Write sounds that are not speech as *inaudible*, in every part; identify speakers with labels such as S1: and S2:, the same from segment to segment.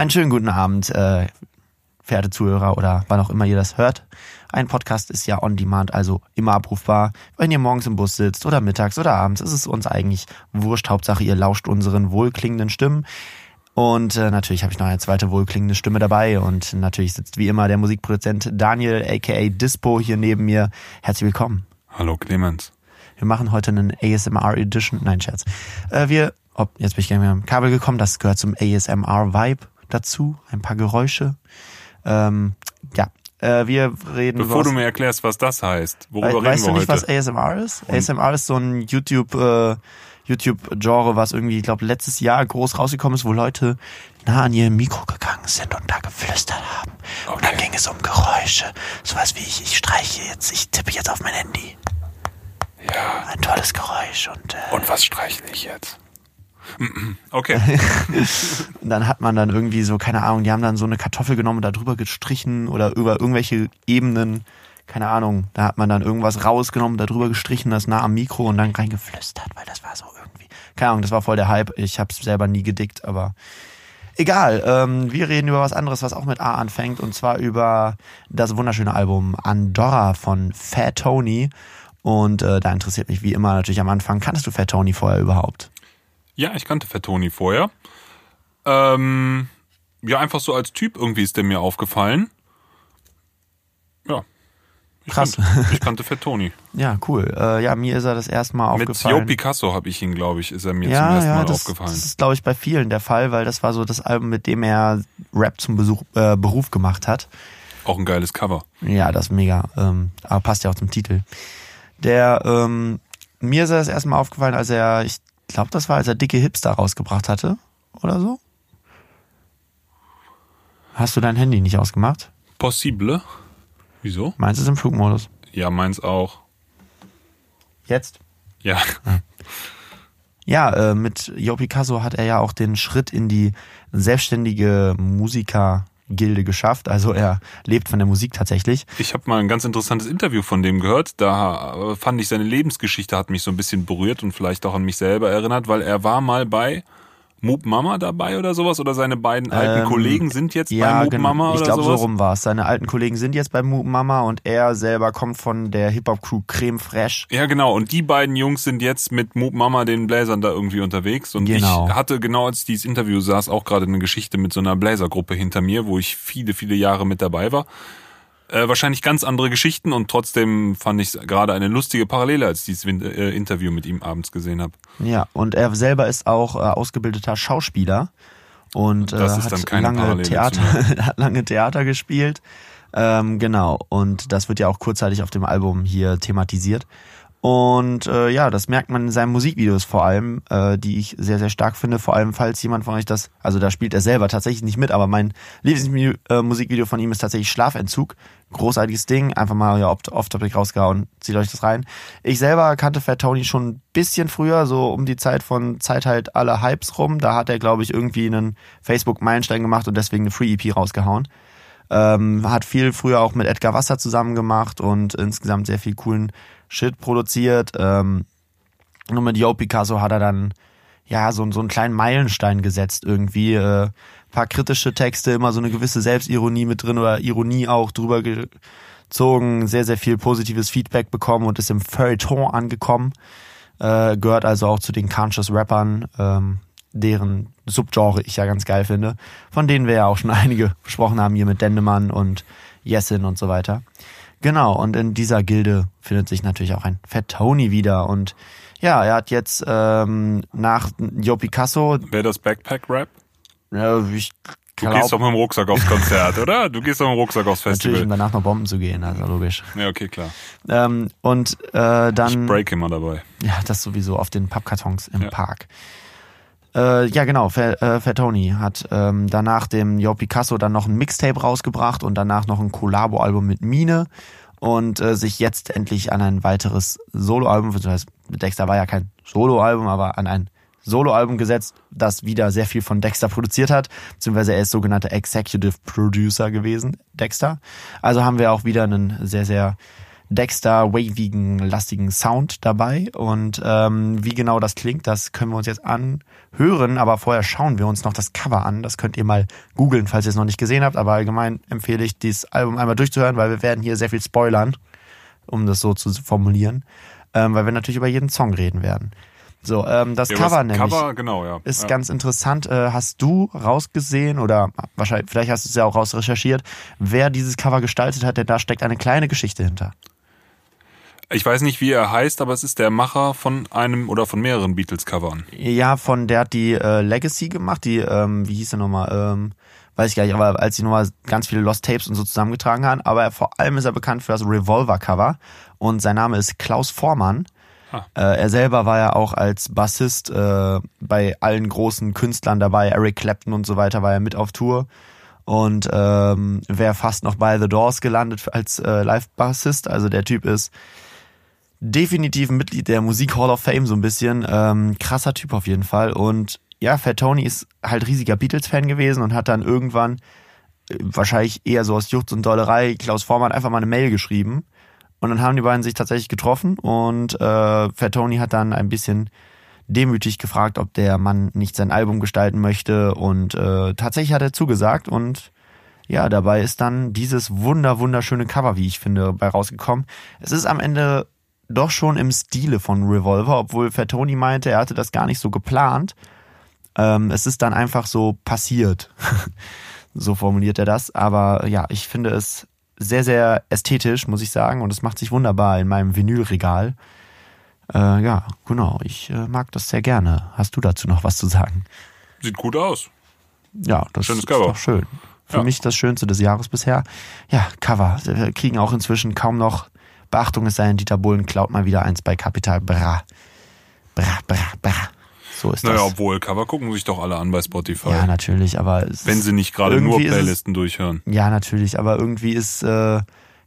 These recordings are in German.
S1: Einen schönen guten Abend, äh, verehrte Zuhörer oder wann auch immer ihr das hört. Ein Podcast ist ja on demand, also immer abrufbar. Wenn ihr morgens im Bus sitzt oder mittags oder abends, ist es uns eigentlich wurscht. Hauptsache, ihr lauscht unseren wohlklingenden Stimmen. Und äh, natürlich habe ich noch eine zweite wohlklingende Stimme dabei. Und natürlich sitzt wie immer der Musikproduzent Daniel, aka Dispo, hier neben mir. Herzlich willkommen.
S2: Hallo Clemens.
S1: Wir machen heute einen ASMR Edition. Nein, Scherz. Äh, wir, oh, jetzt bin ich gerne am Kabel gekommen. Das gehört zum ASMR Vibe dazu. Ein paar Geräusche. Ähm, ja, äh, wir reden.
S2: Bevor du mir erklärst, was das heißt, worüber
S1: We
S2: reden
S1: weißt
S2: wir
S1: du nicht, was ASMR ist? ASMR ist so ein YouTube, äh, YouTube-Genre, was irgendwie, ich glaube, letztes Jahr groß rausgekommen ist, wo Leute nah an ihr Mikro gegangen sind und da geflüstert haben. Und dann
S2: Okay.
S1: ging es um Geräusche. Sowas wie ich, ich streiche jetzt, ich tippe jetzt auf mein Handy.
S2: ja.
S1: Ein tolles Geräusch und, äh,
S2: Und was streichle ich jetzt? *clears throat* Okay. *laughs*
S1: Dann hat man dann irgendwie so, keine Ahnung, die haben dann so eine Kartoffel genommen und da gestrichen oder über irgendwelche Ebenen, keine Ahnung, da hat man dann irgendwas rausgenommen, da drüber gestrichen, das nah am Mikro und dann reingeflüstert, weil das war so irgendwie, keine Ahnung, das war voll der Hype. Ich hab's selber nie gedickt, aber egal. Ähm, wir reden über was anderes, was auch mit A anfängt und zwar über das wunderschöne Album Andorra von Fat Tony. Und äh, da interessiert mich wie immer natürlich am Anfang, kanntest du Fat Tony vorher überhaupt?
S2: Ja, ich kannte Fettoni vorher. Ähm, ja, einfach so als Typ irgendwie ist der mir aufgefallen. Ja. Ich
S1: Krass.
S2: Kannte, ich kannte Fettoni. *laughs*
S1: Ja, cool. Äh, ja, mir ist er das erste Mal
S2: Mit
S1: aufgefallen.
S2: Joe Picasso habe ich ihn, glaube ich, ist er mir
S1: ja,
S2: zum ersten
S1: ja,
S2: Mal
S1: das,
S2: aufgefallen.
S1: das ist, glaube ich, bei vielen der Fall, weil das war so das Album, mit dem er Rap zum Besuch, äh, Beruf gemacht hat.
S2: Auch ein geiles Cover.
S1: Ja, das ist mega. Ähm, aber passt ja auch zum Titel. Der, ähm, mir ist er das erste Mal aufgefallen, als er, ich glaube, das war, als er dicke Hipster rausgebracht hatte. Oder so? Hast du dein Handy nicht ausgemacht?
S2: Possible. Wieso?
S1: Meins ist im Flugmodus.
S2: Ja, meins auch.
S1: Jetzt?
S2: Ja. *laughs*
S1: Ja, äh, mit Jo Picasso hat er ja auch den Schritt in die selbstständige Musikergilde geschafft. Also er lebt von der Musik tatsächlich.
S2: Ich habe mal ein ganz interessantes Interview von dem gehört. Da äh, fand ich seine Lebensgeschichte hat mich so ein bisschen berührt und vielleicht auch an mich selber erinnert, weil er war mal bei Moop Mama dabei oder sowas oder seine beiden alten
S1: Ähm,
S2: Kollegen sind jetzt
S1: Ja,
S2: bei Moop
S1: genau.
S2: Mama
S1: ich
S2: oder
S1: glaube, so rum war es. Seine alten Kollegen sind jetzt bei Moop Mama und er selber kommt von der Hip-Hop-Crew Creme Fresh.
S2: Ja, genau. Und die beiden Jungs sind jetzt mit Moop Mama den Bläsern da irgendwie unterwegs. Und
S1: Genau.
S2: ich hatte genau als ich dieses Interview saß auch gerade eine Geschichte mit so einer Bläsergruppe hinter mir, wo ich viele, viele Jahre mit dabei war. Äh, wahrscheinlich ganz andere Geschichten und trotzdem fand ich gerade eine lustige Parallele, als ich dieses äh, Interview mit ihm abends gesehen habe.
S1: Ja, und er selber ist auch äh, ausgebildeter Schauspieler und äh, hat, lange Theater, *laughs* hat lange Theater gespielt. Ähm, genau, und das wird ja auch kurzzeitig auf dem Album hier thematisiert. Und äh, ja, das merkt man in seinen Musikvideos vor allem, äh, die ich sehr, sehr stark finde. Vor allem, falls jemand von euch das, also da spielt er selber tatsächlich nicht mit, aber mein Lieblingsmusikvideo von ihm ist tatsächlich Schlafentzug. Großartiges Ding, einfach mal ja, off- off-topic rausgehauen, zieht euch das rein. Ich selber kannte Fat Tony schon ein bisschen früher, so um die Zeit von Zeit halt alle Hypes rum. Da hat er, glaube ich, irgendwie einen Facebook-Meilenstein gemacht und deswegen eine Free-EP rausgehauen. Ähm, hat viel früher auch mit Edgar Wasser zusammen gemacht und insgesamt sehr viel coolen Shit produziert. Ähm, nur mit Yo Picasso hat er dann ja so, so einen kleinen Meilenstein gesetzt irgendwie. Äh, paar kritische Texte, immer so eine gewisse Selbstironie mit drin oder Ironie auch drüber gezogen, sehr, sehr viel positives Feedback bekommen und ist im Feuilleton angekommen. Äh, gehört also auch zu den Conscious Rappern, ähm, deren Subgenre ich ja ganz geil finde, von denen wir ja auch schon *laughs* einige besprochen haben, hier mit Dendemann und Jessin und so weiter. Genau, und in dieser Gilde findet sich natürlich auch ein Fat Tony wieder und ja, er hat jetzt ähm, nach Yo Picasso,
S2: Wäre das Backpack-Rap?
S1: äh, ich
S2: Du gehst doch mit dem Rucksack aufs Konzert, oder? Du gehst doch mit dem Rucksack aufs
S1: natürlich, um
S2: Festival.
S1: danach noch Bomben zu gehen, also logisch.
S2: Ja, okay, klar.
S1: Ähm, und äh,
S2: Ich
S1: dann,
S2: break immer dabei.
S1: ja, das sowieso auf den Pappkartons im
S2: Ja.
S1: Park. Äh, ja, genau, äh, Fat Tony hat ähm, danach dem Yo Picasso dann noch ein Mixtape rausgebracht und danach noch ein Collabo-Album mit Mine und äh, sich jetzt endlich an ein weiteres Soloalbum, heißt, Dexter war ja kein Soloalbum, aber an ein Soloalbum gesetzt, das wieder sehr viel von Dexter produziert hat, beziehungsweise er ist sogenannter Executive Producer gewesen, Dexter. Also haben wir auch wieder einen sehr, sehr Dexter wavigen, lastigen Sound dabei. Und ähm, wie genau das klingt, das können wir uns jetzt anhören. Aber vorher schauen wir uns noch das Cover an. Das könnt ihr mal googeln, falls ihr es noch nicht gesehen habt. Aber allgemein empfehle ich, dieses Album einmal durchzuhören, weil wir werden hier sehr viel spoilern, um das so zu formulieren. Ähm, weil wir natürlich über jeden Song reden werden. So, ähm, das
S2: Ja,
S1: Cover
S2: was-
S1: nämlich
S2: Cover, genau, ja.
S1: ist
S2: ja.
S1: ganz interessant. Äh, hast du rausgesehen oder wahrscheinlich, vielleicht hast du es ja auch rausrecherchiert, wer dieses Cover gestaltet hat, denn da steckt eine kleine Geschichte hinter.
S2: Ich weiß nicht, wie er heißt, aber es ist der Macher von einem oder von mehreren Beatles-Covern.
S1: Ja, von der hat die äh, Legacy gemacht, die, ähm, wie hieß der nochmal, ähm, weiß ich gar nicht, aber als die nochmal ganz viele Lost Tapes und so zusammengetragen haben, aber vor allem ist er bekannt für das Revolver-Cover und sein Name ist Klaus Vormann.
S2: Ah.
S1: Äh, er selber war ja auch als Bassist äh, bei allen großen Künstlern dabei, Eric Clapton und so weiter, war er mit auf Tour und ähm, wäre fast noch bei The Doors gelandet als äh, Live-Bassist. Also der Typ ist definitiv ein Mitglied der Musik Hall of Fame so ein bisschen. Ähm, krasser Typ auf jeden Fall. Und ja, Fat Tony ist halt riesiger Beatles-Fan gewesen und hat dann irgendwann, äh, wahrscheinlich eher so aus Jucht und Dollerei, Klaus Vormann einfach mal eine Mail geschrieben. Und dann haben die beiden sich tatsächlich getroffen und äh, Fat Tony hat dann ein bisschen demütig gefragt, ob der Mann nicht sein Album gestalten möchte. Und äh, tatsächlich hat er zugesagt und ja, dabei ist dann dieses wunder wunderschöne Cover, wie ich finde, bei rausgekommen. Es ist am Ende doch schon im Stile von Revolver, obwohl Fatoni meinte, er hatte das gar nicht so geplant. Ähm, es ist dann einfach so passiert. *laughs* so formuliert er das. Aber ja, ich finde es sehr, sehr ästhetisch, muss ich sagen. Und es macht sich wunderbar in meinem Vinylregal. Äh, ja, genau. Ich äh, mag das sehr gerne. Hast du dazu noch was zu sagen?
S2: Sieht gut aus.
S1: Ja, das
S2: Schönes
S1: ist
S2: Cover.
S1: doch schön. Für
S2: Ja.
S1: mich das Schönste des Jahres bisher. Ja, Cover. Wir kriegen auch inzwischen kaum noch Beachtung, es sei denn, Dieter Bohlen klaut mal wieder eins bei Capital Bra. Bra, bra, bra. So ist
S2: Naja,
S1: das.
S2: obwohl, Cover gucken sich doch alle an bei Spotify.
S1: Ja, natürlich, aber es
S2: wenn
S1: ist,
S2: sie nicht gerade nur
S1: irgendwie ist es-
S2: Playlisten durchhören.
S1: Ja, natürlich, aber irgendwie ist, äh,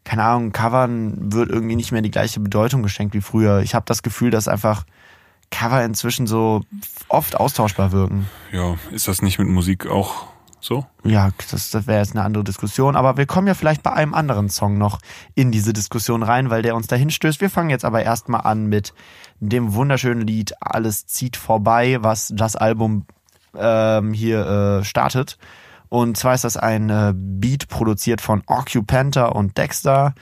S1: keine Ahnung, Covern wird irgendwie nicht mehr die gleiche Bedeutung geschenkt wie früher. Ich habe das Gefühl, dass einfach Cover inzwischen so oft austauschbar wirken.
S2: Ja, ist das nicht mit Musik auch so?
S1: Ja, das, das wäre jetzt eine andere Diskussion, aber wir kommen ja vielleicht bei einem anderen Song noch in diese Diskussion rein, weil der uns dahin stößt. Wir fangen jetzt aber erstmal an mit dem wunderschönen Lied Alles zieht vorbei, was das Album ähm, hier äh, startet. Und zwar ist das ein äh, Beat produziert von Occupanta und Dexter.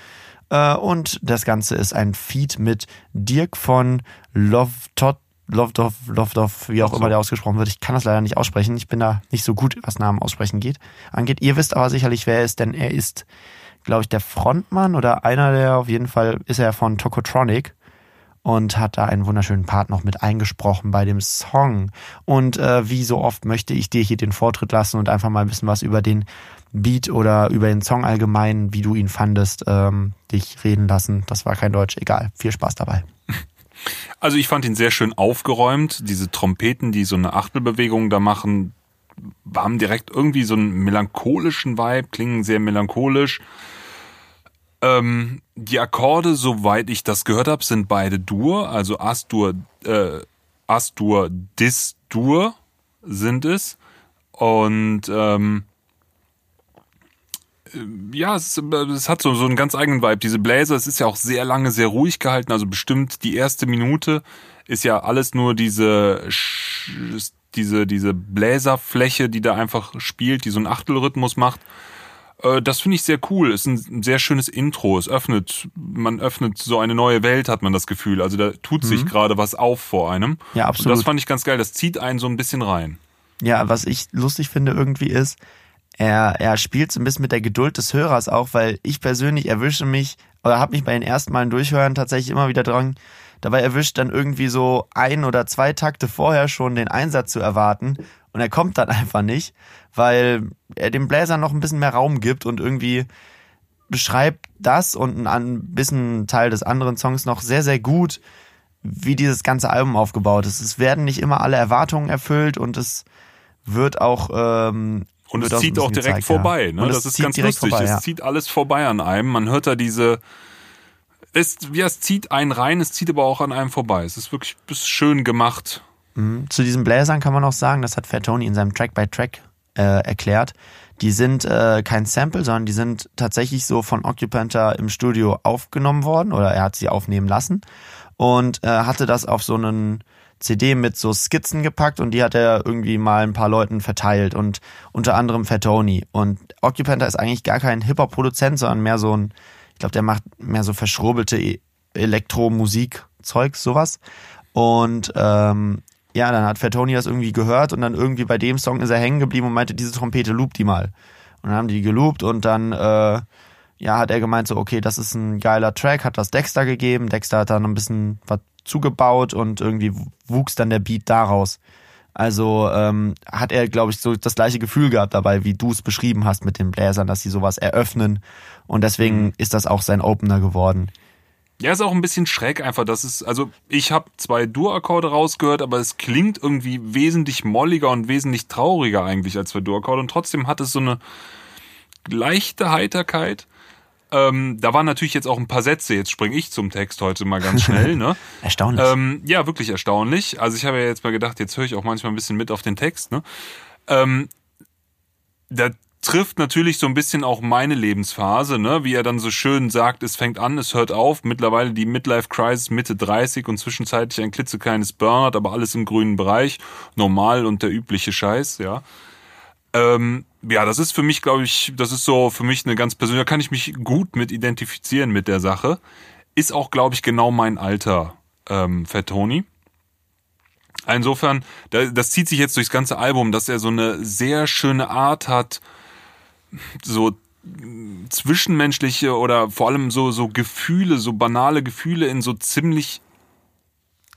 S1: Äh, und das Ganze ist ein Feat mit Dirk von Lovetot Lovdorf, Lovdorf, wie auch
S2: so.
S1: immer der ausgesprochen wird. Ich kann das leider nicht aussprechen. Ich bin da nicht so gut, was Namen aussprechen geht, angeht. Ihr wisst aber sicherlich, wer er ist, denn er ist, glaube ich, der Frontmann oder einer der, auf jeden Fall ist er von Tokotronic und hat da einen wunderschönen Part noch mit eingesprochen bei dem Song. Und äh, wie so oft möchte ich dir hier den Vortritt lassen und einfach mal ein bisschen was über den Beat oder über den Song allgemein, wie du ihn fandest, ähm, dich reden lassen. Das war kein Deutsch, egal. Viel Spaß dabei. *laughs*
S2: Also ich fand ihn sehr schön aufgeräumt. Diese Trompeten, die so eine Achtelbewegung da machen, haben direkt irgendwie so einen melancholischen Vibe, klingen sehr melancholisch. Ähm, die Akkorde, soweit ich das gehört habe, sind beide Dur, also As-Dur, äh, As-Dur, Dis-Dur sind es. Und ähm, ja, es, ist- es hat so, so einen ganz eigenen Vibe. Diese Bläser, es ist ja auch sehr lange, sehr ruhig gehalten. Also bestimmt die erste Minute ist ja alles nur diese, diese, diese Bläserfläche, die da einfach spielt, die so einen Achtelrhythmus macht. Äh, Das finde ich sehr cool. Ist ein sehr schönes Intro. Es öffnet, man öffnet so eine neue Welt, hat man das Gefühl. Also da tut sich gerade was auf vor einem.
S1: Mhm. Ja,
S2: Und
S1: absolut.
S2: das fand ich ganz geil. Das zieht einen so ein bisschen rein.
S1: Ja, was ich lustig finde irgendwie ist, er, er spielt so ein bisschen mit der Geduld des Hörers auch, weil ich persönlich erwische mich oder habe mich bei den ersten Malen durchhören tatsächlich immer wieder dran, dabei erwischt dann irgendwie so ein oder zwei Takte vorher schon den Einsatz zu erwarten und er kommt dann *laughs* einfach nicht, weil er dem Bläser noch ein bisschen mehr Raum gibt und irgendwie beschreibt das und ein bisschen Teil des anderen Songs noch sehr, sehr gut, wie dieses ganze Album aufgebaut ist. Es werden nicht immer alle Erwartungen erfüllt und es wird auch ähm,
S2: Und
S1: wird
S2: es zieht auch direkt
S1: gezeigt,
S2: vorbei.
S1: Ja.
S2: Ne?
S1: Und
S2: Das
S1: es
S2: ist ganz lustig.
S1: Vorbei,
S2: es
S1: ja.
S2: zieht alles vorbei an einem. Man hört da diese. Es, ja, es zieht einen rein, es zieht aber auch an einem vorbei. Es ist wirklich es ist schön gemacht.
S1: Mhm. Zu diesen Bläsern kann man auch sagen, das hat Fat Tony in seinem Track by Track äh, erklärt. Die sind äh, kein Sample, sondern die sind tatsächlich so von Occupanta im Studio aufgenommen worden oder er hat sie aufnehmen lassen und äh, hatte das auf so einen CD mit so Skizzen gepackt und die hat er irgendwie mal ein paar Leuten verteilt und unter anderem Fatoni. Und Occupanta ist eigentlich gar kein Hip-Hop-Produzent, sondern mehr so ein, ich glaube, der macht mehr so verschrobelte e- Elektromusik-Zeug, sowas. Und ähm, ja, dann hat Fatoni das irgendwie gehört und dann irgendwie bei dem Song ist er hängen geblieben und meinte, diese Trompete loop die mal. Und dann haben die geloopt und dann äh, ja, hat er gemeint so, okay, das ist ein geiler Track, hat das Dexter gegeben. Dexter hat dann ein bisschen was zugebaut und irgendwie wuchs dann der Beat daraus. Also ähm, hat er, glaube ich, so das gleiche Gefühl gehabt dabei, wie du es beschrieben hast mit den Bläsern, dass sie sowas eröffnen. Und deswegen mhm. ist das auch sein Opener geworden.
S2: Ja, ist auch ein bisschen schräg einfach. Das ist, also ich habe zwei Dur-Akkorde rausgehört, aber es klingt irgendwie wesentlich molliger und wesentlich trauriger eigentlich als zwei Dur-Akkorde. Und trotzdem hat es so eine leichte Heiterkeit. Ähm, da waren natürlich jetzt auch ein paar Sätze. Jetzt springe ich zum Text heute mal ganz schnell. *laughs* Ne?
S1: erstaunlich.
S2: Ähm, ja, wirklich erstaunlich. Also ich habe ja jetzt mal gedacht, jetzt höre ich auch manchmal ein bisschen mit auf den Text. Ne? Ähm, da trifft natürlich so ein bisschen auch meine Lebensphase, ne? wie er dann so schön sagt, es fängt an, es hört auf. Mittlerweile die Midlife Crisis Mitte 30 und zwischenzeitlich ein klitzekleines Burnout, aber alles im grünen Bereich. Normal und der übliche Scheiß, ja. Ähm, ja, das ist für mich, glaube ich, das ist so für mich eine ganz persönliche, da kann ich mich gut mit identifizieren mit der Sache. Ist auch, glaube ich, genau mein Alter, ähm, Tony. Insofern, das zieht sich jetzt durchs ganze Album, dass er so eine sehr schöne Art hat, so zwischenmenschliche oder vor allem so, so Gefühle, so banale Gefühle in so ziemlich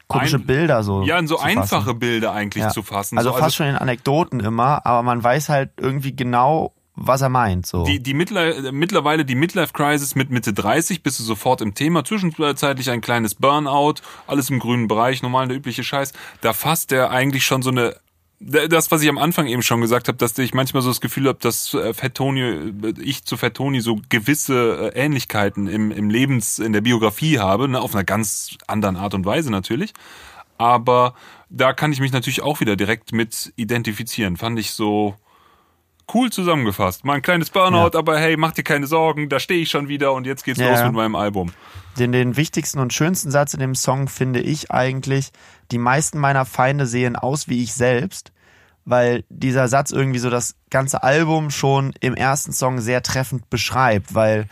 S1: komische ein, Bilder so.
S2: Ja, in so einfache fassen. Bilder eigentlich ja. zu fassen.
S1: Also
S2: so,
S1: fast also, schon in Anekdoten immer, aber man weiß halt irgendwie genau, was er meint. So.
S2: Die, die Midlife, mittlerweile die Midlife Crisis mit Mitte 30 bist du sofort im Thema. Zwischenzeitlich ein kleines Burnout, alles im grünen Bereich, normal der übliche Scheiß. Da fasst er eigentlich schon so eine das, was ich am Anfang eben schon gesagt habe, dass ich manchmal so das Gefühl habe, dass äh, Fettoni, äh, ich zu Fettoni so gewisse äh, Ähnlichkeiten im, im Lebens, in der Biografie habe, ne, auf einer ganz anderen Art und Weise natürlich. Aber da kann ich mich natürlich auch wieder direkt mit identifizieren. Fand ich so cool zusammengefasst. Mal ein kleines Burnout, ja. aber hey, mach dir keine Sorgen, da stehe ich schon wieder und jetzt geht's ja. los mit meinem Album.
S1: Den, den wichtigsten und schönsten Satz in dem Song finde ich eigentlich, die meisten meiner Feinde sehen aus wie ich selbst, weil dieser Satz irgendwie so das ganze Album schon im ersten Song sehr treffend beschreibt, weil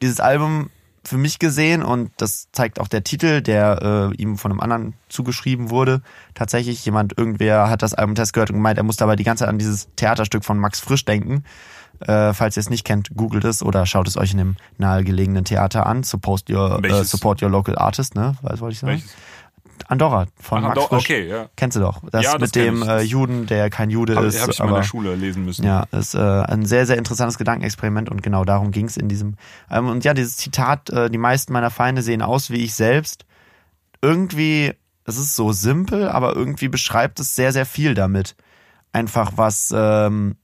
S1: dieses Album für mich gesehen und das zeigt auch der Titel, der äh, ihm von einem anderen zugeschrieben wurde. Tatsächlich jemand, irgendwer hat das Album-Test gehört und gemeint, er musste aber die ganze Zeit an dieses Theaterstück von Max Frisch denken. Äh, falls ihr es nicht kennt, googelt es oder schaut es euch in dem nahegelegenen Theater an. Support your, äh, support your local artist, ne? Was wollte ich sagen? Welches? Andorra von Ach, Max Andorra, Frisch. Okay, ja. Kennst du doch. Das, ja, das mit dem äh, Juden, der kein Jude
S2: hab,
S1: ist.
S2: Habe ich aber, in der Schule lesen müssen.
S1: Ja, ist äh, ein sehr, sehr interessantes Gedankenexperiment und genau darum ging es in diesem. Ähm, und ja, dieses Zitat, äh, die meisten meiner Feinde sehen aus wie ich selbst. Irgendwie, es ist so simpel, aber irgendwie beschreibt es sehr, sehr viel damit. Einfach was ähm,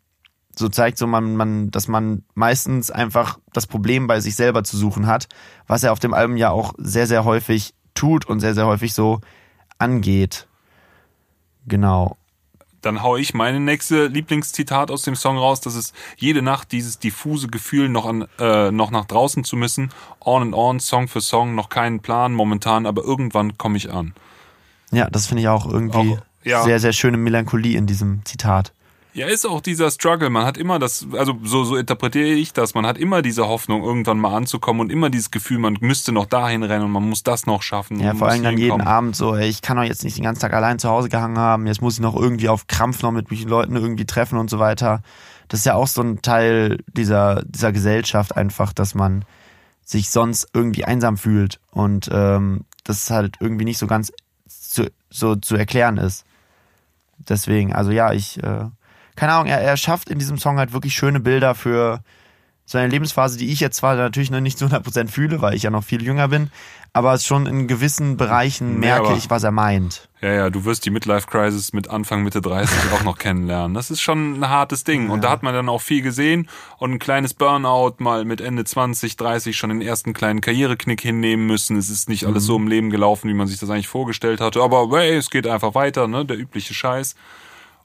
S1: so zeigt, so man, man, dass man meistens einfach das Problem bei sich selber zu suchen hat, was er auf dem Album ja auch sehr, sehr häufig tut und sehr, sehr häufig so angeht. Genau.
S2: Dann hau ich meine nächste Lieblingszitat aus dem Song raus. Das ist jede Nacht dieses diffuse Gefühl, noch, an, äh, noch nach draußen zu müssen. On and on, Song für Song, noch keinen Plan momentan, aber irgendwann komme ich an.
S1: Ja, das finde ich auch irgendwie auch, ja. sehr, sehr schöne Melancholie in diesem Zitat.
S2: Ja, ist auch dieser Struggle. Man hat immer das, also so, so interpretiere ich das. Man hat immer diese Hoffnung, irgendwann mal anzukommen und immer dieses Gefühl, man müsste noch dahin rennen und man muss das noch schaffen.
S1: Ja, vor allem dann jeden Abend so, ey, ich kann doch jetzt nicht den ganzen Tag allein zu Hause gehangen haben. Jetzt muss ich noch irgendwie auf Krampf noch mit mich Leuten irgendwie treffen und so weiter. Das ist ja auch so ein Teil dieser, dieser Gesellschaft einfach, dass man sich sonst irgendwie einsam fühlt und ähm, das halt irgendwie nicht so ganz zu, so zu erklären ist. Deswegen, also ja, ich äh, keine Ahnung, er, er schafft in diesem Song halt wirklich schöne Bilder für so eine Lebensphase, die ich jetzt zwar natürlich noch nicht zu 100% fühle, weil ich ja noch viel jünger bin, aber schon in gewissen Bereichen merke ja, ich, was er meint.
S2: Ja, ja, du wirst die Midlife Crisis mit Anfang, Mitte 30 auch noch kennenlernen. Das ist schon ein hartes Ding. Ja. Und da hat man dann auch viel gesehen und ein kleines Burnout mal mit Ende 20, 30 schon den ersten kleinen Karriereknick hinnehmen müssen. Es ist nicht alles mhm. so im Leben gelaufen, wie man sich das eigentlich vorgestellt hatte. Aber hey, es geht einfach weiter, ne? Der übliche Scheiß.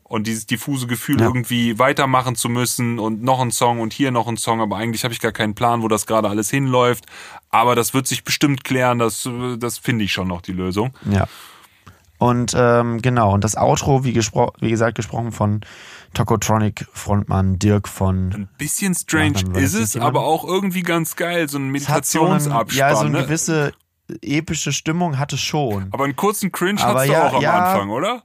S2: Und dieses diffuse Gefühl,
S1: Ja.
S2: irgendwie weitermachen zu müssen und noch ein Song und hier noch ein Song, aber eigentlich habe ich gar keinen Plan, wo das gerade alles hinläuft. Aber das wird sich bestimmt klären, das, äh, das finde ich schon noch die Lösung.
S1: Ja. Und ähm, genau, und das Outro, wie, wie gesagt, gesprochen von Tokotronic-Frontmann Dirk von
S2: Ein bisschen strange
S1: Ja,
S2: ist es,
S1: jemand-
S2: aber auch irgendwie ganz geil, so ein
S1: hat so einen,
S2: Meditationsabspann.
S1: ja, so eine
S2: ne?
S1: gewisse epische Stimmung hatte schon.
S2: aber einen kurzen Cringe
S1: Aber
S2: hat's
S1: ja,
S2: du auch am
S1: ja.
S2: Anfang, oder?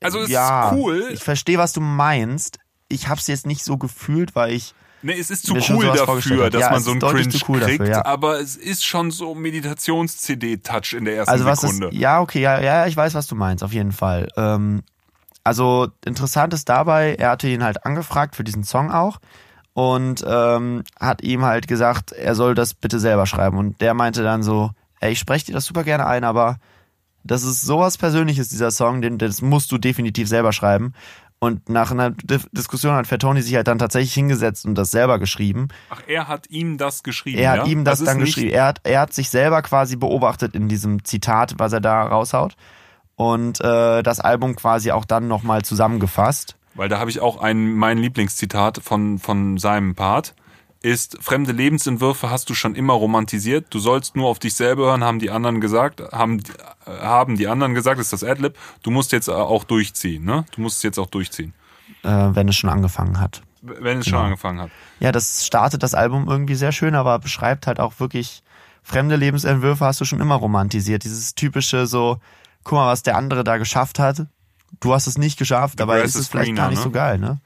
S2: Also es
S1: ja,
S2: ist cool.
S1: Ich verstehe, was du meinst. Ich habe es jetzt nicht so gefühlt, weil ich
S2: Ne, es ist zu cool dafür, dass
S1: Ja,
S2: man so einen Cringe
S1: cool dafür,
S2: kriegt,
S1: ja.
S2: aber es ist schon so Meditations-CD-Touch in der ersten
S1: also was
S2: Sekunde.
S1: ist ja okay ja ja ich weiß was du meinst auf jeden Fall ähm, also interessant ist dabei er hatte ihn halt angefragt für diesen Song auch und ähm, hat ihm halt gesagt er soll das bitte selber schreiben und der meinte dann so ey ich spreche dir das super gerne ein aber das ist sowas Persönliches dieser Song den das musst du definitiv selber schreiben und nach einer Dis- Diskussion hat Fatoni sich halt dann tatsächlich hingesetzt und das selber geschrieben
S2: Ach, er hat ihm das geschrieben,
S1: er
S2: ja?
S1: hat ihm das,
S2: ist
S1: dann geschrieben. Er hat, er hat sich selber quasi beobachtet in diesem Zitat, was er da raushaut. Und äh, das Album quasi auch dann nochmal zusammengefasst.
S2: Weil da habe ich auch ein, mein Lieblingszitat von, von seinem Part. Ist, fremde Lebensentwürfe hast du schon immer romantisiert. Du sollst nur auf dich selber hören, haben die anderen gesagt, haben, äh, haben die anderen gesagt, ist das Adlib. Du musst jetzt äh, auch durchziehen, ne? Du musst es jetzt auch durchziehen.
S1: Äh, wenn es schon angefangen hat.
S2: Wenn es
S1: Genau.
S2: schon angefangen hat.
S1: Ja, das startet das Album irgendwie sehr schön, aber beschreibt halt auch wirklich, fremde Lebensentwürfe hast du schon immer romantisiert. Dieses typische so, guck mal, was der andere da geschafft hat. Du hast es nicht geschafft,
S2: grass
S1: ist es vielleicht
S2: greener,
S1: gar nicht
S2: ne?
S1: so geil, ne?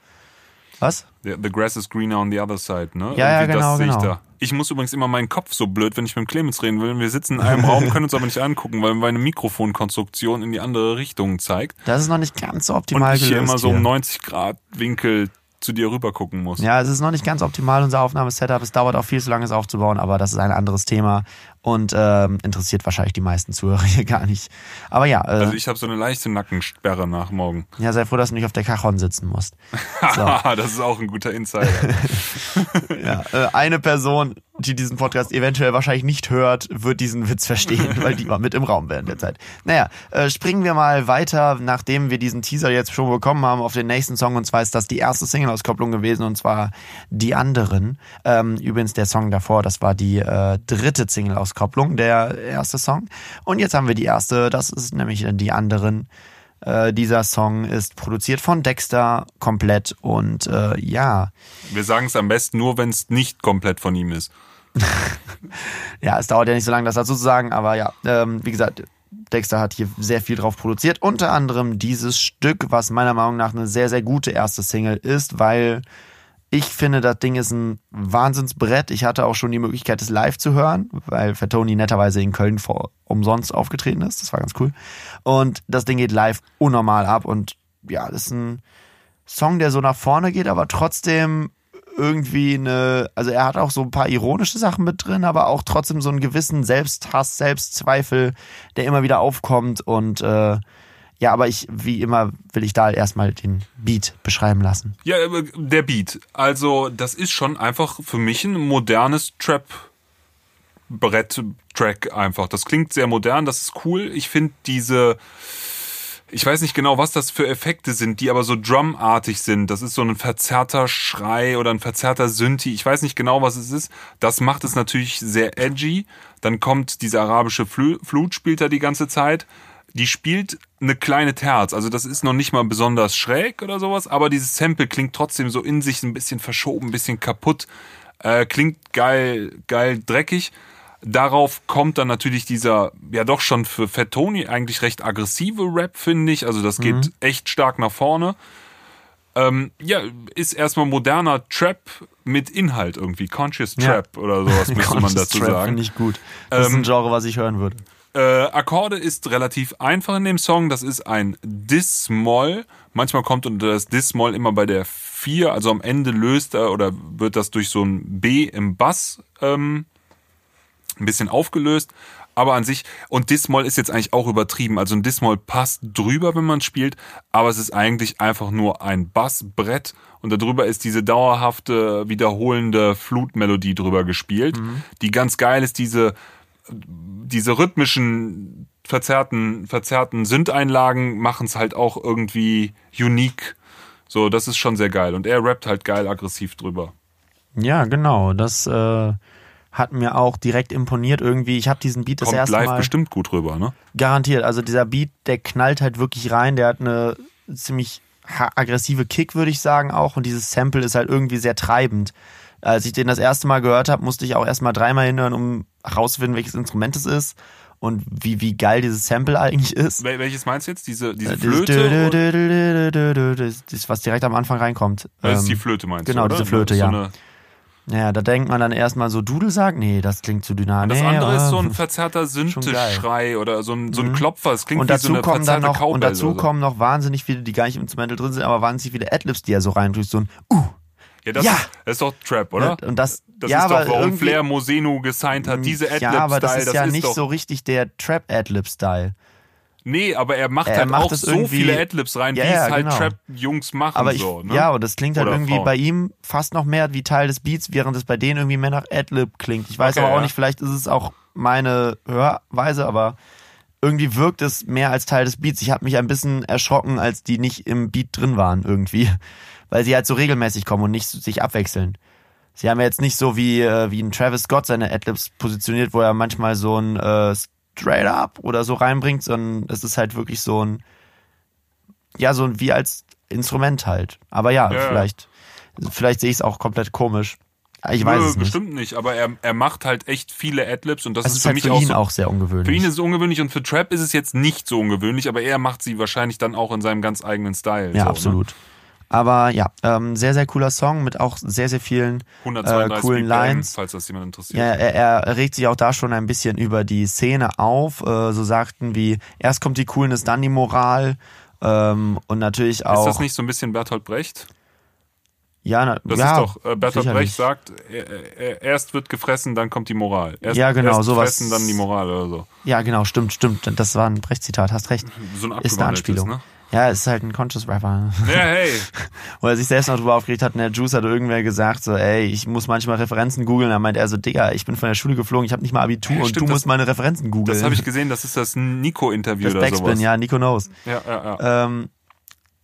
S1: Was?
S2: The, the grass is greener on the other side, ne?
S1: Ja, ja, genau,
S2: sehe
S1: genau.
S2: Ich, da. ich muss übrigens immer meinen Kopf so blöd, wenn ich mit dem Clemens reden will. Wir sitzen in einem Raum, *laughs* können uns aber nicht angucken, weil meine Mikrofonkonstruktion in die andere Richtung zeigt.
S1: Das ist noch nicht ganz so
S2: Und
S1: optimal
S2: ich hier immer so um 90 Grad Winkel zu dir rüber gucken muss.
S1: Ja, es ist noch nicht ganz optimal, unser Aufnahmesetup. Es dauert auch viel zu lange, es aufzubauen, aber das ist ein anderes Thema und ähm, interessiert wahrscheinlich die meisten Zuhörer hier *laughs* gar nicht. Aber ja, äh,
S2: Also ich habe so eine leichte Nackensperre nach morgen.
S1: ja, sei froh, dass du nicht auf der Cajon sitzen musst. *laughs* So.
S2: das ist auch ein guter Insider. *laughs*
S1: Ja, äh, eine Person, die diesen Podcast eventuell wahrscheinlich nicht hört, wird diesen Witz verstehen, weil die war mit im Raum während der Zeit. Naja, äh, springen wir mal weiter, nachdem wir diesen Teaser jetzt schon bekommen haben, auf den nächsten Song. Und zwar ist das die erste Single-Auskopplung gewesen, und zwar Die Anderen. Ähm, übrigens der Song davor, das war die äh, dritte Single-Auskopplung, der erste Song. Und jetzt haben wir die erste, das ist nämlich Die Anderen. Äh, dieser Song ist produziert von Dexter komplett und äh, ja,
S2: Wir sagen es am besten nur, wenn es nicht komplett von ihm ist. *laughs*
S1: ja, es dauert ja nicht so lange, das dazu zu sagen, aber ja, ähm, wie gesagt, Dexter hat hier sehr viel drauf produziert. Unter anderem dieses Stück, was meiner Meinung nach eine sehr, sehr gute erste Single ist, weil ich finde, das Ding ist ein Wahnsinnsbrett. Ich hatte auch schon die Möglichkeit, es live zu hören, weil Fatoni netterweise in Köln vor umsonst aufgetreten ist. Das war ganz cool. Und das Ding geht live unnormal ab und ja, das ist ein Song, der so nach vorne geht, aber trotzdem irgendwie eine, also er hat auch so ein paar ironische Sachen mit drin, aber auch trotzdem so einen gewissen Selbsthass, Selbstzweifel, der immer wieder aufkommt und äh, ja, aber ich, wie immer, will ich da erstmal den Beat beschreiben lassen.
S2: Ja, aber der Beat. Also, das ist schon einfach für mich ein modernes Trap. Brett-Track einfach. Das klingt sehr modern, das ist cool. Ich finde diese, ich weiß nicht genau, was das für Effekte sind, die aber so drumartig sind. Das ist so ein verzerrter Schrei oder ein verzerrter Synthi. Ich weiß nicht genau, was es ist. Das macht es natürlich sehr edgy. Dann kommt diese arabische Flu Flut, spielt er die ganze Zeit. Die spielt eine kleine Terz. Also das ist noch nicht mal besonders schräg oder sowas, aber dieses Sample klingt trotzdem so in sich ein bisschen verschoben, ein bisschen kaputt. Äh, klingt geil, geil dreckig. Darauf kommt dann natürlich dieser, ja doch schon für Fat Tony eigentlich recht aggressive Rap, finde ich. Also das geht echt stark nach vorne. Ähm, ja, ist erstmal moderner Trap mit Inhalt irgendwie. Conscious
S1: Ja.
S2: Trap oder sowas *laughs* müsste man dazu
S1: Trap
S2: sagen.
S1: Finde ich gut. Das ist
S2: Ähm,
S1: ein Genre, was ich hören würde.
S2: Äh, Akkorde ist relativ einfach in dem Song. Das ist ein Dis-Moll. Manchmal kommt unter das Dis-Moll immer bei der 4, also am Ende löst er oder wird das durch so ein B im Bass ähm, ein bisschen aufgelöst. Aber an sich, und Dis-Moll ist jetzt eigentlich auch übertrieben. Also ein Dis-Moll passt drüber, wenn man spielt, aber es ist eigentlich einfach nur ein Bassbrett und darüber ist diese dauerhafte, wiederholende Flutmelodie drüber gespielt, die ganz geil ist, diese diese rhythmischen verzerrten, verzerrten Synth-Einlagen machen es halt auch irgendwie unique. So, das ist schon sehr geil. Und er rappt halt geil aggressiv drüber.
S1: Ja, genau. Das äh, hat mir auch direkt imponiert irgendwie. Ich habe diesen Beat das
S2: Kommt
S1: erste
S2: live
S1: Mal
S2: bestimmt gut rüber, ne?
S1: garantiert. Also dieser Beat, der knallt halt wirklich rein. Der hat eine ziemlich aggressive Kick, würde ich sagen auch. Und dieses Sample ist halt irgendwie sehr treibend. Als ich den das erste Mal gehört habe, musste ich auch erstmal dreimal hinhören, um herauszufinden, welches Instrument es ist und wie, wie geil dieses Sample eigentlich ist.
S2: Wel welches meinst du jetzt? Diese, diese
S1: Äh,
S2: Flöte?
S1: Das, was direkt am Anfang reinkommt.
S2: Das ist die Flöte, meinst
S1: genau,
S2: du? oder?
S1: diese Flöte,
S2: so
S1: ja.
S2: Eine,
S1: Ja, da denkt man dann erstmal so Dudelsack. Nee, das klingt zu dynamisch.
S2: das
S1: nee,
S2: andere ist so ein verzerrter. Syntheschrei oder so ein, so ein Klopfer. Es klingt
S1: und
S2: wie
S1: dazu
S2: so eine
S1: kommen dann noch und
S2: Cowbell
S1: dazu
S2: oder so.
S1: kommen noch wahnsinnig viele, die gar nicht im Instrumental drin sind, aber wahnsinnig viele Adlibs, die er so reindrückt, so ein uh.
S2: Ja, das,
S1: Ja.
S2: Ist, das ist doch Trap, oder?
S1: Und das,
S2: Das
S1: ja,
S2: ist doch, warum Flair Mosenu gesigned hat. Diese Adlib-Style,
S1: ja, aber das ist ja nicht
S2: doch,
S1: so richtig der Trap Adlib Style.
S2: Nee, aber er macht
S1: Er
S2: halt
S1: macht
S2: auch so
S1: irgendwie-
S2: viele Adlibs rein,
S1: Ja,
S2: wie
S1: ja,
S2: es halt
S1: genau.
S2: Trap-Jungs machen.
S1: Aber ich,
S2: so, ne?
S1: ja, und das klingt halt
S2: Oder
S1: irgendwie
S2: Frauen.
S1: bei ihm fast noch mehr wie Teil des Beats, während es bei denen irgendwie mehr nach Adlib klingt. Ich weiß
S2: Okay,
S1: aber auch
S2: ja.
S1: nicht, vielleicht ist es auch meine Hörweise, aber irgendwie wirkt es mehr als Teil des Beats. Ich habe mich ein bisschen erschrocken, als die nicht im Beat drin waren irgendwie, weil sie halt so regelmäßig kommen und nicht sich abwechseln. Sie haben ja jetzt nicht so wie äh, wie ein Travis Scott seine Adlibs positioniert, wo er manchmal so ein äh, Straight Up oder so reinbringt, sondern es ist halt wirklich so ein ja so ein wie als Instrument halt. Aber ja,
S2: Ja,
S1: vielleicht vielleicht sehe ich es auch komplett komisch. Ich weiß
S2: Nö,
S1: es nicht.
S2: bestimmt nicht, aber er, er macht halt echt viele Adlibs und das
S1: Es
S2: ist
S1: ist
S2: für
S1: halt
S2: mich
S1: für
S2: auch
S1: ihn
S2: so,
S1: auch sehr ungewöhnlich.
S2: Für ihn ist es ungewöhnlich und für Trap ist es jetzt nicht so ungewöhnlich, aber er macht sie wahrscheinlich dann auch in seinem ganz eigenen Style.
S1: ja,
S2: so,
S1: absolut. Aber ja, ähm, sehr, sehr cooler Song mit auch sehr, sehr vielen?
S2: 132
S1: äh, coolen Lines.
S2: falls das jemand interessiert.
S1: Ja, er, er regt sich auch da schon ein bisschen über die Szene auf. Äh, so sagten wie, erst kommt die Coolness, dann die Moral. Ähm, und natürlich
S2: ist
S1: auch.
S2: das nicht so ein bisschen Bertolt Brecht?
S1: ja, na,
S2: Das
S1: ja,
S2: ist doch, äh, Bertolt. Brecht sagt, er, er, erst wird gefressen, dann kommt die Moral. Erst,
S1: Ja, genau,
S2: erst
S1: sowas.
S2: fressen, dann die Moral oder so.
S1: Ja, genau, stimmt, stimmt. Das war ein Brecht-Zitat, hast recht.
S2: So ein
S1: Ist eine Anspielung.
S2: ne?
S1: Ja, ist halt ein Conscious Rapper.
S2: Ja, hey. *laughs*
S1: Wo er sich selbst noch drüber aufgeregt hat, und der Juice hat irgendwer gesagt, so, ey, ich muss manchmal Referenzen googeln. Da meint er so, Digga, ich bin von der Schule geflogen, ich habe nicht mal Abitur
S2: Ja,
S1: und
S2: stimmt,
S1: du musst meine Referenzen googeln.
S2: Das habe ich gesehen, das ist das Nico-Interview
S1: Das
S2: oder
S1: Backspin,
S2: sowas.
S1: ja, Nico knows.
S2: ja, ja, ja.
S1: Ähm,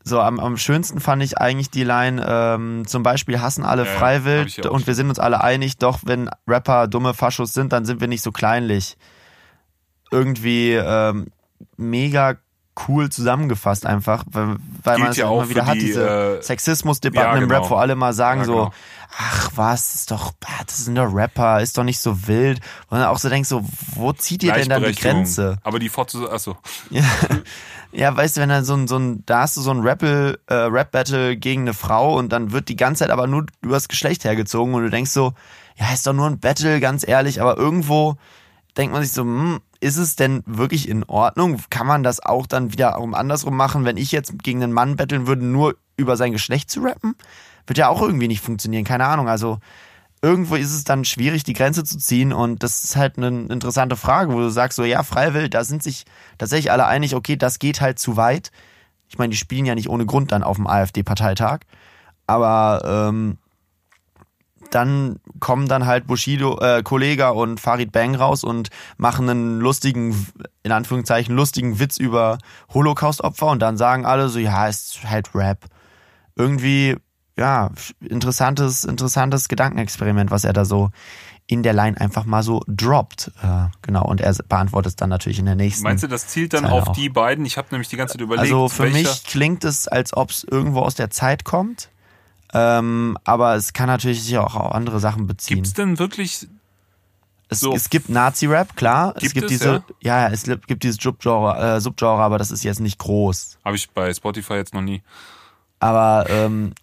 S1: so, am, am schönsten fand ich eigentlich die Line, ähm, zum Beispiel hassen alle
S2: Ja,
S1: freiwillig und wir sind uns alle einig, doch wenn Rapper dumme Faschos sind, dann sind wir nicht so kleinlich. Irgendwie ähm, mega cool zusammengefasst einfach, weil, weil man es
S2: ja auch
S1: immer wieder hat,
S2: die,
S1: diese
S2: äh,
S1: Sexismusdebatten
S2: ja,
S1: im Rap,
S2: genau.
S1: wo alle mal sagen
S2: Ja,
S1: so,
S2: genau.
S1: ach was, ist doch, ah, das sind doch Rapper, ist doch nicht so wild. Und dann auch so denkst so, wo zieht ihr denn dann die. Grenze?
S2: Aber die Fotze, achso. *laughs*
S1: Ja, ja, weißt du, wenn dann so ein, so ein, da hast du so ein Rappel, äh, Rap-Battle gegen eine Frau und dann wird die ganze Zeit aber nur übers Geschlecht hergezogen und du denkst so, ja, ist doch nur ein Battle, ganz ehrlich, aber irgendwo denkt man sich so, hm, ist es denn wirklich in Ordnung? Kann man das auch dann wieder um andersrum machen, wenn ich jetzt gegen einen Mann battlen würde, nur über sein Geschlecht zu rappen? Wird ja auch irgendwie nicht funktionieren, keine Ahnung. Also irgendwo ist es dann schwierig, die Grenze zu ziehen und das ist halt eine interessante Frage, wo du sagst so, ja, Freiwill, da sind sich tatsächlich alle einig, okay, das geht halt zu weit. Ich meine, die spielen ja nicht ohne Grund dann auf dem AfD-Parteitag, aber ähm, dann kommen dann halt Bushido, äh, Kollega und Farid Bang raus und machen einen lustigen, in Anführungszeichen, lustigen Witz über Holocaust-Opfer und dann sagen alle so, ja, ist halt Rap. Irgendwie, ja, interessantes, interessantes Gedankenexperiment, was er da so in der Line einfach mal so droppt. Äh, genau, und er beantwortet es dann natürlich in der nächsten.
S2: Meinst du, das zielt dann
S1: Zeile
S2: auf
S1: auch.
S2: die beiden? Ich habe nämlich die ganze Zeit überlegt,
S1: also für mich klingt es, als ob es irgendwo aus der Zeit kommt. Ähm, aber es kann natürlich sich auch auf andere Sachen beziehen.
S2: gibt's denn wirklich
S1: Es,
S2: So.
S1: es gibt Nazi-Rap, klar. es
S2: Gibt
S1: gibt
S2: es,
S1: diese, ja, es gibt gibt dieses Subgenre, äh, Subgenre, aber das ist jetzt nicht groß.
S2: Habe ich bei Spotify jetzt noch nie.
S1: Aber ähm,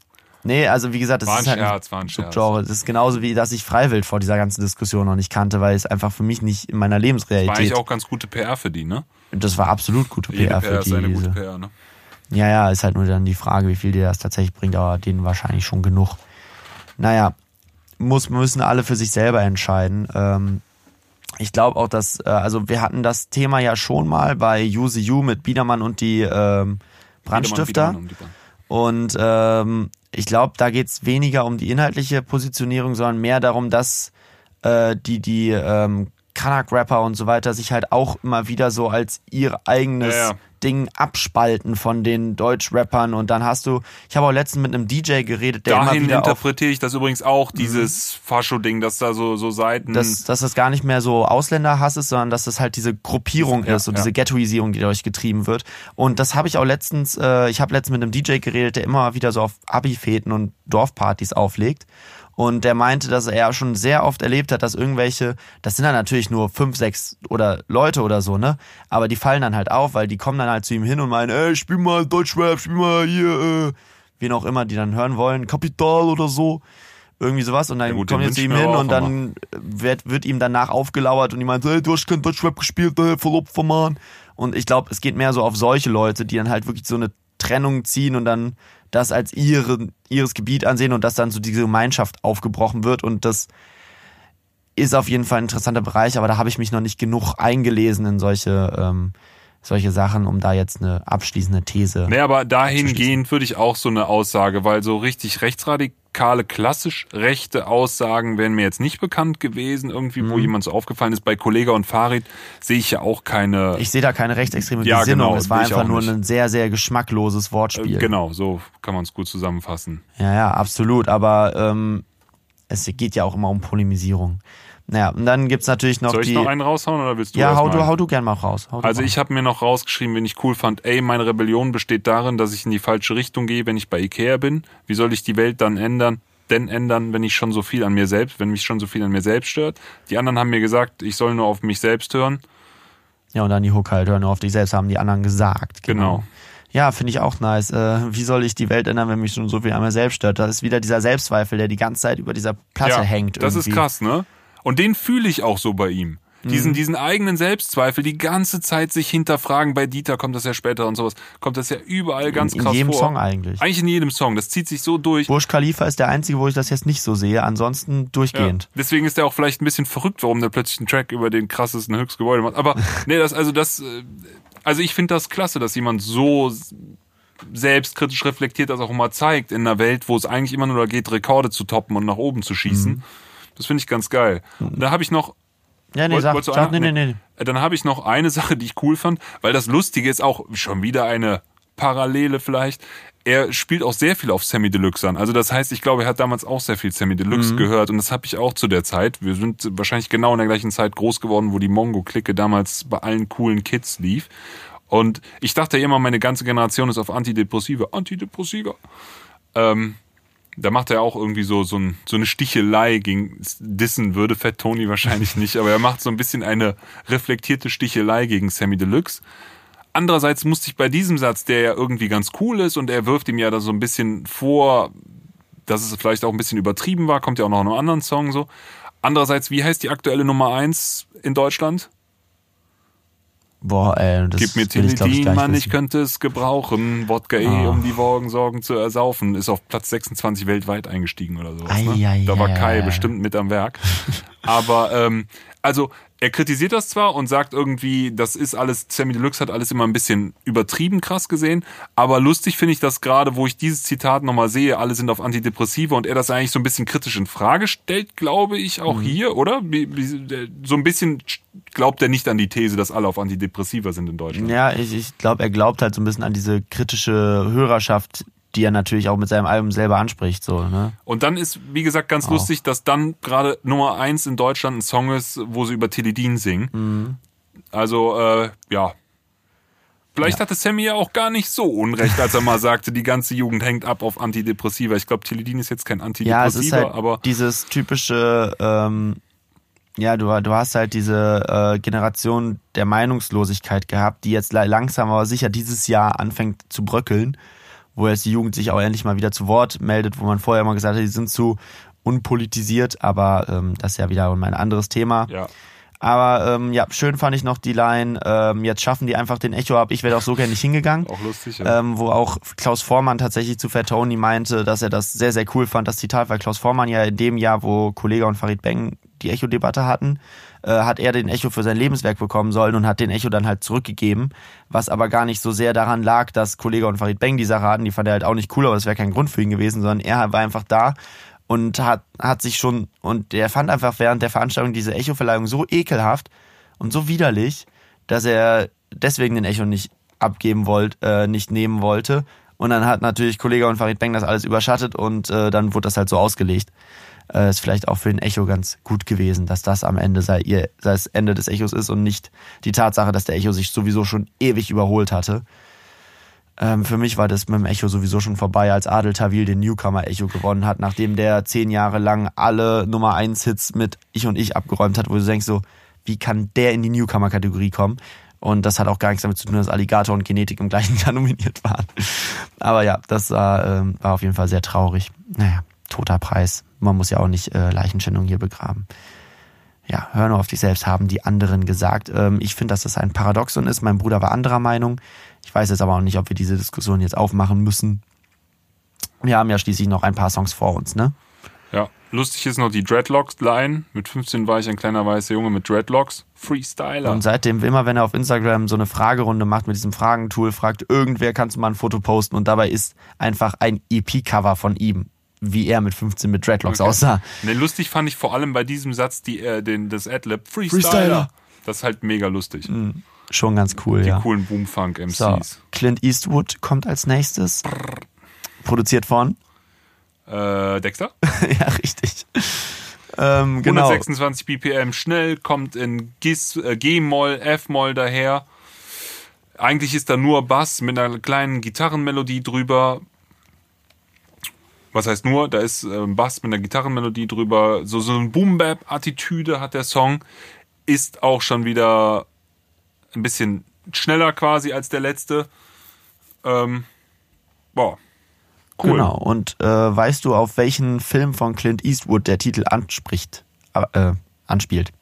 S1: nee, also wie gesagt, das
S2: War ein
S1: ist halt
S2: Scherz, war ein.
S1: Subgenre. Das ist genauso wie, dass ich Freiwild vor dieser ganzen Diskussion noch nicht kannte, weil es einfach für mich nicht in meiner
S2: War eigentlich
S1: Lebensrealität.
S2: auch ganz gute PR für die, ne?
S1: das war absolut gute
S2: Jede
S1: PR
S2: PR
S1: für
S2: ist eine
S1: die.
S2: gute. PR, ne?
S1: Ja, ja, ist halt nur dann die Frage, wie viel dir das tatsächlich bringt, aber denen wahrscheinlich schon genug. Naja, muss, müssen alle für sich selber entscheiden. Ähm, ich glaube auch, dass, äh, also wir hatten das Thema ja schon mal bei Use You mit Biedermann und die ähm, Brandstifter.
S2: Biedermann, Biedermann die Bahn.
S1: Und ähm, ich glaube, da geht's weniger um die inhaltliche Positionierung, sondern mehr darum, dass äh, die, die ähm, Kanak-Rapper und so weiter sich halt auch immer wieder so als ihr eigenes
S2: Ja, ja.
S1: Ding abspalten von den Deutsch-Rappern und dann hast du, ich habe auch letztens mit einem DJ geredet, der immer
S2: Dahin
S1: wieder auf,
S2: interpretiere ich das übrigens auch, dieses Fascho-Ding, dass da so, so Seiten.
S1: dass, dass das gar nicht mehr so Ausländerhass ist, sondern dass das halt diese Gruppierung
S2: Ja,
S1: ist und
S2: ja.
S1: diese Ghettoisierung, die dadurch getrieben wird. Und das habe ich auch letztens, äh, ich habe letztens mit einem DJ geredet, der immer wieder so auf Abi-Feten und Dorfpartys auflegt. Und der meinte, dass er schon sehr oft erlebt hat, dass irgendwelche, das sind dann natürlich nur fünf, sechs oder Leute oder so, ne? Aber die fallen dann halt auf, weil die kommen dann halt zu ihm hin und meinen, ey, spiel mal Deutschrap, spiel mal hier, äh, wen auch immer die dann hören wollen, Kapital oder so. Irgendwie sowas. Und dann
S2: Ja gut,
S1: kommen
S2: den
S1: die zu ihm hin und dann wird, wird ihm danach aufgelauert und die meint, ey, du hast kein Deutschrap gespielt, ey, voll Opfer, Mann. Und ich glaube, es geht mehr so auf solche Leute, die dann halt wirklich so eine Trennung ziehen und dann das als ihre, ihres Gebiet ansehen und dass dann so diese Gemeinschaft aufgebrochen wird und das ist auf jeden Fall ein interessanter Bereich, aber da habe ich mich noch nicht genug eingelesen in solche, ähm, solche Sachen, um da jetzt eine abschließende These.
S2: Nee, aber dahingehend würde ich auch so eine Aussage, weil so richtig rechtsradikale, klassisch rechte Aussagen wären mir jetzt nicht bekannt gewesen, irgendwie,
S1: Mhm.
S2: wo jemand so aufgefallen ist. Bei Kollega und Farid sehe ich ja auch keine.
S1: Ich sehe da keine rechtsextreme
S2: Ja,
S1: Gesinnung.
S2: genau,
S1: es war einfach nur
S2: nicht.
S1: ein sehr, sehr geschmackloses Wortspiel.
S2: äh, genau, so kann man es gut zusammenfassen.
S1: Ja, ja, absolut. Aber ähm, es geht ja auch immer um Polemisierung. Naja, und dann gibt's natürlich noch
S2: Soll ich
S1: die.
S2: noch einen raushauen oder willst du
S1: ja, hau du, hau du gern mal raus.
S2: Also
S1: mal.
S2: ich habe mir noch rausgeschrieben, wenn ich cool fand, ey, meine Rebellion besteht darin, dass ich in die falsche Richtung gehe, wenn ich bei Ikea bin. Wie soll ich die Welt dann ändern? Denn ändern, wenn ich schon so viel an mir selbst, wenn mich schon so viel an mir selbst stört. Die anderen haben mir gesagt, ich soll nur auf mich selbst hören.
S1: Ja, und dann die Hook halt, hören auf dich selbst, haben die anderen gesagt.
S2: Genau.
S1: Ja, finde ich auch nice. Äh, wie soll ich die Welt ändern, wenn mich schon so viel an mir selbst stört? Das ist wieder dieser Selbstzweifel, der die ganze Zeit über dieser Platte hängt.
S2: Das
S1: irgendwie.
S2: ist krass, ne? Und den fühle ich auch so bei ihm.
S1: Mhm.
S2: Diesen, diesen eigenen Selbstzweifel, die ganze Zeit sich hinterfragen. Bei Dieter kommt das ja später und sowas. Kommt das ja überall ganz
S1: in
S2: krass
S1: jedem
S2: vor.
S1: Song eigentlich.
S2: Eigentlich in jedem Song. Das zieht sich so durch.
S1: Burj Khalifa ist der einzige, wo ich das jetzt nicht so sehe. Ansonsten
S2: Ja.
S1: durchgehend.
S2: Deswegen ist er auch vielleicht ein bisschen verrückt, warum der plötzlich einen Track über den krassesten Höchstgebäude macht. Aber *laughs* nee, das also das äh, also ich finde das klasse, dass jemand so selbstkritisch reflektiert das auch immer zeigt in einer Welt, wo es eigentlich immer nur da geht, Rekorde zu toppen und nach oben zu schießen.
S1: Mhm.
S2: Das finde ich ganz geil. Und da habe ich noch
S1: Ja, nee, sag, sag nee, nee, nee.
S2: Äh, Dann habe ich noch eine Sache, die ich cool fand, weil das Lustige ist auch schon wieder eine Parallele vielleicht. Er spielt auch sehr viel auf Sammy Deluxe an. Also das heißt, ich glaube, er hat damals auch sehr viel Sammy Deluxe gehört und das habe ich auch zu der Zeit. Wir sind wahrscheinlich genau in der gleichen Zeit groß geworden, wo die Mongo-Clique damals bei allen coolen Kids lief. Und ich dachte immer, meine ganze Generation ist auf Antidepressiva. Antidepressiva. Ähm, da macht er auch irgendwie so, so, ein, so eine Stichelei gegen Dissen würde Fat Tony wahrscheinlich nicht, aber er macht so ein bisschen eine reflektierte Stichelei gegen Sammy Deluxe. Andererseits musste ich bei diesem Satz, der ja irgendwie ganz cool ist und er wirft ihm ja da so ein bisschen vor, dass es vielleicht auch ein bisschen übertrieben war, kommt ja auch noch in einem anderen Song so. Andererseits, wie heißt die aktuelle Nummer eins in Deutschland?
S1: Boah, ey, das
S2: Gib mir
S1: will ich, ich,
S2: Teledin, Mann, ich
S1: wissen.
S2: könnte es gebrauchen. Wodka eh,
S1: Ah.
S2: um die Morgensorgen zu ersaufen. Ist auf Platz 26 weltweit eingestiegen oder sowas. Ne?
S1: Ei, ei,
S2: da war Kai
S1: ei, ei.
S2: bestimmt mit am Werk. Aber, ähm, also, er kritisiert das zwar und sagt irgendwie, das ist alles, Sammy Deluxe hat alles immer ein bisschen übertrieben krass gesehen, aber lustig finde ich das gerade, wo ich dieses Zitat nochmal sehe, alle sind auf Antidepressiva und er das eigentlich so ein bisschen kritisch in Frage stellt, glaube ich,
S1: Mhm.
S2: auch hier, oder? So ein bisschen glaubt er nicht an die These, dass alle auf Antidepressiva sind in Deutschland.
S1: Ja, ich, ich glaube, er glaubt halt so ein bisschen an diese kritische Hörerschaft, die er natürlich auch mit seinem Album selber anspricht, so, ne?
S2: Und dann ist, wie gesagt, ganz
S1: Auch.
S2: lustig, dass dann gerade Nummer eins in Deutschland ein Song ist, wo sie über Teledin singen.
S1: Mhm.
S2: Also, äh, ja. Vielleicht hatte Sammy ja auch gar nicht so unrecht, als er mal sagte, die ganze Jugend hängt ab auf Antidepressiva. Ich glaube, Teledin ist jetzt kein
S1: Ja, es ist
S2: Antidepressiva,
S1: halt
S2: aber
S1: dieses typische, ähm, ja, du, du hast halt diese äh, Generation der Meinungslosigkeit gehabt, die jetzt la- langsam aber sicher dieses Jahr anfängt zu bröckeln, wo jetzt die Jugend sich auch endlich mal wieder zu Wort meldet, wo man vorher immer gesagt hat, die sind zu unpolitisiert, aber ähm, das ist ja wieder ein anderes Thema.
S2: ja.
S1: Aber ähm, ja, schön fand ich noch die Line, ähm, jetzt schaffen die einfach den Echo ab, ich wäre auch so gerne nicht hingegangen.
S2: Auch lustig, ja.
S1: Ähm, wo auch Klaus Vormann tatsächlich zu Fat Tony meinte, dass er das sehr, sehr cool fand, das Zitat, weil Klaus Vormann ja in dem Jahr, wo Kollege und Farid Beng die Echo-Debatte hatten, äh, hat er den Echo für sein Lebenswerk bekommen sollen und hat den Echo dann halt zurückgegeben, was aber gar nicht so sehr daran lag, dass Kollege und Farid Beng die Sache hatten, die fand er halt auch nicht cool, aber das wäre kein Grund für ihn gewesen, sondern er war einfach da und hat, hat sich schon, und er fand einfach während der Veranstaltung diese Echo-Verleihung so ekelhaft und so widerlich, dass er deswegen den Echo nicht abgeben wollte, äh, nicht nehmen wollte. Und dann hat natürlich Kollege und Farid Beng das alles überschattet und äh, dann wurde das halt so ausgelegt. Äh, ist vielleicht auch für den Echo ganz gut gewesen, dass das am Ende sei ihr sei das Ende des Echos ist und nicht die Tatsache, dass der Echo sich sowieso schon ewig überholt hatte. Ähm, für mich war das mit dem Echo sowieso schon vorbei, als Adel Tawil den Newcomer Echo gewonnen hat, nachdem der zehn Jahre lang alle Nummer 1 Hits mit Ich und Ich abgeräumt hat, wo du denkst so, wie kann der in die Newcomer-Kategorie kommen? Und das hat auch gar nichts damit zu tun, dass Alligator und Genetik im gleichen *laughs* Jahr nominiert waren. Aber ja, das war, ähm, war auf jeden Fall sehr traurig. Naja, toter Preis. Man muss ja auch nicht äh, Leichenschändung hier begraben. Ja, hör nur auf dich selbst, haben die anderen gesagt. Ähm, ich finde, dass das ein Paradoxon ist. Mein Bruder war anderer Meinung. Ich weiß jetzt aber auch nicht, ob wir diese Diskussion jetzt aufmachen müssen. Wir haben ja schließlich noch ein paar Songs vor uns, ne?
S2: Ja, lustig ist noch die Dreadlocks-Line. Mit 15 war ich ein kleiner weißer Junge mit Dreadlocks. Freestyler.
S1: Und seitdem, immer wenn er auf Instagram so eine Fragerunde macht mit diesem Fragentool, fragt irgendwer, kannst du mal ein Foto posten und dabei ist einfach ein EP-Cover von ihm, wie er mit 15 mit Dreadlocks
S2: Okay.
S1: aussah.
S2: Ne, lustig fand ich vor allem bei diesem Satz die, äh, den, das Adlib Freestyler.
S1: Freestyler.
S2: Das ist halt mega lustig.
S1: Schon ganz cool,
S2: Die
S1: ja.
S2: coolen Boomfunk-MCs.
S1: So, Clint Eastwood kommt als nächstes. Produziert von?
S2: Äh, Dexter? *laughs*
S1: ja, richtig. Ähm, genau.
S2: 126 BPM schnell, kommt in äh, G-Moll, F-Moll daher. Eigentlich ist da nur Bass mit einer kleinen Gitarrenmelodie drüber. Was heißt nur? Da ist äh, Bass mit einer Gitarrenmelodie drüber. So, so eine Boom-Bap-Attitüde hat der Song. Ist auch schon wieder ein bisschen schneller quasi als der letzte. Ähm, boah. Cool.
S1: Genau. Und äh, weißt du, auf welchen Film von Clint Eastwood der Titel anspricht, äh, anspielt?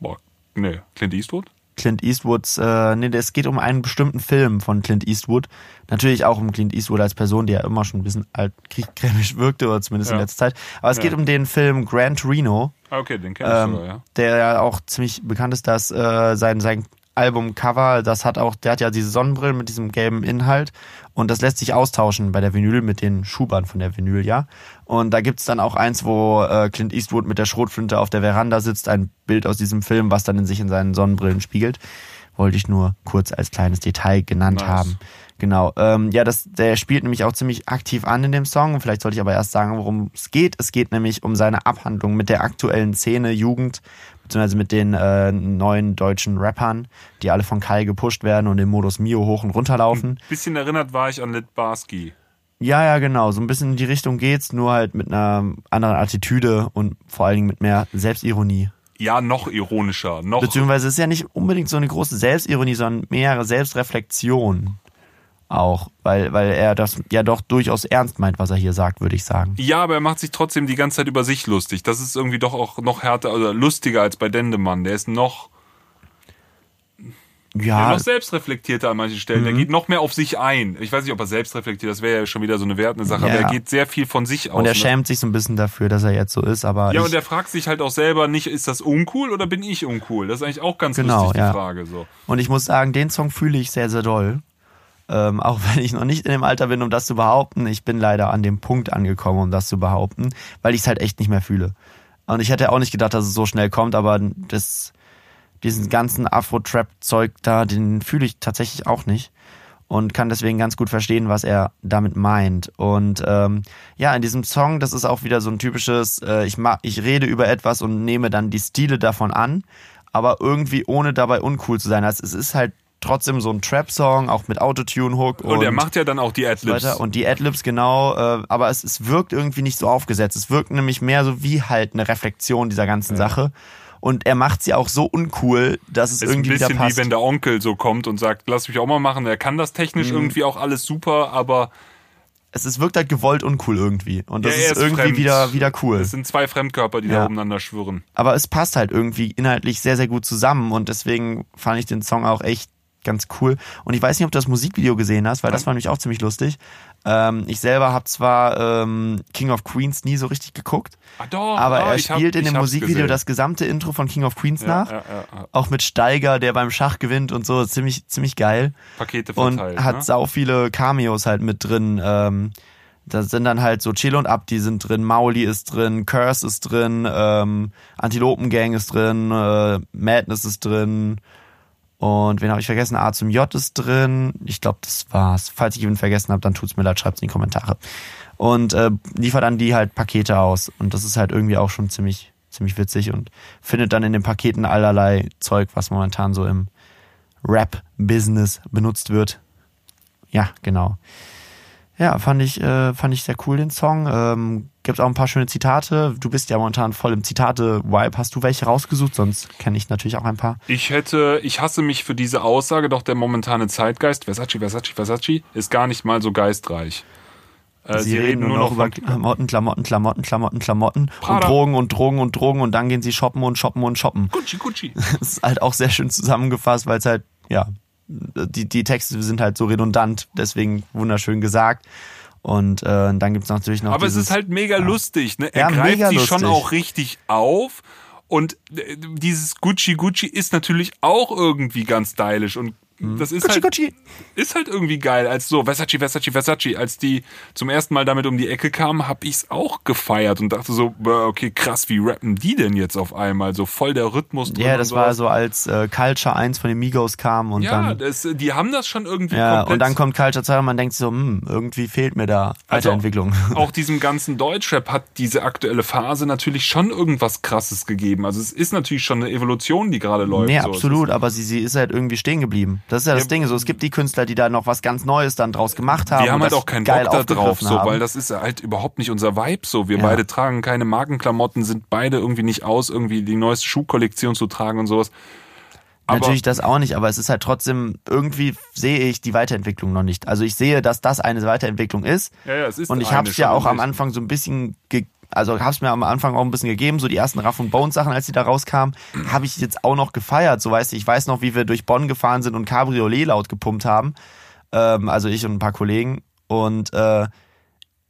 S2: Boah. Nee, Clint Eastwood?
S1: Clint Eastwoods, äh, nee, es geht um einen bestimmten Film von Clint Eastwood. Natürlich auch um Clint Eastwood als Person, die ja immer schon ein bisschen altkriegkrämisch wirkte, oder zumindest in
S2: Ja.
S1: letzter Zeit. Aber es
S2: Ja.
S1: geht um den Film Gran Torino,
S2: Ah, Okay, den kenn ich
S1: ähm,
S2: sogar, ja.
S1: der ja auch ziemlich bekannt ist, dass äh, sein, sein Albumcover, das hat auch, der hat ja diese Sonnenbrillen mit diesem gelben Inhalt und das lässt sich austauschen bei der Vinyl mit den Schubern von der Vinyl, ja. Und da gibt's dann auch eins, wo äh, Clint Eastwood mit der Schrotflinte auf der Veranda sitzt, ein Bild aus diesem Film, was dann in sich in seinen Sonnenbrillen spiegelt. Wollte ich nur kurz als kleines Detail genannt
S2: Nice.
S1: haben. Genau. Ähm, ja, das, der spielt nämlich auch ziemlich aktiv an in dem Song. Vielleicht sollte ich aber erst sagen, worum es geht. Es geht nämlich um seine Abhandlung mit der aktuellen Szene, Jugend, beziehungsweise mit den äh, neuen deutschen Rappern, die alle von Kai gepusht werden und im Modus Mio hoch und runter laufen.
S2: Bisschen erinnert war ich an Lit Barsky.
S1: Ja, ja, genau. So ein bisschen in die Richtung geht's, nur halt mit einer anderen Attitüde und vor allen Dingen mit mehr Selbstironie.
S2: Ja, noch ironischer, noch.
S1: Beziehungsweise es ist ja nicht unbedingt so eine große Selbstironie, sondern mehr Selbstreflexion auch, weil, weil er das ja doch durchaus ernst meint, was er hier sagt, würde ich sagen.
S2: Ja, aber er macht sich trotzdem die ganze Zeit über sich lustig. Das ist irgendwie doch auch noch härter oder lustiger als bei Dendemann. Der ist noch, der
S1: Ja,
S2: noch selbstreflektierter an manchen Stellen.
S1: Mhm.
S2: Der geht noch mehr auf sich ein. Ich weiß nicht, ob er selbst reflektiert, das wäre ja schon wieder so eine wertende Sache,
S1: Ja.
S2: aber er geht sehr viel von sich aus.
S1: und er
S2: ne?
S1: schämt sich so ein bisschen dafür, dass er jetzt so ist, aber
S2: Ja, und er fragt sich halt auch selber nicht, ist das uncool oder bin ich uncool? Das ist eigentlich auch ganz
S1: Genau,
S2: lustig, die
S1: ja.
S2: Frage. So.
S1: Und ich muss sagen, den Song fühle ich sehr, sehr doll. Ähm, auch *laughs* wenn ich noch nicht in dem Alter bin, um das zu behaupten. Ich bin leider an dem Punkt angekommen, um das zu behaupten, weil ich es halt echt nicht mehr fühle. Und ich hätte auch nicht gedacht, dass es so schnell kommt, aber das, diesen ganzen Afro-Trap-Zeug da, den fühle ich tatsächlich auch nicht. Und kann deswegen ganz gut verstehen, was er damit meint. Und ähm, ja, in diesem Song, das ist auch wieder so ein typisches, äh, ich, ma ich rede über etwas und nehme dann die Stile davon an, aber irgendwie ohne dabei uncool zu sein. Also es ist halt trotzdem so ein Trap-Song, auch mit Autotune-Hook.
S2: Und, er macht ja dann auch die Adlibs.
S1: weiter. Und die Adlibs, genau, äh, aber es, es wirkt irgendwie nicht so aufgesetzt. Es wirkt nämlich mehr so wie halt eine Reflexion dieser ganzen Sache. Und er macht sie auch so uncool, dass es
S2: ist ein
S1: irgendwie wieder
S2: bisschen
S1: passt.
S2: wie wenn der Onkel so kommt und sagt, lass mich auch mal machen. Er kann das
S1: Mhm.
S2: technisch irgendwie auch alles super, aber
S1: es, es wirkt halt gewollt uncool irgendwie. Und das
S2: Ja, er
S1: ist, irgendwie
S2: fremd.
S1: wieder, wieder cool.
S2: Es sind zwei Fremdkörper, die
S1: Ja.
S2: da umeinander schwirren.
S1: Aber es passt halt irgendwie inhaltlich sehr, sehr gut zusammen. Und deswegen fand ich den Song auch echt ganz cool. Und ich weiß nicht, ob du das Musikvideo gesehen hast, weil das war nämlich auch ziemlich lustig. Ähm, ich selber habe zwar ähm, King of Queens nie so richtig geguckt,
S2: Ah, doch,
S1: aber
S2: ah,
S1: er
S2: hab-
S1: spielt in
S2: ich
S1: dem Musikvideo
S2: gesehen.
S1: das gesamte Intro von King of Queens
S2: ja,
S1: nach.
S2: Ja, ja.
S1: Auch mit Steiger, der beim Schach gewinnt und so, ziemlich, ziemlich geil.
S2: Pakete
S1: Und
S2: verteilt.
S1: hat
S2: ne?
S1: sau viele Cameos halt mit drin. Ähm, da sind dann halt so Chill und Abdi sind drin, Mauli ist drin, Curse ist drin, ähm, Antilopengang ist drin, äh, Madness ist drin und wen habe ich vergessen? A zum J ist drin. Ich glaube, das war's. Falls ich ihn vergessen habe, dann tut's mir leid, schreibt's in die Kommentare. Und äh, liefert dann die halt Pakete aus und das ist halt irgendwie auch schon ziemlich ziemlich witzig und findet dann in den Paketen allerlei Zeug, was momentan so im Rap-Business benutzt wird. Ja, genau. Ja, fand ich, äh, fand ich sehr cool, den Song. Ähm, gibt auch ein paar schöne Zitate. Du bist ja momentan voll im Zitate-Vibe. Hast du welche rausgesucht? Sonst kenne ich natürlich auch ein paar.
S2: Ich hätte, ich hasse mich für diese Aussage, doch der momentane Zeitgeist, Versace, Versace, Versace, ist gar nicht mal so geistreich.
S1: Äh, sie, sie, reden nur noch über Klamotten, Klamotten, Klamotten, Klamotten, Klamotten Prada. und Drogen und Drogen und Drogen und dann gehen sie shoppen und shoppen und shoppen.
S2: Gucci, Gucci. *laughs*
S1: Das ist halt auch sehr schön zusammengefasst, weil es halt, ja, die, die Texte sind halt so redundant, deswegen wunderschön gesagt. Und äh, dann gibt's natürlich noch.
S2: Aber dieses, es ist halt mega ja. lustig, ne? Er ja, greift sie schon auch richtig auf. Und äh, dieses Gucci Gucci ist natürlich auch irgendwie ganz stylisch und. Das ist Gucci, halt, Gucci. ist halt irgendwie geil. Als so Versace, Versace, Versace, als die zum ersten Mal damit um die Ecke kamen, hab ich's auch gefeiert und dachte so, okay, krass, wie rappen die denn jetzt auf einmal? So voll der Rhythmus
S1: drin. Ja, das war so, als äh, Culture 1 von den Migos kam und
S2: ja,
S1: dann. Ja,
S2: das, die haben das schon irgendwie
S1: Ja, und dann kommt Culture 2 und man denkt so, hm, irgendwie fehlt mir da also Weiterentwicklung.
S2: Also auch, auch diesem ganzen Deutschrap hat diese aktuelle Phase natürlich schon irgendwas krasses gegeben. Also es ist natürlich schon eine Evolution, die gerade läuft.
S1: Nee, so. absolut, aber sie, sie ist halt irgendwie stehen geblieben. Das ist ja das ja, Ding. So, es gibt die Künstler, die da noch was ganz Neues dann draus gemacht haben.
S2: Wir haben halt auch keinen Bock da drauf, so, weil das ist halt überhaupt nicht unser Vibe. So, wir ja. beide tragen keine Markenklamotten, sind beide irgendwie nicht aus, irgendwie die neueste Schuhkollektion zu tragen und sowas.
S1: Aber Natürlich das auch nicht, aber es ist halt trotzdem, irgendwie sehe ich die Weiterentwicklung noch nicht. Also ich sehe, dass das eine Weiterentwicklung ist.
S2: Ja, ja, es ist
S1: und ich habe es ja auch am Anfang so ein bisschen also habe es mir am Anfang auch ein bisschen gegeben, so die ersten Raff und Bones Sachen, als die da rauskamen, habe ich jetzt auch noch gefeiert. So weißt du, ich weiß noch, wie wir durch Bonn gefahren sind und Cabriolet laut gepumpt haben. Ähm, also ich und ein paar Kollegen und äh,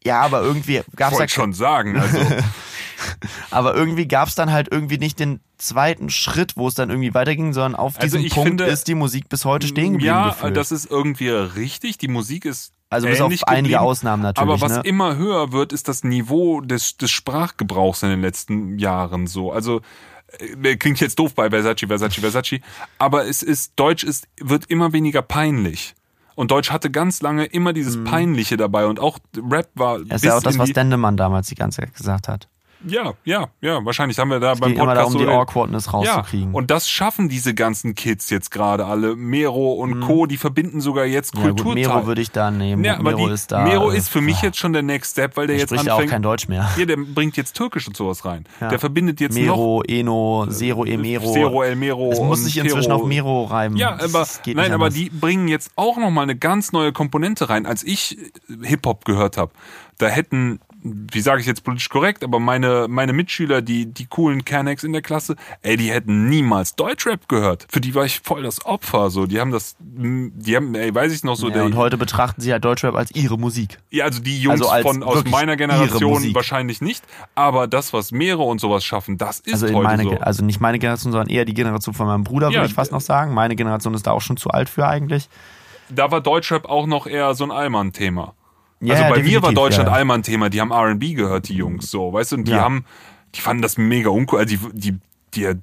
S1: ja, aber irgendwie gab's
S2: ich ja schon sagen, also *laughs*
S1: aber irgendwie gab's dann halt irgendwie nicht den zweiten Schritt, wo es dann irgendwie weiterging, sondern auf also diesem Punkt finde, ist die Musik bis heute stehen geblieben.
S2: Ja,
S1: gefühlt.
S2: das ist irgendwie richtig. Die Musik ist
S1: also bis auf einige geblieben. Ausnahmen natürlich.
S2: Aber was
S1: ne?
S2: immer höher wird, ist das Niveau des, des Sprachgebrauchs in den letzten Jahren so. Also äh, klingt jetzt doof bei Versace, Versace, Versace, aber es ist Deutsch ist wird immer weniger peinlich. Und Deutsch hatte ganz lange immer dieses mhm. Peinliche dabei und auch Rap war.
S1: Das ist ja auch das, was Dendemann damals die ganze Zeit gesagt hat.
S2: Ja, ja, ja, wahrscheinlich haben wir da
S1: es
S2: beim
S1: Podcast immer darum, so die Awkwardness rauszukriegen.
S2: Ja, und das schaffen diese ganzen Kids jetzt gerade alle. Mero und mhm. Co., die verbinden sogar jetzt ja, Kulturteil.
S1: Mero würde ich da nehmen.
S2: Ja, Mero die, ist da. Mero ist für mich jetzt schon der Next Step, weil der, der jetzt
S1: spricht
S2: anfängt.
S1: auch kein Deutsch mehr.
S2: Ja, der bringt jetzt Türkisch und sowas rein. Ja. Der verbindet jetzt
S1: Mero,
S2: noch
S1: Eno, Zero E Mero.
S2: Zero El Mero.
S1: Es muss sich inzwischen auf Mero reimen.
S2: Ja, aber nein, aber die bringen jetzt auch noch mal eine ganz neue Komponente rein. Als ich Hip Hop gehört habe, da hätten wie sage ich jetzt politisch korrekt, aber meine, meine Mitschüler, die, die coolen Kernex in der Klasse, ey, die hätten niemals Deutschrap gehört. Für die war ich voll das Opfer, so. Die haben das, die haben, ey, weiß ich noch so.
S1: Ja,
S2: der,
S1: und heute betrachten sie ja Deutschrap als ihre Musik.
S2: Ja, also die Jungs also von, aus meiner Generation wahrscheinlich nicht, aber das, was Meere und sowas schaffen, das ist
S1: also
S2: heute
S1: meine,
S2: so.
S1: Also nicht meine Generation, sondern eher die Generation von meinem Bruder, ja, würde ich fast noch sagen. Meine Generation ist da auch schon zu alt für eigentlich.
S2: Da war Deutschrap auch noch eher so ein Allmann-Thema. Ja, also bei mir war Deutschland ja. Allmann Thema, die haben R&B gehört, die Jungs, so, weißt du, und die ja. haben, die fanden das mega uncool, also die, die, die,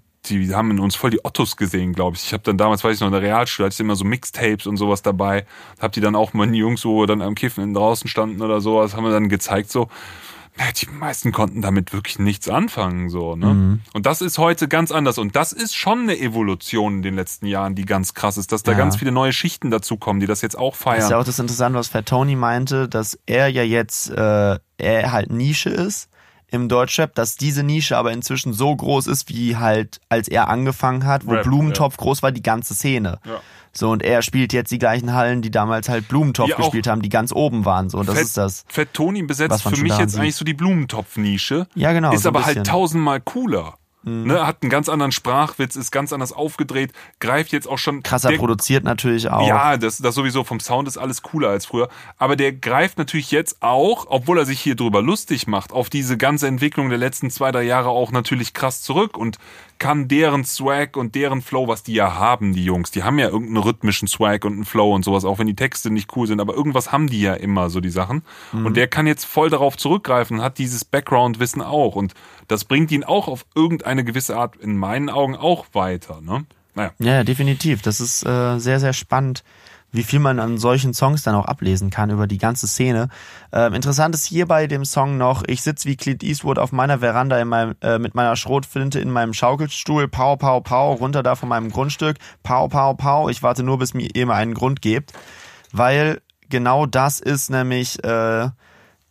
S2: die haben in uns voll die Ottos gesehen, glaube ich. Ich habe dann damals, weiß ich noch, in der Realschule, hatte ich immer so Mixtapes und sowas dabei, hab die dann auch mal die Jungs, wo dann am Kiffen draußen standen oder sowas, haben wir dann gezeigt, so, die meisten konnten damit wirklich nichts anfangen, so, ne? Mhm. Und das ist heute ganz anders. Und das ist schon eine Evolution in den letzten Jahren, die ganz krass ist, dass da ja. ganz viele neue Schichten dazukommen, die das jetzt auch feiern. Das
S1: ist ja auch das Interessante, was Fat Tony meinte, dass er ja jetzt, äh, er halt Nische ist im Deutschrap, dass diese Nische aber inzwischen so groß ist, wie halt, als er angefangen hat, wo Rap, Blumentopf ja. groß war, die ganze Szene. Ja. So, und er spielt jetzt die gleichen Hallen, die damals halt Blumentopf ja, gespielt haben, die ganz oben waren. So, und das
S2: Fett,
S1: ist das.
S2: Fett Toni besetzt für mich jetzt sieht. eigentlich so die Blumentopf-Nische.
S1: Ja, genau.
S2: Ist so aber halt tausendmal cooler. Mhm. Ne, hat einen ganz anderen Sprachwitz, ist ganz anders aufgedreht, greift jetzt auch schon.
S1: Krasser der, produziert natürlich auch.
S2: Ja, das, das sowieso vom Sound ist alles cooler als früher. Aber der greift natürlich jetzt auch, obwohl er sich hier drüber lustig macht, auf diese ganze Entwicklung der letzten zwei, drei Jahre auch natürlich krass zurück und kann deren Swag und deren Flow, was die ja haben, die Jungs, die haben ja irgendeinen rhythmischen Swag und einen Flow und sowas, auch wenn die Texte nicht cool sind, aber irgendwas haben die ja immer, so die Sachen. Mhm. Und der kann jetzt voll darauf zurückgreifen und hat dieses Background-Wissen auch. Und das bringt ihn auch auf irgendeine gewisse Art, in meinen Augen, auch weiter. Ne?
S1: Naja. Ja, definitiv. Das ist äh, sehr, sehr spannend wie viel man an solchen Songs dann auch ablesen kann über die ganze Szene. Ähm, interessant ist hier bei dem Song noch, ich sitze wie Clint Eastwood auf meiner Veranda in meinem, äh, mit meiner Schrotflinte in meinem Schaukelstuhl, pow, pow, pow, runter da von meinem Grundstück, pow, pow, pow, ich warte nur, bis mir ihr einen Grund gebt, weil genau das ist nämlich äh,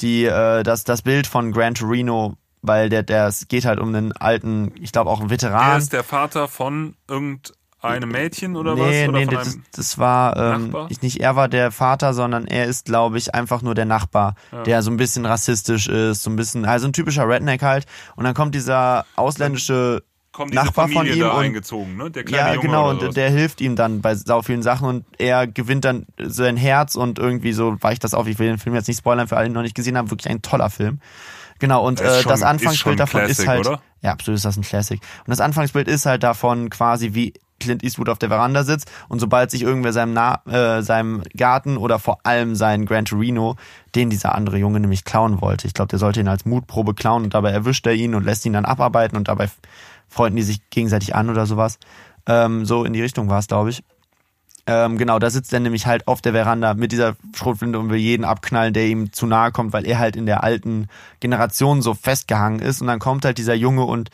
S1: die, äh, das, das Bild von Gran Torino weil der, der, es geht halt um einen alten, ich glaube auch einen Veteran. Er
S2: ist der Vater von irgendeinem einem Mädchen oder
S1: nee,
S2: was? Oder
S1: nee, das, das, war ähm, nicht er war der Vater, sondern er ist, glaube ich, einfach nur der Nachbar, ja. der so ein bisschen rassistisch ist, so ein bisschen, also ein typischer Redneck halt. Und dann kommt dieser ausländische kommt Nachbar von ihm und
S2: eingezogen, ne? Der kleine
S1: ja,
S2: Junge
S1: genau, und der hilft ihm dann bei sau vielen Sachen und er gewinnt dann sein Herz und irgendwie so weicht das auf. Ich will den Film jetzt nicht spoilern für alle, die noch nicht gesehen haben. Wirklich ein toller Film. Genau, und das, äh, schon, das Anfangsbild davon Classic, ist halt. Oder? Ja, absolut ist das ein Classic. Und das Anfangsbild ist halt davon quasi, wie Clint Eastwood auf der Veranda sitzt und sobald sich irgendwer seinem, Na äh, seinem Garten oder vor allem seinen Gran Torino, den dieser andere Junge nämlich klauen wollte. Ich glaube, der sollte ihn als Mutprobe klauen und dabei erwischt er ihn und lässt ihn dann abarbeiten und dabei freunden die sich gegenseitig an oder sowas. Ähm, so in die Richtung war es, glaube ich. Ähm, genau, da sitzt er nämlich halt auf der Veranda mit dieser Schrotflinte und will jeden abknallen, der ihm zu nahe kommt, weil er halt in der alten Generation so festgehangen ist. Und dann kommt halt dieser Junge und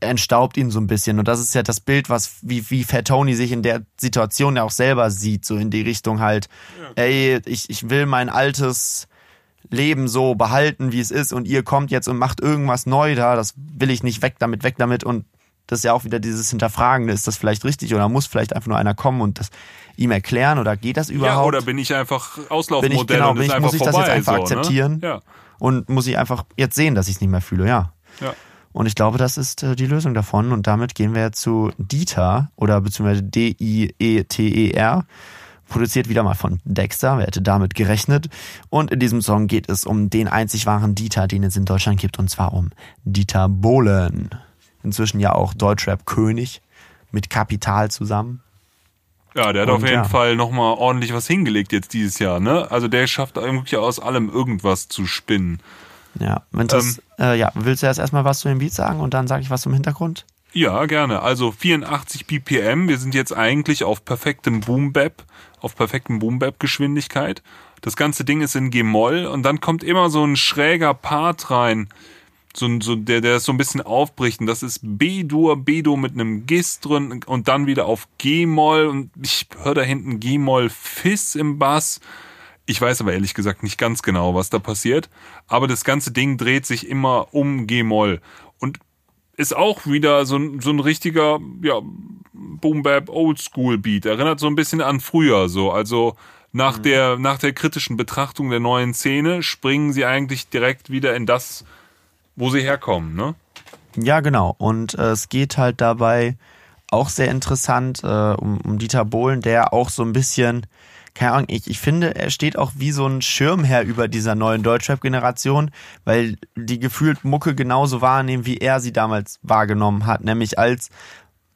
S1: entstaubt ihn so ein bisschen. Und das ist ja das Bild, was wie, wie Fat Tony sich in der Situation ja auch selber sieht, so in die Richtung halt, ja. ey, ich, ich will mein altes Leben so behalten, wie es ist, und ihr kommt jetzt und macht irgendwas neu da, das will ich nicht weg damit, weg damit. Und das ist ja auch wieder dieses Hinterfragen, ist das vielleicht richtig oder muss vielleicht einfach nur einer kommen und das ihm erklären oder geht das überhaupt? Ja,
S2: oder bin ich einfach Auslaufmodell
S1: bin ich, genau,
S2: und
S1: bin ich, muss ich das jetzt einfach so, ne? akzeptieren ne? ja. und muss ich einfach jetzt sehen, dass ich es nicht mehr fühle, ja. Ja. Und ich glaube, das ist äh, die Lösung davon. Und damit gehen wir zu Dieter oder beziehungsweise D-I-E-T-E-R. Produziert wieder mal von Dexter, wer hätte damit gerechnet? Und in diesem Song geht es um den einzig wahren Dieter, den es in Deutschland gibt, und zwar um Dieter Bohlen. Inzwischen ja auch Deutschrap-König mit Kapital zusammen.
S2: Ja, der hat und auf jeden ja. Fall nochmal ordentlich was hingelegt jetzt dieses Jahr, ne? Also der schafft irgendwie aus allem irgendwas zu spinnen.
S1: Ja, wenn das, ähm, äh, ja, willst du erst erstmal was zu dem Beat sagen und dann sage ich was zum Hintergrund?
S2: Ja, gerne. Also 84 BPM. Wir sind jetzt eigentlich auf perfektem Boom Bap, auf perfektem Boom Bap Geschwindigkeit. Das ganze Ding ist in G-Moll und dann kommt immer so ein schräger Part rein, so, so der der so ein bisschen aufbricht und das ist B-Dur, B-Dur mit einem Gis drin und dann wieder auf G-Moll und ich höre da hinten G-Moll Fiss im Bass ich weiß aber ehrlich gesagt nicht ganz genau, was da passiert. Aber das ganze Ding dreht sich immer um G-Moll. Und ist auch wieder so ein, so ein richtiger, ja, Boom-Bap Oldschool-Beat. Erinnert so ein bisschen an früher so. Also nach, mhm. der, nach der kritischen Betrachtung der neuen Szene springen sie eigentlich direkt wieder in das, wo sie herkommen, ne?
S1: Ja, genau. Und äh, es geht halt dabei auch sehr interessant äh, um, um Dieter Bohlen, der auch so ein bisschen keine Ahnung, ich, ich finde, er steht auch wie so ein Schirmherr über dieser neuen Deutschrap-Generation, weil die gefühlt Mucke genauso wahrnehmen, wie er sie damals wahrgenommen hat, nämlich als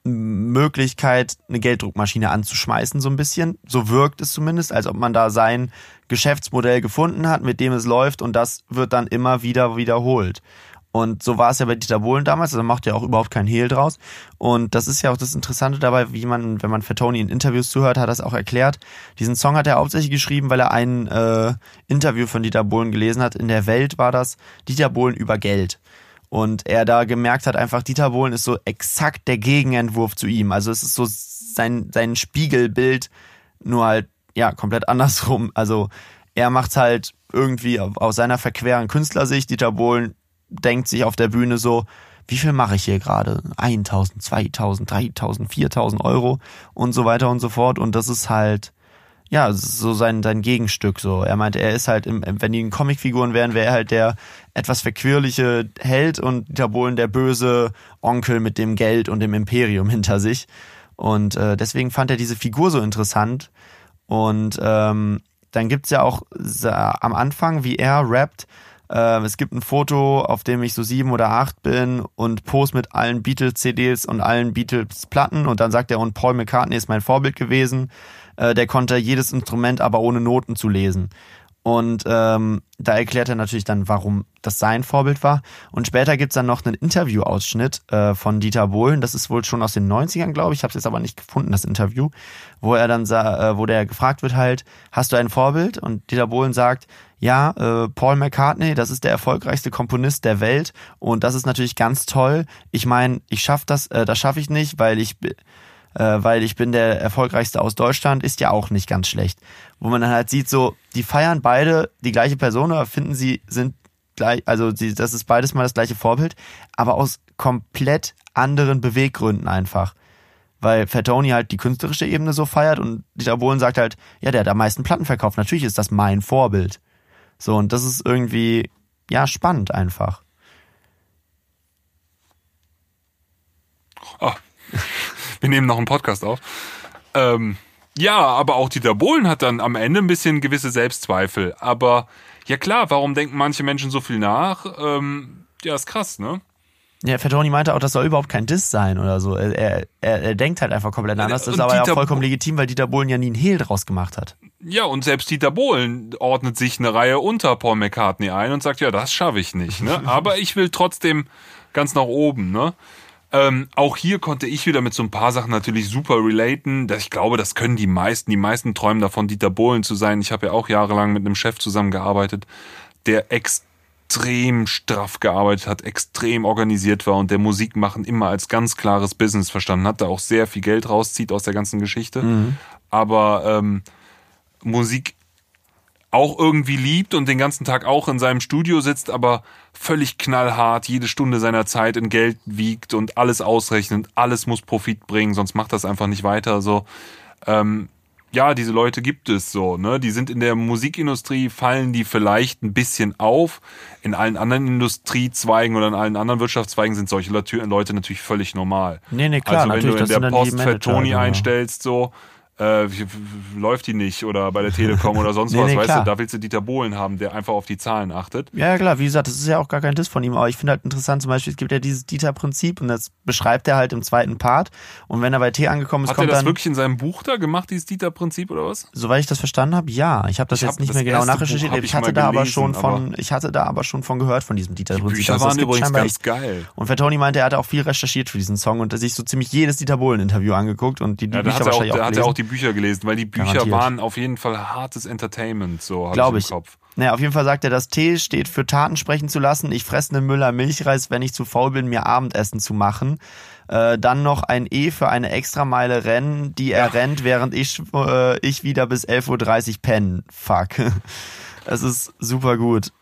S1: Möglichkeit, eine Gelddruckmaschine anzuschmeißen, so ein bisschen. So wirkt es zumindest, als ob man da sein Geschäftsmodell gefunden hat, mit dem es läuft und das wird dann immer wieder wiederholt. Und so war es ja bei Dieter Bohlen damals, also macht ja auch überhaupt kein Hehl draus. Und das ist ja auch das Interessante dabei, wie man, wenn man für Tony in Interviews zuhört, hat er das auch erklärt. Diesen Song hat er hauptsächlich geschrieben, weil er ein äh, Interview von Dieter Bohlen gelesen hat. In der Welt war das Dieter Bohlen über Geld. Und er da gemerkt hat, einfach Dieter Bohlen ist so exakt der Gegenentwurf zu ihm. Also es ist so sein, sein Spiegelbild, nur halt, ja, komplett andersrum. Also er macht halt irgendwie aus seiner verqueren Künstlersicht, Dieter Bohlen denkt sich auf der Bühne so, wie viel mache ich hier gerade? 1000, 2000, 3000, 4000 Euro und so weiter und so fort. Und das ist halt, ja, so sein, sein Gegenstück so. Er meinte, er ist halt, im, wenn die Comicfiguren wären, wäre er halt der etwas verquirliche Held und Dieter Bohlen der böse Onkel mit dem Geld und dem Imperium *laughs* hinter sich. Und äh, deswegen fand er diese Figur so interessant. Und ähm, dann gibt's ja auch am Anfang, wie er rappt, äh, es gibt ein Foto, auf dem ich so sieben oder acht bin und post mit allen Beatles-CDs und allen Beatles-Platten und dann sagt er, und Paul McCartney ist mein Vorbild gewesen. Äh, der konnte jedes Instrument aber ohne Noten zu lesen. Und ähm, da erklärt er natürlich dann, warum das sein Vorbild war. Und später gibt's dann noch einen Interviewausschnitt äh, von Dieter Bohlen. Das ist wohl schon aus den 90ern, glaube ich. Ich habe es jetzt aber nicht gefunden, das Interview. Wo er dann äh, wo der gefragt wird halt, hast du ein Vorbild? Und Dieter Bohlen sagt, ja, äh, Paul McCartney, das ist der erfolgreichste Komponist der Welt. Und das ist natürlich ganz toll. Ich meine, ich schaff das, äh, das schaffe ich nicht, weil ich äh, weil ich bin der erfolgreichste aus Deutschland, ist ja auch nicht ganz schlecht. Wo man dann halt sieht, so, die feiern beide die gleiche Person oder finden sie, sind gleich, also sie, das ist beides mal das gleiche Vorbild, aber aus komplett anderen Beweggründen einfach. Weil Fatoni halt die künstlerische Ebene so feiert und Dieter Bohlen sagt halt, ja, der hat am meisten Platten verkauft, natürlich ist das mein Vorbild. So, und das ist irgendwie, ja, spannend einfach.
S2: Oh, wir nehmen noch einen Podcast auf. Ähm, ja, aber auch Dieter Bohlen hat dann am Ende ein bisschen gewisse Selbstzweifel. Aber ja klar, warum denken manche Menschen so viel nach? Ähm, ja, ist krass, ne?
S1: Ja, Fatoni meinte auch, das soll überhaupt kein Diss sein oder so. Er, er, er denkt halt einfach komplett anders. Das ist aber Dieter ja vollkommen legitim, weil Dieter Bohlen ja nie einen Hehl draus gemacht hat.
S2: Ja, und selbst Dieter Bohlen ordnet sich eine Reihe unter Paul McCartney ein und sagt, ja, das schaffe ich nicht. Ne? *laughs* Aber ich will trotzdem ganz nach oben. Ne? Ähm, auch hier konnte ich wieder mit so ein paar Sachen natürlich super relaten. Ich glaube, das können die meisten. Die meisten träumen davon, Dieter Bohlen zu sein. Ich habe ja auch jahrelang mit einem Chef zusammengearbeitet, der extrem straff gearbeitet hat, extrem organisiert war und der Musik machen immer als ganz klares Business verstanden hat, da auch sehr viel Geld rauszieht aus der ganzen Geschichte. Mhm. Aber ähm, Musik auch irgendwie liebt und den ganzen Tag auch in seinem Studio sitzt, aber völlig knallhart jede Stunde seiner Zeit in Geld wiegt und alles ausrechnet, alles muss Profit bringen, sonst macht das einfach nicht weiter. So, ähm, ja, diese Leute gibt es so, ne? Die sind in der Musikindustrie, fallen die vielleicht ein bisschen auf. In allen anderen Industriezweigen oder in allen anderen Wirtschaftszweigen sind solche Leute natürlich völlig normal.
S1: Nee, nee, klar.
S2: Also wenn du in der Post für Tony einstellst, so, äh, läuft die nicht oder bei der Telekom oder sonst *laughs* nee, was, nee, weißt klar. du, da willst du Dieter Bohlen haben, der einfach auf die Zahlen achtet.
S1: Ja, klar, wie gesagt, das ist ja auch gar kein Diss von ihm, aber ich finde halt interessant, zum Beispiel, es gibt ja dieses Dieter-Prinzip und das beschreibt er halt im zweiten Part und wenn er bei T angekommen ist,
S2: Hat
S1: kommt
S2: er das
S1: dann,
S2: wirklich in seinem Buch da gemacht, dieses Dieter-Prinzip oder was?
S1: Soweit ich das verstanden habe, ja. Ich habe das ich jetzt hab nicht mehr genau nachrecherchiert. Ich, ich hatte da gelesen, aber schon von, ich hatte da aber schon von gehört von diesem Dieter-Prinzip.
S2: Die Bücher also, waren übrigens ganz geil.
S1: Und Fatoni meinte, er hatte auch viel recherchiert für diesen Song und sich so ziemlich jedes Dieter Bohlen-Interview angeguckt und die, die ja, Bücher wahrscheinlich auch,
S2: auch
S1: gelesen.
S2: Er Bücher gelesen, weil die Bücher Garantiert. waren auf jeden Fall hartes Entertainment, so
S1: habe ich im Kopf. Naja, auf jeden Fall sagt er, das T steht für Taten sprechen zu lassen. Ich fresse einen Müller Milchreis, wenn ich zu faul bin, mir Abendessen zu machen. Äh, dann noch ein E für eine Extrameile rennen, die er ja. rennt, während ich, äh, ich wieder bis 11.30 Uhr pennen. Fuck. *laughs* Es ist super gut.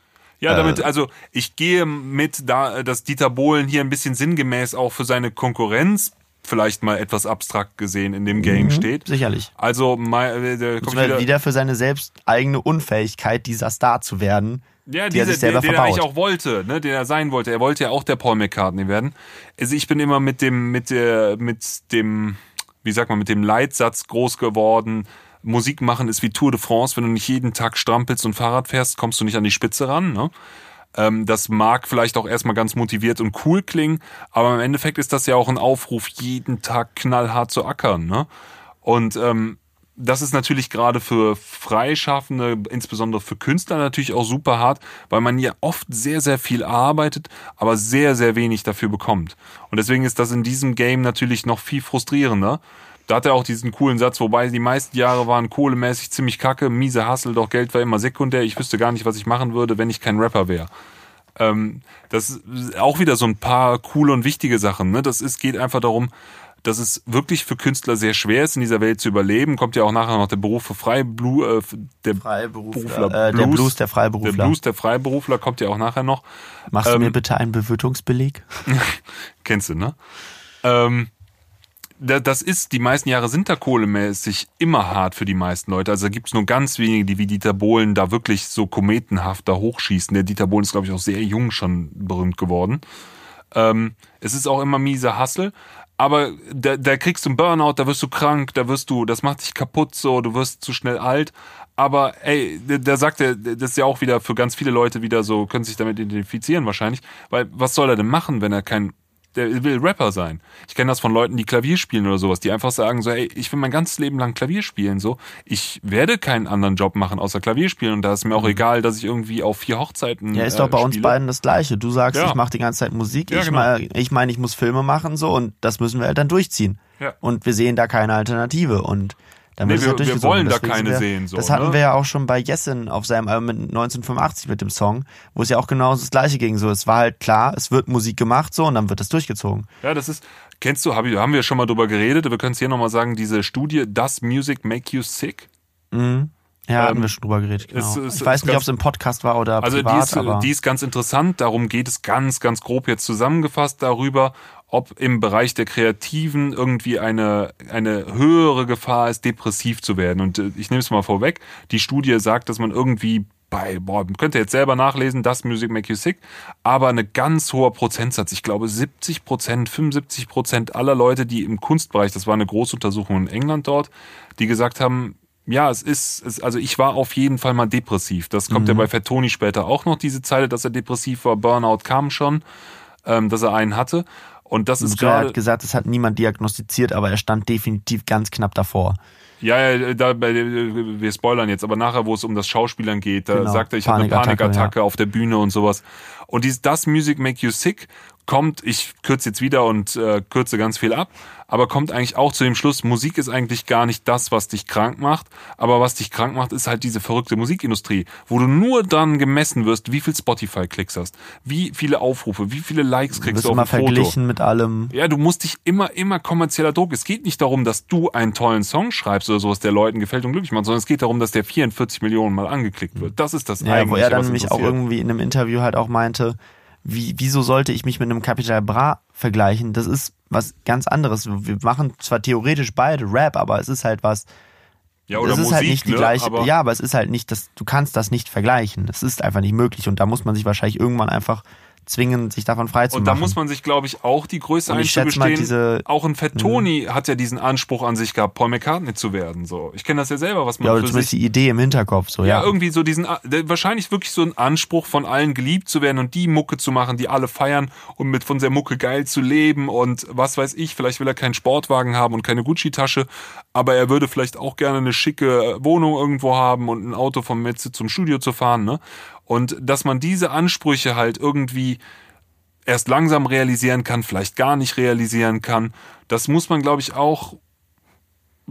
S2: Ja, damit, äh, also ich gehe mit, da, dass Dieter Bohlen hier ein bisschen sinngemäß auch für seine Konkurrenz vielleicht mal etwas abstrakt gesehen in dem Game mhm, steht.
S1: Sicherlich.
S2: Also mal,
S1: äh, der kommt wieder, wieder für seine selbst eigene Unfähigkeit, dieser Star zu werden.
S2: Ja, diese, er den, den er eigentlich auch wollte, ne, den er sein wollte. Er wollte ja auch der Paul McCartney werden. Also ich bin immer mit dem, mit der, mit dem, wie sagt man, mit dem Leitsatz groß geworden. Musik machen ist wie Tour de France. Wenn du nicht jeden Tag strampelst und Fahrrad fährst, kommst du nicht an die Spitze ran. Ne? Ähm, das mag vielleicht auch erstmal ganz motiviert und cool klingen, aber im Endeffekt ist das ja auch ein Aufruf, jeden Tag knallhart zu ackern. Ne? Und ähm, das ist natürlich gerade für Freischaffende, insbesondere für Künstler natürlich auch super hart, weil man ja oft sehr, sehr viel arbeitet, aber sehr, sehr wenig dafür bekommt. Und deswegen ist das in diesem Game natürlich noch viel frustrierender, da hat er auch diesen coolen Satz, wobei die meisten Jahre waren kohlemäßig ziemlich kacke, miese Hassel, doch Geld war immer sekundär. Ich wüsste gar nicht, was ich machen würde, wenn ich kein Rapper wäre. Ähm, das ist auch wieder so ein paar coole und wichtige Sachen. Ne? Das ist, geht einfach darum, dass es wirklich für Künstler sehr schwer ist, in dieser Welt zu überleben. Kommt ja auch nachher noch der Beruf für Freiblu äh, der
S1: Freiberufler, äh, der Blues der Freiberufler.
S2: Der Blues der Freiberufler kommt ja auch nachher noch.
S1: Machst ähm, du mir bitte einen Bewirtungsbeleg? *laughs*
S2: kennst du, ne? Ähm, das ist, die meisten Jahre sind da kohlemäßig immer hart für die meisten Leute. Also da gibt's nur ganz wenige, die wie Dieter Bohlen da wirklich so kometenhaft da hochschießen. Der Dieter Bohlen ist, glaube ich, auch sehr jung schon berühmt geworden. Ähm, es ist auch immer miese Hassel. Aber da, da kriegst du einen Burnout, da wirst du krank, da wirst du, das macht dich kaputt so, du wirst zu schnell alt. Aber ey, da da sagt er, das ist ja auch wieder für ganz viele Leute wieder so, können sich damit identifizieren wahrscheinlich. Weil was soll er denn machen, wenn er kein, der will Rapper sein. Ich kenne das von Leuten, die Klavier spielen oder sowas, die einfach sagen so, ey, ich will mein ganzes Leben lang Klavier spielen, so. Ich werde keinen anderen Job machen außer Klavier spielen und da ist mir auch egal, dass ich irgendwie auf vier Hochzeiten
S1: Mhm. Ja, ist
S2: äh,
S1: doch bei uns
S2: spiele.
S1: beiden das Gleiche. Du sagst,
S2: Ja.
S1: ich mache die ganze Zeit Musik,
S2: Ja,
S1: ich
S2: genau.
S1: meine, ich, mein, ich muss Filme machen so und das müssen wir halt dann durchziehen.
S2: Ja.
S1: Und wir sehen da keine Alternative und dann
S2: Nee, wir- wir wollen da keine
S1: wir,
S2: sehen, so,
S1: Das hatten
S2: ne?
S1: wir ja auch schon bei Jessen auf seinem Album mit 1985 mit dem Song, wo es ja auch genau das Gleiche ging. So, es war halt klar, es wird Musik gemacht so und dann wird es durchgezogen.
S2: Ja, das ist, kennst du, hab ich, haben wir schon mal drüber geredet, wir können es hier nochmal sagen, diese Studie, Does Music Make You Sick?
S1: Mhm. Ja, hatten
S2: Ähm,
S1: wir schon drüber geredet. Genau.
S2: es- es-
S1: ich weiß nicht, ob es im Podcast war oder
S2: Also
S1: privat,
S2: die, ist, die ist ganz interessant, darum geht es ganz, ganz grob jetzt zusammengefasst darüber, ob im Bereich der Kreativen irgendwie eine, eine höhere Gefahr ist, depressiv zu werden. Und äh, ich nehme es mal vorweg, die Studie sagt, dass man irgendwie bei, boah, man könnte jetzt selber nachlesen, das Music Make You Sick, aber eine ganz hoher Prozentsatz, ich glaube 70 Prozent, 75 Prozent aller Leute, die im Kunstbereich, das war eine Großuntersuchung in England dort, die gesagt haben, ja, es ist, es, also ich war auf jeden Fall mal depressiv. Das kommt ja bei Fettoni später auch noch, diese Zeile, dass er depressiv war. Burnout kam schon, ähm, dass er einen hatte. Und das ist
S1: er
S2: gerade,
S1: hat gesagt, es hat niemand diagnostiziert, aber er stand definitiv ganz knapp davor.
S2: ja, ja, da, bei, wir spoilern jetzt, aber nachher, wo es um das Schauspielern geht, da
S1: Genau,
S2: sagt er, ich hatte eine
S1: Panikattacke,
S2: Panikattacke auf der Bühne und sowas. Und dieses Das Music Make You Sick kommt, ich kürze jetzt wieder und äh, kürze ganz viel ab, aber kommt eigentlich auch zu dem Schluss, Musik ist eigentlich gar nicht das, was dich krank macht, aber was dich krank macht, ist halt diese verrückte Musikindustrie, wo du nur dann gemessen wirst, wie viel Spotify-Klicks hast, wie viele Aufrufe, wie viele Likes
S1: Du
S2: kriegst
S1: wirst
S2: du auf ein Foto.
S1: verglichen mit allem.
S2: Ja, du musst dich immer, immer kommerzieller Druck. Es geht nicht darum, dass du einen tollen Song schreibst oder sowas, der Leuten gefällt und glücklich macht, sondern es geht darum, dass der 44 Millionen Mal angeklickt wird. Das ist das
S1: Ja,
S2: eigentliche,
S1: wo er dann nämlich auch irgendwie in einem Interview halt auch meinte, wie, wieso sollte ich mich mit einem Capital Bra vergleichen? Das ist was ganz anderes. Wir machen zwar theoretisch beide Rap, aber es ist halt was,
S2: ja, oder
S1: es ist
S2: Musik,
S1: halt nicht die
S2: ne?
S1: gleiche,
S2: Aber
S1: ja, aber es ist halt nicht, das, du kannst das nicht vergleichen. Es ist einfach nicht möglich und da muss man sich wahrscheinlich irgendwann einfach zwingen, sich davon frei zu
S2: Und
S1: machen.
S2: da muss man sich, glaube ich, auch die Größe
S1: Und
S2: einzugestehen.
S1: diese-
S2: auch ein Fettoni hat ja diesen Anspruch an sich gehabt, Paul McCartney zu werden. So, ich kenne das ja selber, was man
S1: ja, oder
S2: für
S1: zumindest
S2: sich
S1: die Idee im Hinterkopf, so,
S2: Ja,
S1: ja.
S2: irgendwie so diesen, wahrscheinlich wirklich so ein Anspruch von allen geliebt zu werden und die Mucke zu machen, die alle feiern und mit von der Mucke geil zu leben und was weiß ich, vielleicht will er keinen Sportwagen haben und keine Gucci-Tasche, aber er würde vielleicht auch gerne eine schicke Wohnung irgendwo haben und ein Auto vom Metze zum Studio zu fahren, ne? Und dass man diese Ansprüche halt irgendwie erst langsam realisieren kann, vielleicht gar nicht realisieren kann, das muss man, glaube ich, auch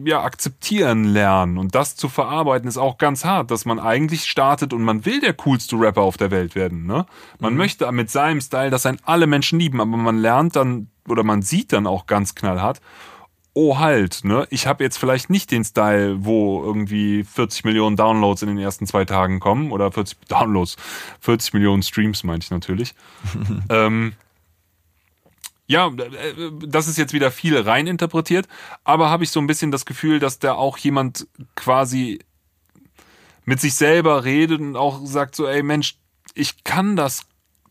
S2: ja, akzeptieren lernen. Und das zu verarbeiten ist auch ganz hart, dass man eigentlich startet und man will der coolste Rapper auf der Welt werden. Ne? Man möchte mit seinem Style, dass einen alle Menschen lieben, aber man lernt dann oder man sieht dann auch ganz knallhart, oh halt, ne, ich habe jetzt vielleicht nicht den Style, wo irgendwie 40 Millionen Downloads in den ersten zwei Tagen kommen oder 40 Downloads, 40 Millionen Streams meinte ich natürlich. *laughs* ähm, ja, äh, das ist jetzt wieder viel reininterpretiert, aber habe ich so ein bisschen das Gefühl, dass da auch jemand quasi mit sich selber redet und auch sagt so, ey Mensch, ich kann das,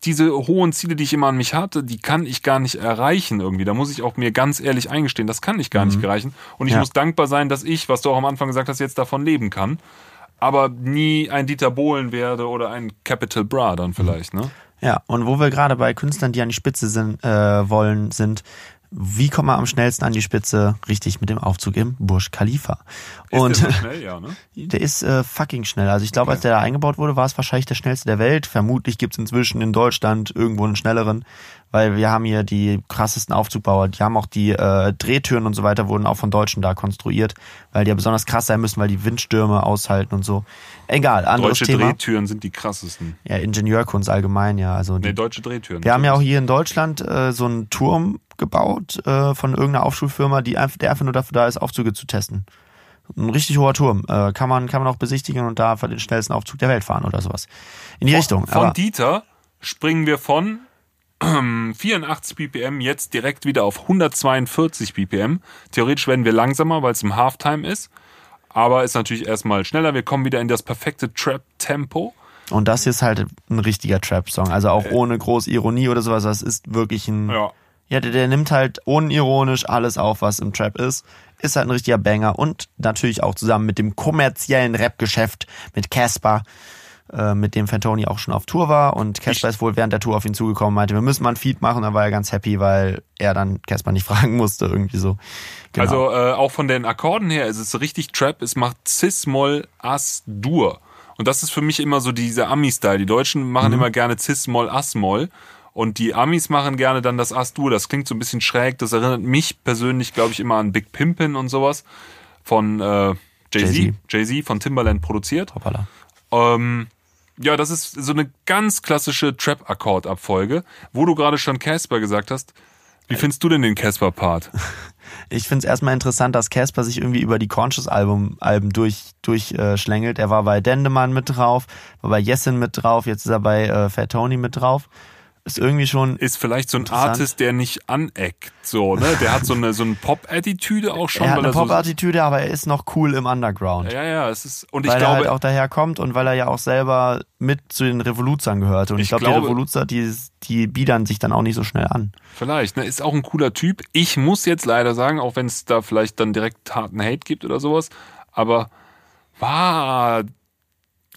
S2: diese hohen Ziele, die ich immer an mich hatte, die kann ich gar nicht erreichen irgendwie. Da muss ich auch mir ganz ehrlich eingestehen, das kann ich gar nicht erreichen. Und ich
S1: Ja.
S2: muss dankbar sein, dass ich, was du auch am Anfang gesagt hast, jetzt davon leben kann. Aber nie ein Dieter Bohlen werde oder ein Capital Bra dann vielleicht, ne?
S1: Ja, und wo wir gerade bei Künstlern, die an die Spitze sind, äh, wollen, sind, wie kommt man am schnellsten an die Spitze? Richtig, mit dem Aufzug im Burj Khalifa.
S2: Ist
S1: und
S2: der so *laughs* schnell, ja, ne?
S1: der ist äh, fucking schnell. Also ich glaube, als der da eingebaut wurde, war es wahrscheinlich der schnellste der Welt. Vermutlich gibt's inzwischen in Deutschland irgendwo einen schnelleren, weil wir haben hier die krassesten Aufzugbauer. Die haben auch die äh, Drehtüren und so weiter wurden auch von Deutschen da konstruiert, weil die ja besonders krass sein müssen, weil die Windstürme aushalten und so. Egal, anderes
S2: Deutsche
S1: Thema.
S2: Drehtüren sind die krassesten.
S1: Ja, Ingenieurkunst allgemein, ja. Also die
S2: Nee, deutsche Drehtüren.
S1: wir haben ja auch hier in Deutschland äh, so einen Turm gebaut äh, von irgendeiner Aufschulfirma, die einfach, der einfach nur dafür da ist, Aufzüge zu testen. Ein richtig hoher Turm. Äh, kann man kann man auch besichtigen und da für den schnellsten Aufzug der Welt fahren oder sowas. In die Richtung.
S2: Von
S1: Aber
S2: Dieter springen wir von *clears throat* 84 BPM, jetzt direkt wieder auf 142 BPM. Theoretisch werden wir langsamer, weil es im Halftime ist. Aber ist natürlich erstmal schneller. Wir kommen wieder in das perfekte Trap-Tempo.
S1: Und das hier ist halt ein richtiger Trap-Song. Also auch ohne groß Ironie oder sowas. Das ist wirklich ein.
S2: Ja.
S1: Ja, der, der nimmt halt unironisch alles auf, was im Trap ist. Ist halt ein richtiger Banger. Und natürlich auch zusammen mit dem kommerziellen Rap-Geschäft mit Casper, äh, mit dem Fantoni auch schon auf Tour war. Und Casper ist wohl während der Tour auf ihn zugekommen, meinte, wir müssen mal ein Feed machen. Da war er ganz happy, weil er dann Casper nicht *laughs* fragen musste, irgendwie so. Genau.
S2: Also äh, auch von den Akkorden her ist es richtig Trap. Es macht Cis-Moll, As, Dur. Und das ist für mich immer so dieser Ami-Style. Die Deutschen machen
S1: Mhm.
S2: immer gerne Cis-Moll, As-Moll. Und die Amis machen gerne dann das As-Dur. Das klingt so ein bisschen schräg. Das erinnert mich persönlich, glaube ich, immer an Big Pimpin und sowas. Von äh, Jay-Z.
S1: Jay-Z.
S2: Von Timbaland produziert.
S1: Hoppala.
S2: Ähm, ja, das ist so eine ganz klassische Trap-Akkordabfolge. Wo du gerade schon Casper gesagt hast, wie findest du denn den Casper-Part? *laughs*
S1: Ich find's erstmal interessant, dass Casper sich irgendwie über die Conscious-Album Alben durch, durchschlängelt. er war bei Dendemann mit drauf, war bei Jessin mit drauf, jetzt ist er bei äh, Fat Tony mit drauf. Ist irgendwie schon.
S2: Ist vielleicht so ein. Artist, der nicht aneckt, so, ne? Der hat so eine, so eine Pop-Attitüde auch schon,
S1: er hat
S2: weil
S1: eine
S2: er so,
S1: Pop-Attitüde, aber er ist noch cool im Underground.
S2: Ja, ja, es ist, und ich
S1: weil er
S2: glaube,
S1: halt auch daher kommt und weil er ja auch selber mit zu den Revoluzern gehörte. Und ich,
S2: Ich
S1: glaube, die
S2: glaube-
S1: Revoluzer, die, die biedern sich dann auch nicht so schnell an.
S2: vielleicht, ne, ist auch ein cooler Typ. Ich muss jetzt leider sagen, auch wenn es da vielleicht dann direkt harten Hate gibt oder sowas, aber war,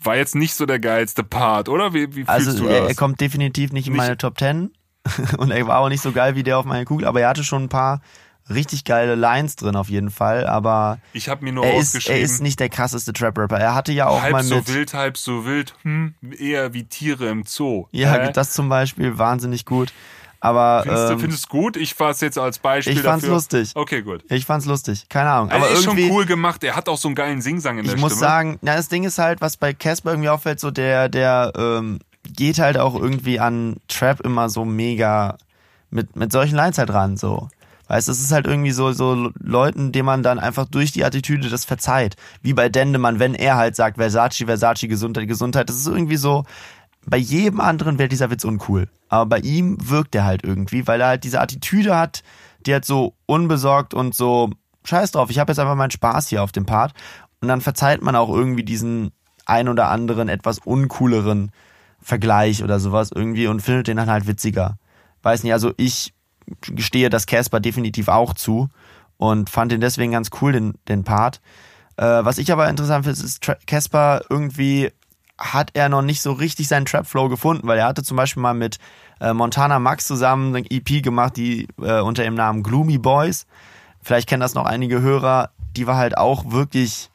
S2: war jetzt nicht so der geilste Part, oder? Wie, wie fühlst
S1: Also
S2: du
S1: er,
S2: das?
S1: er kommt definitiv nicht in
S2: Nicht-
S1: meine Top 10 *laughs* und er war auch nicht so geil wie der auf meiner Kugel, aber er hatte schon ein paar richtig geile Lines drin auf jeden Fall, aber
S2: ich habe mir nur
S1: er ist, er ist nicht der krasseste Trap-Rapper. Er hatte ja auch
S2: halb
S1: mal
S2: so
S1: mit...
S2: wild, halb so wild, hm, eher wie Tiere im Zoo.
S1: ja,
S2: Hä?
S1: das zum Beispiel, wahnsinnig gut. Aber
S2: Findest du
S1: ähm,
S2: findest du gut? Ich fasse jetzt als Beispiel
S1: ich fand's
S2: dafür.
S1: lustig.
S2: Okay, gut.
S1: Ich fand's lustig, keine Ahnung.
S2: Aber
S1: Aber
S2: er ist schon
S1: irgendwie,
S2: cool gemacht. Er hat auch so einen geilen Singsang in der
S1: ich muss
S2: Stimme.
S1: sagen, na, das Ding ist halt, was bei Casper irgendwie auffällt, so der, der ähm, geht halt auch irgendwie an Trap immer so mega mit, mit solchen Lines halt ran, so. Weißt, es ist halt irgendwie so, so Leuten, denen man dann einfach durch die Attitüde das verzeiht. Wie bei Dendemann, wenn er halt sagt, Versace, Versace, Gesundheit, Gesundheit. Das ist irgendwie so, bei jedem anderen wäre dieser Witz uncool. Aber bei ihm wirkt er halt irgendwie, weil er halt diese Attitüde hat, die halt so unbesorgt und so, scheiß drauf, ich habe jetzt einfach meinen Spaß hier auf dem Part. Und dann verzeiht man auch irgendwie diesen ein oder anderen etwas uncooleren Vergleich oder sowas irgendwie und findet den dann halt witziger. Weiß nicht, also ich gestehe das Casper definitiv auch zu und fand den deswegen ganz cool, den, den Part. Äh, was ich aber interessant finde, ist, Casper irgendwie hat er noch nicht so richtig seinen Trap-Flow gefunden, weil er hatte zum Beispiel mal mit äh, Montana Max zusammen eine EP gemacht, die äh, unter dem Namen Gloomy Boys. Vielleicht kennen das noch einige Hörer. Die war halt auch wirklich,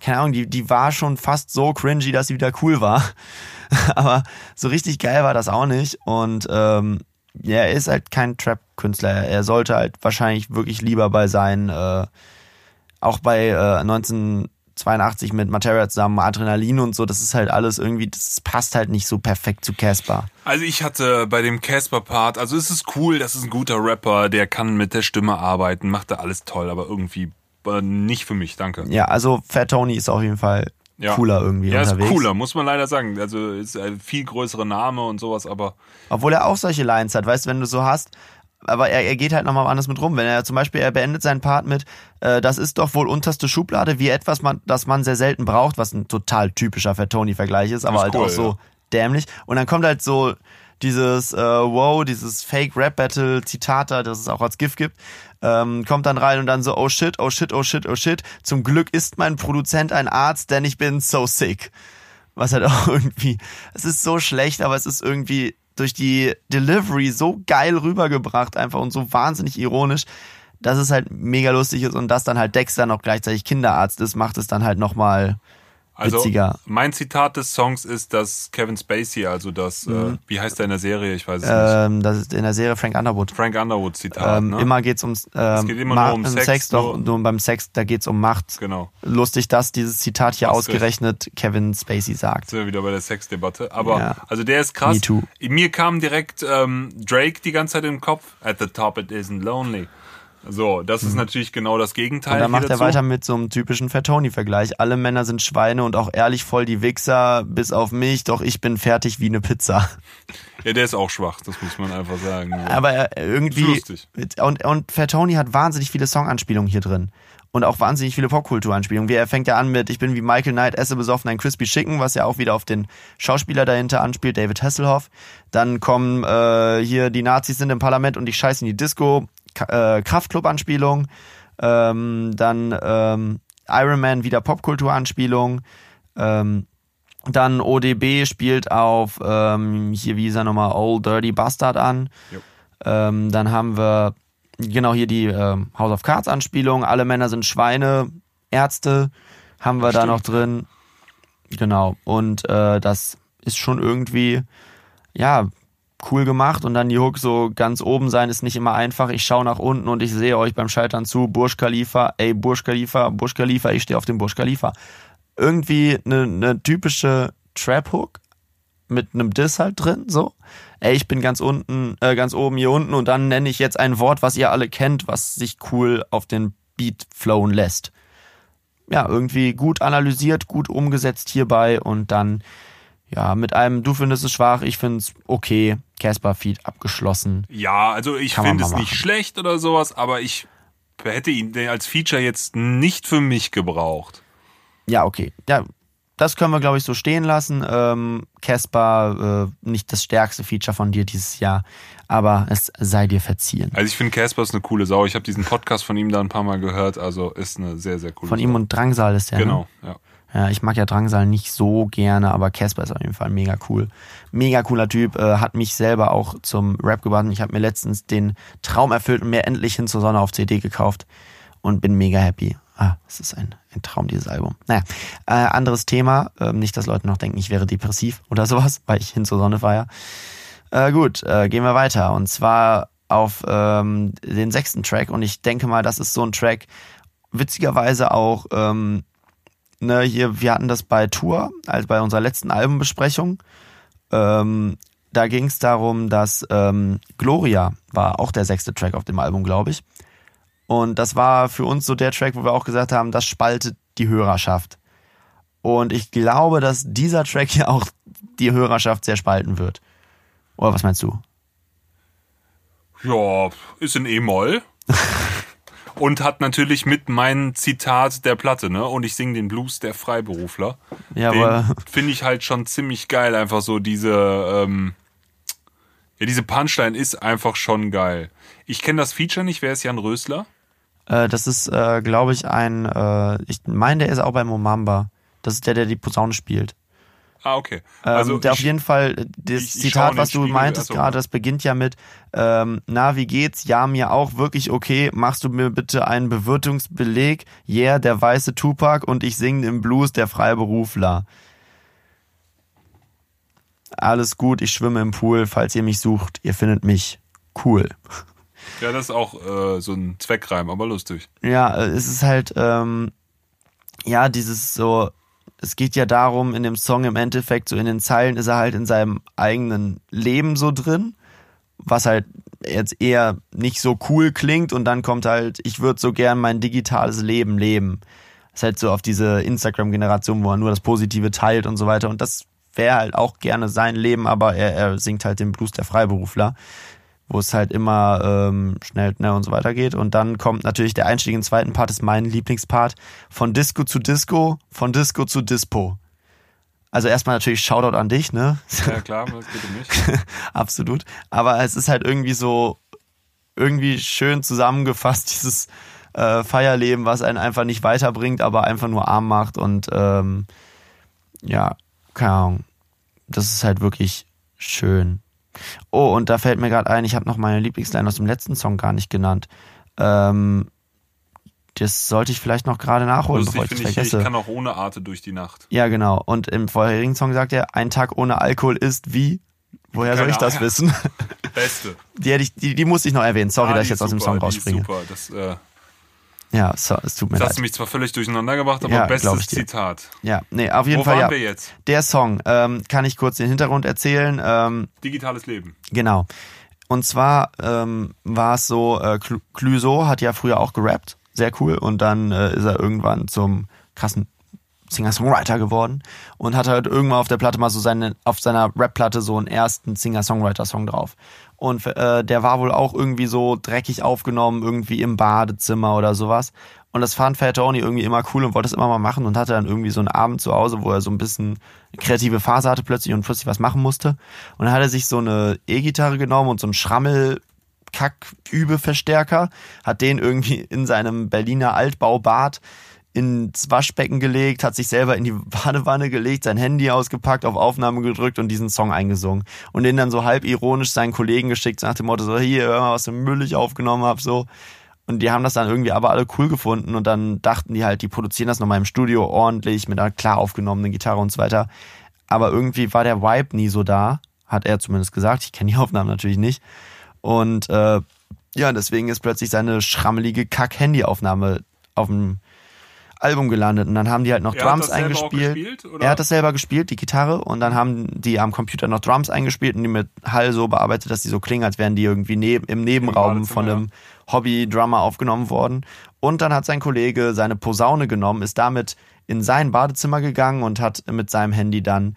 S1: keine Ahnung, die, die war schon fast so cringy, dass sie wieder cool war. *laughs* Aber so richtig geil war das auch nicht. Und ähm, ja, er ist halt kein Trap-Künstler. Er sollte halt wahrscheinlich wirklich lieber bei seinen, äh, auch bei äh, 1982 mit Materia zusammen, Adrenalin und so, das ist halt alles irgendwie, das passt halt nicht so perfekt zu Casper.
S2: Also ich hatte bei dem Casper-Part, also es ist cool, das ist ein guter Rapper, der kann mit der Stimme arbeiten, macht da alles toll, aber irgendwie äh, nicht für mich, danke.
S1: Ja, also Fat Tony ist auf jeden Fall
S2: Ja.
S1: cooler irgendwie
S2: Ja, ist
S1: unterwegs.
S2: cooler, muss man leider sagen. Also ist ein viel größere Name und sowas, aber
S1: Obwohl er auch solche Lines hat, weißt du, wenn du so hast, aber er, er geht halt nochmal anders mit rum. Wenn er zum Beispiel, er beendet seinen Part mit, äh, das ist doch wohl unterste Schublade, wie etwas, man, das man sehr selten braucht, was ein total typischer Fat Tony-Vergleich ist, aber
S2: Ist
S1: halt
S2: cool,
S1: auch so
S2: ja.
S1: dämlich. Und dann kommt halt so dieses, äh, wow, dieses Fake-Rap-Battle-Zitat da, das es auch als GIF gibt, ähm, kommt dann rein und dann so, oh shit, oh shit, oh shit, oh shit, zum Glück ist mein Produzent ein Arzt, denn ich bin so sick was halt *laughs* auch irgendwie, es ist so schlecht, aber es ist irgendwie durch die Delivery so geil rübergebracht einfach und so wahnsinnig ironisch, dass es halt mega lustig ist und dass dann halt Dexter noch gleichzeitig Kinderarzt ist, macht es dann halt nochmal
S2: also
S1: witziger.
S2: mein Zitat des Songs ist, dass Kevin Spacey, also das, äh,
S1: Mhm.
S2: wie heißt der in der Serie, ich weiß es nicht.
S1: Ähm, das ist in der Serie Frank Underwood.
S2: Frank Underwood Zitat,
S1: Ähm,
S2: ne?
S1: Immer geht's ums ähm,
S2: geht immer nur um
S1: im
S2: Sex,
S1: doch,
S2: nur-
S1: nur beim Sex, da geht's um Macht.
S2: Genau.
S1: Lustig, dass dieses Zitat hier ausgerechnet Kevin Spacey sagt.
S2: sind wir wieder bei der Sexdebatte. Aber
S1: Ja.
S2: also der ist krass.
S1: Me too.
S2: Mir kam direkt ähm, Drake die ganze Zeit im Kopf. At the top it isn't lonely. So, das ist natürlich genau das Gegenteil.
S1: Und dann macht er weiter mit so einem typischen Fatoni-Vergleich. Alle Männer sind Schweine und auch ehrlich voll die Wichser, bis auf mich, doch ich bin fertig wie eine Pizza.
S2: Ja, der ist auch schwach, das muss man einfach sagen.
S1: Aber er irgendwie.
S2: Lustig.
S1: Und, und Fatoni hat wahnsinnig viele Songanspielungen hier drin. Und auch wahnsinnig viele Popkulturanspielungen. Wie Er fängt ja an mit Ich bin wie Michael Knight, esse besoffen ein Crispy Chicken, was ja auch wieder auf den Schauspieler dahinter anspielt, David Hasselhoff. Dann kommen äh, hier die Nazis sind im Parlament und ich scheiße in die Disco, äh, Kraftclub-Anspielung. Ähm, dann ähm, Iron Man wieder Popkulturanspielung. Ähm, dann ODB spielt auf ähm, hier, wie ist er nochmal, Old Dirty Bastard an. Ähm, dann haben wir genau hier die ähm, House of Cards Anspielung. Alle Männer sind Schweine, Ärzte haben wir da
S2: Stimmt.
S1: noch drin. Genau. Und äh, das ist schon irgendwie, ja, cool gemacht. Und dann die Hook so ganz oben sein ist nicht immer einfach. Ich schaue nach unten und ich sehe euch beim Scheitern zu. Burj Khalifa, ey, Burj Khalifa, Burj Khalifa, ich stehe auf dem Burj Khalifa. Irgendwie eine, eine typische Trap-Hook mit einem Diss halt drin, so. Ey, ich bin ganz unten, äh, ganz oben hier unten und dann nenne ich jetzt ein Wort, was ihr alle kennt, was sich cool auf den Beat flowen lässt. Ja, irgendwie gut analysiert, gut umgesetzt hierbei und dann, ja, mit einem, du findest es schwach, ich find's okay, Casper-Feed abgeschlossen.
S2: Ja, also ich finde es nicht schlecht oder sowas, aber ich hätte ihn als Feature jetzt nicht für mich gebraucht.
S1: Ja, okay. Ja, das können wir, glaube ich, so stehen lassen. Ähm, Casper, äh, nicht das stärkste Feature von dir dieses Jahr, aber es sei dir verziehen.
S2: Also ich finde Casper ist eine coole Sau. Ich habe diesen Podcast von ihm da ein paar Mal gehört, also ist eine sehr, sehr coole
S1: Von
S2: Sau.
S1: ihm und Drangsal ist der. Ne?
S2: Genau, ja.
S1: Ja, ich mag ja Drangsal nicht so gerne, aber Casper ist auf jeden Fall mega cool. Mega cooler Typ, äh, hat mich selber auch zum Rap gebracht. Ich habe mir letztens den Traum erfüllt und mir endlich hin zur Sonne auf CD gekauft und bin mega happy. Ah, es ist ein, ein Traum, dieses Album. Naja, äh, anderes Thema. Ähm, nicht, dass Leute noch denken, ich wäre depressiv oder sowas, *laughs* weil ich hin zur Sonne feier. Äh, gut, äh, gehen wir weiter. Und zwar auf ähm, den sechsten Track. Und ich denke mal, das ist so ein Track, witzigerweise auch ähm, ne, hier, wir hatten das bei Tour, also bei unserer letzten Albumbesprechung. Ähm, da ging es darum, dass ähm, Gloria war auch der sechste Track auf dem Album, glaube ich. Und das war für uns so der Track, wo wir auch gesagt haben, das spaltet die Hörerschaft. Und ich glaube, dass dieser Track hier auch die Hörerschaft sehr spalten wird. Oder was meinst du?
S2: Ja, ist in E-Moll. *laughs* Und hat natürlich mit mein Zitat der Platte, ne? Und ich singe den Blues der Freiberufler.
S1: Ja,
S2: den
S1: aber
S2: finde ich halt schon ziemlich geil. Einfach so diese, ähm, ja, diese Punchline ist einfach schon geil. Ich kenne das Feature nicht. Wer ist Jan Rösler?
S1: äh, das ist, äh, glaube ich, ein, äh, ich meine, der ist auch bei Momamba. Das ist der, der die Posaune spielt.
S2: Ah, okay.
S1: Ähm,
S2: Also
S1: auf
S2: ich-
S1: jeden Fall, äh, das
S2: ich- ich
S1: Zitat, was du
S2: Spiegel,
S1: meintest
S2: achso.
S1: gerade, das beginnt ja mit, ähm, na, wie geht's? Ja, mir auch, wirklich okay. Machst du mir bitte einen Bewirtungsbeleg? Yeah, der weiße Tupac und ich singe im Blues der Freiberufler. Alles gut, ich schwimme im Pool, falls ihr mich sucht, ihr findet mich cool.
S2: Ja, das ist auch äh, so ein Zweckreim, aber lustig.
S1: Ja, äh, es ist halt, ähm, ja, dieses so, es geht ja darum, in dem Song im Endeffekt, so in den Zeilen ist er halt in seinem eigenen Leben so drin, was halt jetzt eher nicht so cool klingt und dann kommt halt, ich würde so gern mein digitales Leben leben. Das ist halt so auf diese Instagram-Generation, wo er nur das Positive teilt und so weiter und das wäre halt auch gerne sein Leben, aber er, er singt halt den Blues der Freiberufler wo es halt immer ähm, schnell, schnell und so weiter geht. Und dann kommt natürlich der Einstieg in den zweiten Part, ist mein Lieblingspart. Von Disco zu Disco, von Disco zu Dispo. Also erstmal natürlich Shoutout an dich, ne?
S2: Ja, klar, das geht um mich. *laughs*
S1: Absolut. Aber es ist halt irgendwie so, irgendwie schön zusammengefasst, *laughs* dieses äh, Feierleben, was einen einfach nicht weiterbringt, aber einfach nur arm macht und ähm, ja, keine Ahnung. Das ist halt wirklich schön. Oh, und da fällt mir gerade ein, ich habe noch meine Lieblingsline aus dem letzten Song gar nicht genannt. Ähm, das sollte ich vielleicht noch gerade nachholen, bevor
S2: Lustig
S1: ich das
S2: finde ich, ich
S1: vergesse.
S2: kann auch ohne Arte durch die Nacht.
S1: Ja, genau. Und im vorherigen Song sagt er, ein Tag ohne Alkohol ist wie? Woher soll
S2: Keine
S1: ich das
S2: Ahnung.
S1: wissen?
S2: Beste. *laughs*
S1: Die, ich, die, die musste ich noch erwähnen. Sorry,
S2: Ah,
S1: dass ich
S2: die
S1: jetzt
S2: ist
S1: aus dem
S2: super,
S1: Song
S2: die
S1: rausspringe.
S2: Super, das, äh,
S1: Ja, so, es tut mir
S2: das hast
S1: leid.
S2: du mich zwar völlig durcheinander gebracht, aber
S1: Ja,
S2: bestes. Zitat.
S1: Ja, nee, auf jeden
S2: Wo
S1: Fall
S2: waren
S1: ja.
S2: wir jetzt?
S1: Der Song, ähm, kann ich kurz den Hintergrund erzählen. Ähm,
S2: Digitales Leben.
S1: genau. Und zwar ähm, war es so, äh, Clüso hat ja früher auch gerappt, sehr cool. Und dann äh, ist er irgendwann zum krassen Singer-Songwriter geworden und hat halt irgendwann auf der Platte mal so seine, auf seiner Rap-Platte so einen ersten Singer-Songwriter-Song drauf. Und äh, der war wohl auch irgendwie so dreckig aufgenommen, irgendwie im Badezimmer oder sowas. Und das fand Fat Tony irgendwie immer cool und wollte es immer mal machen und hatte dann irgendwie so einen Abend zu Hause, wo er so ein bisschen kreative Phase hatte plötzlich und plötzlich was machen musste. Und dann hat er sich so eine E-Gitarre genommen und so einen Schrammel Kack-Übe-Verstärker, hat den irgendwie in seinem Berliner Altbaubad ins Waschbecken gelegt, hat sich selber in die Badewanne gelegt, sein Handy ausgepackt, auf Aufnahme gedrückt und diesen Song eingesungen. Und den dann so halb ironisch seinen Kollegen geschickt, nach dem Motto so, hier, hör mal, was du Müll ich aufgenommen hab, so. Und die haben das dann irgendwie aber alle cool gefunden und dann dachten die halt, die produzieren das nochmal im Studio ordentlich mit einer klar aufgenommenen Gitarre und so weiter. Aber irgendwie war der Vibe nie so da, hat er zumindest gesagt. Ich kenne die *laughs* Aufnahmen natürlich nicht. Und äh, ja, deswegen ist plötzlich seine schrammelige Kack-Handy-Aufnahme auf dem Album gelandet und dann haben die halt noch er Drums eingespielt. Gespielt, er hat das selber gespielt, die Gitarre, und dann haben die am Computer noch Drums eingespielt und die mit Hall so bearbeitet, dass die so klingen, als wären die irgendwie neben, im Nebenraum von einem Hobby-Drummer aufgenommen worden. Und dann hat sein Kollege seine Posaune genommen, ist damit in sein Badezimmer gegangen und hat mit seinem Handy dann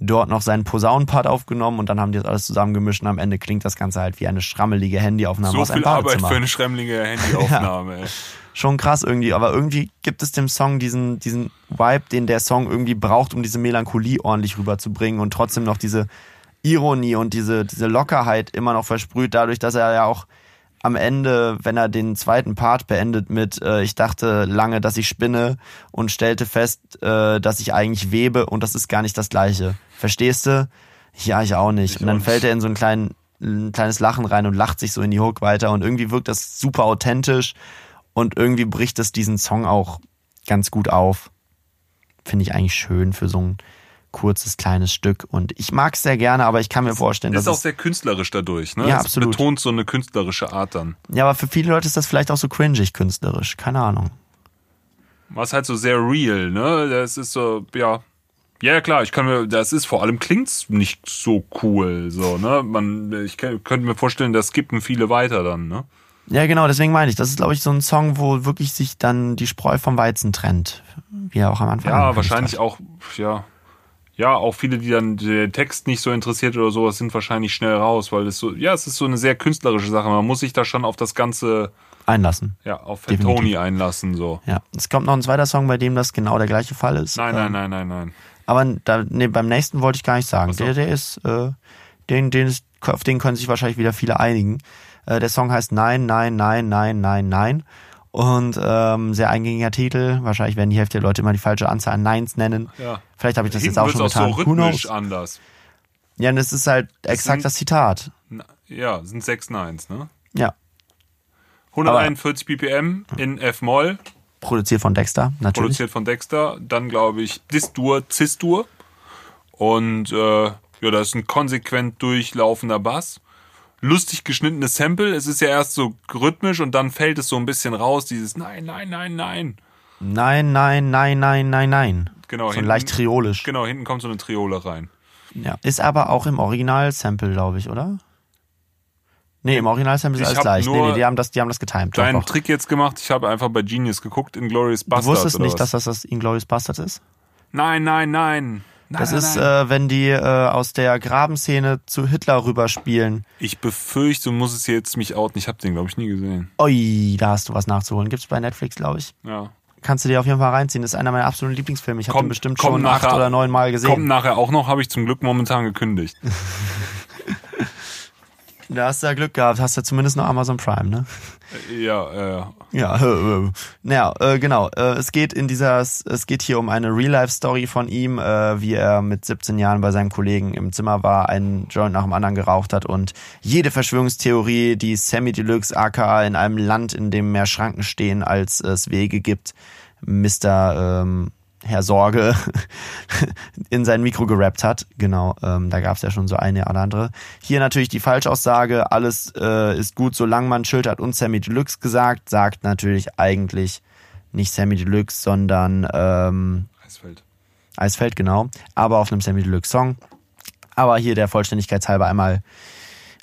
S1: dort noch seinen Posaunenpart aufgenommen und dann haben die das alles zusammengemischt und am Ende klingt das Ganze halt wie eine schrammelige Handyaufnahme
S2: so
S1: aus einem
S2: Badezimmer. So viel Arbeit für eine schrammelige *laughs* Handyaufnahme. ja
S1: schon krass irgendwie, aber irgendwie gibt es dem Song diesen, diesen Vibe, den der Song irgendwie braucht, um diese Melancholie ordentlich rüberzubringen und trotzdem noch diese Ironie und diese, diese Lockerheit immer noch versprüht, dadurch, dass er ja auch am Ende, wenn er den zweiten Part beendet mit äh, ich dachte lange, dass ich spinne und stellte fest, äh, dass ich eigentlich webe und das ist gar nicht das gleiche. Verstehst du? Ja, ich auch nicht. Ich und dann fällt er in so einen kleinen, ein kleines Lachen rein und lacht sich so in die Hook weiter und irgendwie wirkt das super authentisch und irgendwie bricht es diesen Song auch ganz gut auf. Finde ich eigentlich schön für so ein kurzes, kleines Stück. Und ich mag es sehr gerne, aber ich kann mir vorstellen,
S2: dass. Ist auch sehr künstlerisch dadurch, ne?
S1: Ja,
S2: es
S1: absolut.
S2: betont so eine künstlerische Art dann.
S1: Ja, aber für viele Leute ist das vielleicht auch so cringig künstlerisch. Keine Ahnung.
S2: Was halt so sehr real, ne? Das ist so, ja. Ja, klar, ich kann mir, das ist vor allem klingt's nicht so cool, so, ne? Man, ich könnte mir vorstellen, das skippen viele weiter dann, ne?
S1: Ja, genau, deswegen meine ich, das ist, glaube ich, so ein Song, wo wirklich sich dann die Spreu vom Weizen trennt. Wie er auch am Anfang.
S2: Ja, wahrscheinlich hat. auch, ja. Ja, auch viele, die dann den Text nicht so interessiert oder sowas, sind wahrscheinlich schnell raus, weil es so, ja, es ist so eine sehr künstlerische Sache. Man muss sich da schon auf das Ganze
S1: einlassen.
S2: Ja, auf Tony einlassen, so.
S1: Ja. Es kommt noch ein zweiter Song, bei dem das genau der gleiche Fall ist.
S2: Nein, nein, ähm, nein, nein, nein.
S1: Aber da, nee, beim nächsten wollte ich gar nicht sagen. Der, der ist, äh, den, den ist, auf den können sich wahrscheinlich wieder viele einigen. Äh, der Song heißt Nein, Nein, Nein, Nein, Nein, Nein. Und ähm, sehr eingängiger Titel. Wahrscheinlich werden die Hälfte der Leute immer die falsche Anzahl an Neins nennen. Ja. Vielleicht habe ich das Hinten jetzt auch schon getan.
S2: Auch so rhythmisch anders.
S1: Ja, und das ist halt das exakt sind, das Zitat.
S2: Ja, sind sechs Nines, ne?
S1: Ja.
S2: 141 Aber BPM in F-Moll.
S1: Produziert von Dexter, natürlich.
S2: Produziert von Dexter. Dann glaube ich Dis-Dur, Cis-Dur. Und äh, ja, das ist ein konsequent durchlaufender Bass lustig geschnittenes Sample. Es ist ja erst so rhythmisch und dann fällt es so ein bisschen raus, dieses Nein, nein, nein, nein.
S1: Nein, nein, nein, nein, nein, nein.
S2: Genau.
S1: So hinten, leicht triolisch.
S2: Genau, hinten kommt so eine Triole rein.
S1: Ja, ist aber auch im Original-Sample, glaube ich, oder? Nee, im Original-Sample ist alles gleich. Nee, nee, die haben das, die haben das getimed.
S2: Deinen einfach. Trick jetzt gemacht. Ich habe einfach bei Genius geguckt, Inglorious Bastards.
S1: Du wusstest nicht, was? dass das das Inglorious Bastards ist?
S2: Nein, nein, nein.
S1: Nein, das nein, ist, nein. Äh, wenn die äh, aus der Grabenszene zu Hitler rüberspielen.
S2: Ich befürchte, du musst es jetzt mich outen. Ich habe den, glaube ich, nie gesehen.
S1: Ui, da hast du was nachzuholen. Gibt's bei Netflix, glaube ich.
S2: Ja.
S1: Kannst du dir auf jeden Fall reinziehen. Das ist einer meiner absoluten Lieblingsfilme. Ich habe den bestimmt schon nachher, acht oder neun Mal gesehen.
S2: Kommt nachher auch noch, habe ich zum Glück momentan gekündigt. *laughs*
S1: Da hast du ja Glück gehabt, hast du ja zumindest noch Amazon Prime, ne?
S2: Ja, äh.
S1: Ja, *laughs* äh, naja, äh, genau. Äh, es geht in dieser, es geht hier um eine Real-Life-Story von ihm, äh, wie er mit 17 Jahren bei seinem Kollegen im Zimmer war, einen Joint nach dem anderen geraucht hat und jede Verschwörungstheorie, die Sammy Deluxe aka in einem Land, in dem mehr Schranken stehen, als es Wege gibt, Mr. Ähm, Herr Sorge *laughs* in sein Mikro gerappt hat. Genau, ähm, da gab es ja schon so eine oder andere. Hier natürlich die Falschaussage, alles äh, ist gut, solange man Schild hat und Sammy Deluxe gesagt, sagt natürlich eigentlich nicht Sammy Deluxe, sondern ähm,
S2: Eisfeld.
S1: Eisfeld, genau. Aber auf einem Sammy Deluxe Song. Aber hier der Vollständigkeit halber einmal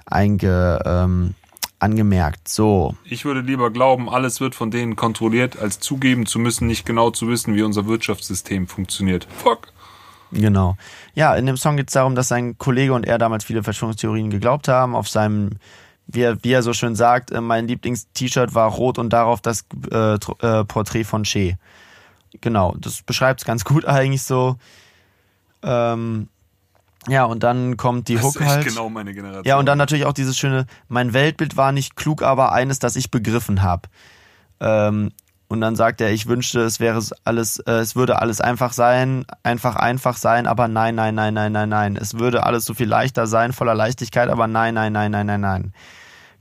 S1: einge, ähm, angemerkt. So.
S2: Ich würde lieber glauben, alles wird von denen kontrolliert, als zugeben zu müssen, nicht genau zu wissen, wie unser Wirtschaftssystem funktioniert. Fuck.
S1: Genau. Ja, in dem Song geht es darum, dass sein Kollege und er damals viele Verschwörungstheorien geglaubt haben. Auf seinem, wie er, wie er so schön sagt, äh, mein Lieblings-T-Shirt war rot und darauf das äh, äh, Porträt von Che. Genau, das beschreibt es ganz gut *laughs* eigentlich so. Ähm, ja, und dann kommt die
S2: Das
S1: Hook
S2: ist echt
S1: halt.
S2: genau meine Generation.
S1: Ja, und dann natürlich auch dieses schöne, mein Weltbild war nicht klug, aber eines, das ich begriffen habe. Ähm, und dann sagt er, ich wünschte, es wäre es alles, äh, es würde alles einfach sein, einfach einfach sein, aber nein, nein, nein, nein, nein, nein. Es würde alles so viel leichter sein, voller Leichtigkeit, aber nein, nein, nein, nein, nein, nein.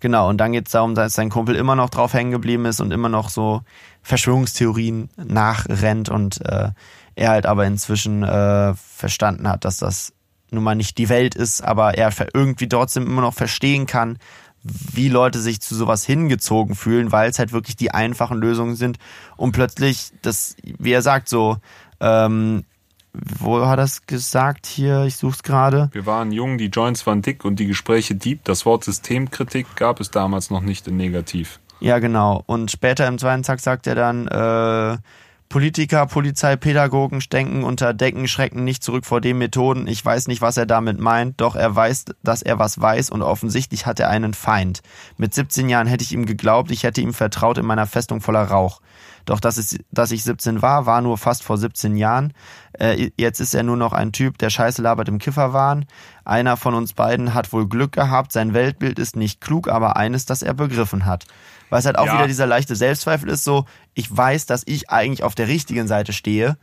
S1: Genau, und dann geht es darum, dass sein Kumpel immer noch drauf hängen geblieben ist und immer noch so Verschwörungstheorien nachrennt und äh, er halt aber inzwischen äh, verstanden hat, dass das nun mal nicht die Welt ist, aber er irgendwie trotzdem immer noch verstehen kann, wie Leute sich zu sowas hingezogen fühlen, weil es halt wirklich die einfachen Lösungen sind und plötzlich, das, wie er sagt, so, ähm, wo hat er es gesagt hier? Ich such's gerade.
S2: Wir waren jung, die Joints waren dick und die Gespräche deep. Das Wort Systemkritik gab es damals noch nicht in negativ.
S1: Ja, genau. Und später im zweiten Tag sagt er dann, äh, Politiker, Polizei, Pädagogen denken unter Decken, schrecken nicht zurück vor den Methoden. Ich weiß nicht, was er damit meint, doch er weiß, dass er was weiß und offensichtlich hat er einen Feind. Mit 17 Jahren hätte ich ihm geglaubt, ich hätte ihm vertraut in meiner Festung voller Rauch. Doch dass, es, dass ich 17 war, war nur fast vor 17 Jahren. Äh, jetzt ist er nur noch ein Typ, der Scheiße labert im Kifferwahn. Einer von uns beiden hat wohl Glück gehabt. Sein Weltbild ist nicht klug, aber eines, das er begriffen hat. Weil es halt auch
S2: Ja.
S1: wieder dieser leichte Selbstzweifel ist, so, ich weiß, dass ich eigentlich auf der richtigen Seite stehe,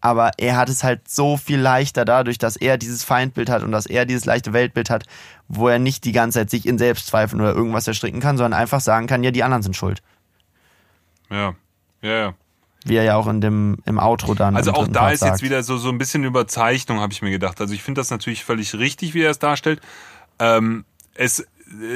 S1: aber er hat es halt so viel leichter dadurch, dass er dieses Feindbild hat und dass er dieses leichte Weltbild hat, wo er nicht die ganze Zeit sich in Selbstzweifeln oder irgendwas erstricken kann, sondern einfach sagen kann, ja, die anderen sind schuld.
S2: Ja, ja, ja.
S1: Wie er ja auch in dem, im Outro dann.
S2: Also auch da
S1: Part
S2: ist
S1: sagt.
S2: jetzt wieder so, so ein bisschen Überzeichnung, habe ich mir gedacht. Also ich finde das natürlich völlig richtig, wie er es darstellt. Ähm, es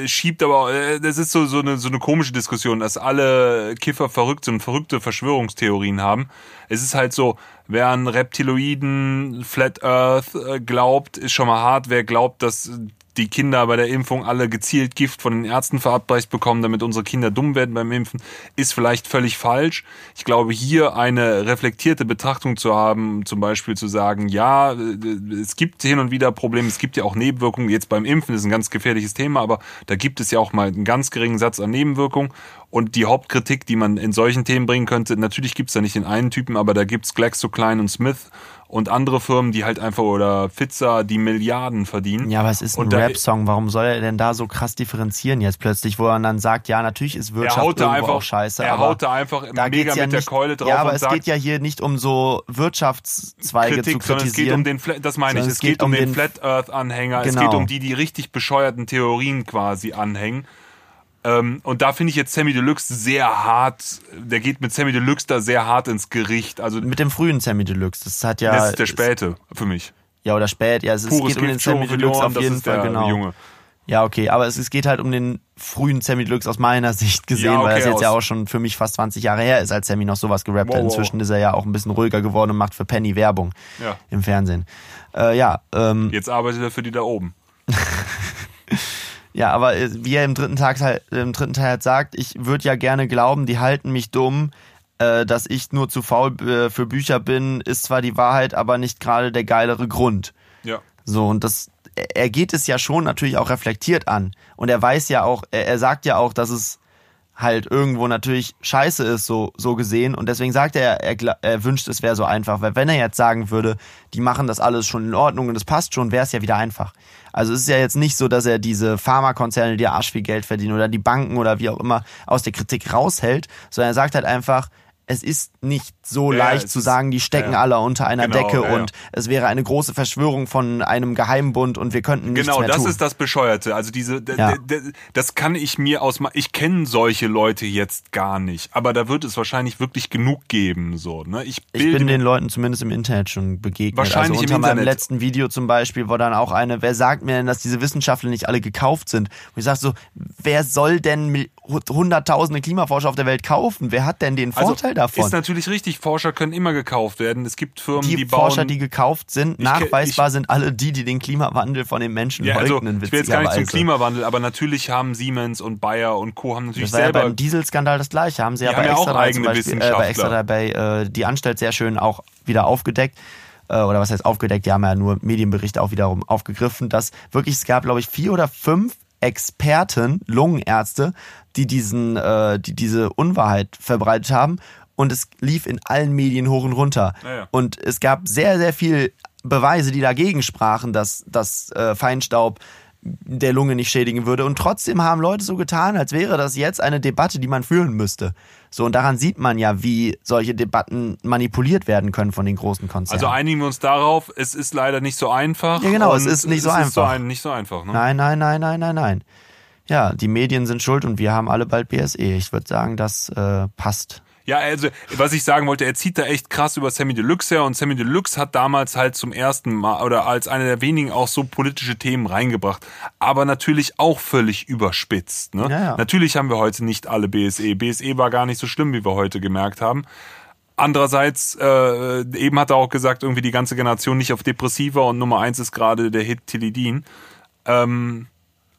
S2: schiebt aber, äh, das ist so, so, eine, so eine komische Diskussion, dass alle Kiffer verrückt sind verrückte Verschwörungstheorien haben. Es ist halt so, wer an Reptiloiden, Flat Earth äh, glaubt, ist schon mal hart. Wer glaubt, dass die Kinder bei der Impfung alle gezielt Gift von den Ärzten verabreicht bekommen, damit unsere Kinder dumm werden beim Impfen, ist vielleicht völlig falsch. Ich glaube, hier eine reflektierte Betrachtung zu haben, zum Beispiel zu sagen, ja, äh, es gibt hin und wieder Probleme, es gibt ja auch Nebenwirkungen. Jetzt beim Impfen ist ein ganz gefährliches Thema, aber da gibt es ja auch mal einen ganz geringen Satz an Nebenwirkungen. Und die Hauptkritik, die man in solchen Themen bringen könnte, natürlich gibt's da nicht den einen Typen, aber da gibt's GlaxoKline und Smith und andere Firmen, die halt einfach oder Pfizer, die Milliarden verdienen.
S1: Ja, aber es ist ein Rap-Song. Warum soll er denn da so krass differenzieren jetzt plötzlich, wo er dann sagt, ja, natürlich ist Wirtschaft irgendwo
S2: einfach,
S1: auch scheiße,
S2: er haut da einfach
S1: da
S2: mega
S1: ja
S2: mit der
S1: nicht,
S2: Keule drauf
S1: Ja, aber es
S2: sagt,
S1: geht ja hier nicht um so Wirtschaftszweige
S2: Kritik,
S1: zu
S2: sondern es geht
S1: kritisieren.
S2: um den, Flat, das meine ich,
S1: sondern
S2: es geht, um den, Flat Earth Anhänger, es
S1: Genau.
S2: geht um die, die richtig bescheuerten Theorien quasi anhängen. Ähm, und da finde ich jetzt Sammy Deluxe sehr hart, der geht mit Sammy Deluxe da sehr hart ins Gericht. Also
S1: mit dem frühen Sammy Deluxe. Das hat ja.
S2: das ist der späte für mich.
S1: Ja, oder spät. Ja, es,
S2: Pures
S1: geht um den Sammy Deluxe auf
S2: das
S1: jeden
S2: ist
S1: Fall, genau.
S2: Junge.
S1: Ja, okay, aber es, es geht halt um den frühen Sammy Deluxe aus meiner *laughs* Sicht gesehen,
S2: Ja,
S1: weil
S2: okay,
S1: es jetzt ja auch schon für mich fast 20 Jahre her ist, als Sammy noch sowas gerappt hat.
S2: Wow, wow.
S1: Inzwischen ist er ja auch ein bisschen ruhiger geworden und macht für Penny Werbung
S2: Ja.
S1: im Fernsehen. Äh, ja, ähm,
S2: Jetzt arbeitet er für die da oben. *laughs*
S1: Ja, aber äh, wie er im dritten, Tag, halt- im dritten Teil halt sagt, ich würde ja gerne glauben, die halten mich dumm, äh, dass ich nur zu faul äh, für Bücher bin, ist zwar die Wahrheit, aber nicht gerade der geilere Grund.
S2: Ja.
S1: So, und das, er geht es ja schon natürlich auch reflektiert an. Und er weiß ja auch, er, er sagt ja auch, dass es halt irgendwo natürlich scheiße ist, so, so gesehen. Und deswegen sagt er, er, er wünscht, es wäre so einfach. Weil wenn er jetzt sagen würde, die machen das alles schon in Ordnung und es passt schon, wäre es ja wieder einfach. Also es ist ja jetzt nicht so, dass er diese Pharmakonzerne, die arsch viel Geld verdienen oder die Banken oder wie auch immer aus der Kritik raushält, sondern er sagt halt einfach, es ist nicht so
S2: Ja,
S1: leicht zu sagen, die stecken
S2: ja.
S1: alle unter einer
S2: Genau,
S1: Decke
S2: ja,
S1: und es wäre eine große Verschwörung von einem Geheimbund und wir könnten nichts
S2: Genau,
S1: mehr
S2: das
S1: tun.
S2: ist das Bescheuerte. Also diese, das kann ich mir aus, ich kenne solche Leute jetzt gar nicht, aber da wird es wahrscheinlich wirklich genug geben, so, ne? Ich,
S1: ich bin den Leuten zumindest im Internet schon begegnet.
S2: Wahrscheinlich
S1: also
S2: im
S1: unter meinem
S2: Internet.
S1: letzten Video zum Beispiel war dann auch eine, wer sagt mir denn, dass diese Wissenschaftler nicht alle gekauft sind? Und ich sag so, wer soll denn hunderttausende Klimaforscher auf der Welt kaufen. Wer hat denn den Vorteil
S2: also,
S1: davon?
S2: Ist natürlich richtig, Forscher können immer gekauft werden. Es gibt Firmen,
S1: die,
S2: die,
S1: Forscher,
S2: bauen,
S1: die gekauft sind,
S2: Ich-
S1: nachweisbar
S2: ich-
S1: sind alle die, die den Klimawandel von den Menschen
S2: ja, also,
S1: leugnen,
S2: ich will jetzt gar nicht zum. Klimawandel, aber natürlich haben Siemens und Bayer und Co. haben natürlich
S1: Das war ja
S2: selber
S1: beim Dieselskandal das gleiche. Haben sie ja
S2: Die
S1: bei
S2: haben ja auch
S1: Extra 3 zum
S2: eigene
S1: Beispiel, äh, bei
S2: Wissenschaftler.
S1: Extra 3 bei äh, die Anstalt sehr schön auch wieder aufgedeckt. Äh, oder was heißt aufgedeckt? Die haben ja nur Medienberichte auch wiederum aufgegriffen, dass wirklich, es gab, glaube ich, vier oder fünf Experten, Lungenärzte, die diesen, äh, die diese Unwahrheit verbreitet haben. Und es lief in allen Medien hoch und runter.
S2: Ja, ja.
S1: Und es gab sehr, sehr viel Beweise, die dagegen sprachen, dass, dass äh, Feinstaub der Lunge nicht schädigen würde. Und trotzdem haben Leute so getan, als wäre das jetzt eine Debatte, die man führen müsste. So, und daran sieht man ja, wie solche Debatten manipuliert werden können von den großen Konzernen.
S2: Also einigen wir uns darauf, es ist leider nicht so einfach.
S1: Ja, genau, es ist nicht so
S2: es Ist so
S1: einfach.
S2: ein, nicht so einfach. Ne?
S1: nein, nein, nein, nein, nein, nein. Ja, die Medien sind schuld und wir haben alle bald BSE. Ich würde sagen, das äh, passt.
S2: Ja, also, was ich sagen wollte, er zieht da echt krass über Sammy Deluxe her und Sammy Deluxe hat damals halt zum ersten Mal oder als einer der wenigen auch so politische Themen reingebracht. Aber natürlich auch völlig überspitzt. Ne?
S1: Ja, ja.
S2: Natürlich haben wir heute nicht alle BSE. BSE war gar nicht so schlimm, wie wir heute gemerkt haben. Andererseits, äh, eben hat er auch gesagt, irgendwie die ganze Generation nicht auf Depressiva und Nummer eins ist gerade der Hit Tilidin. Ähm,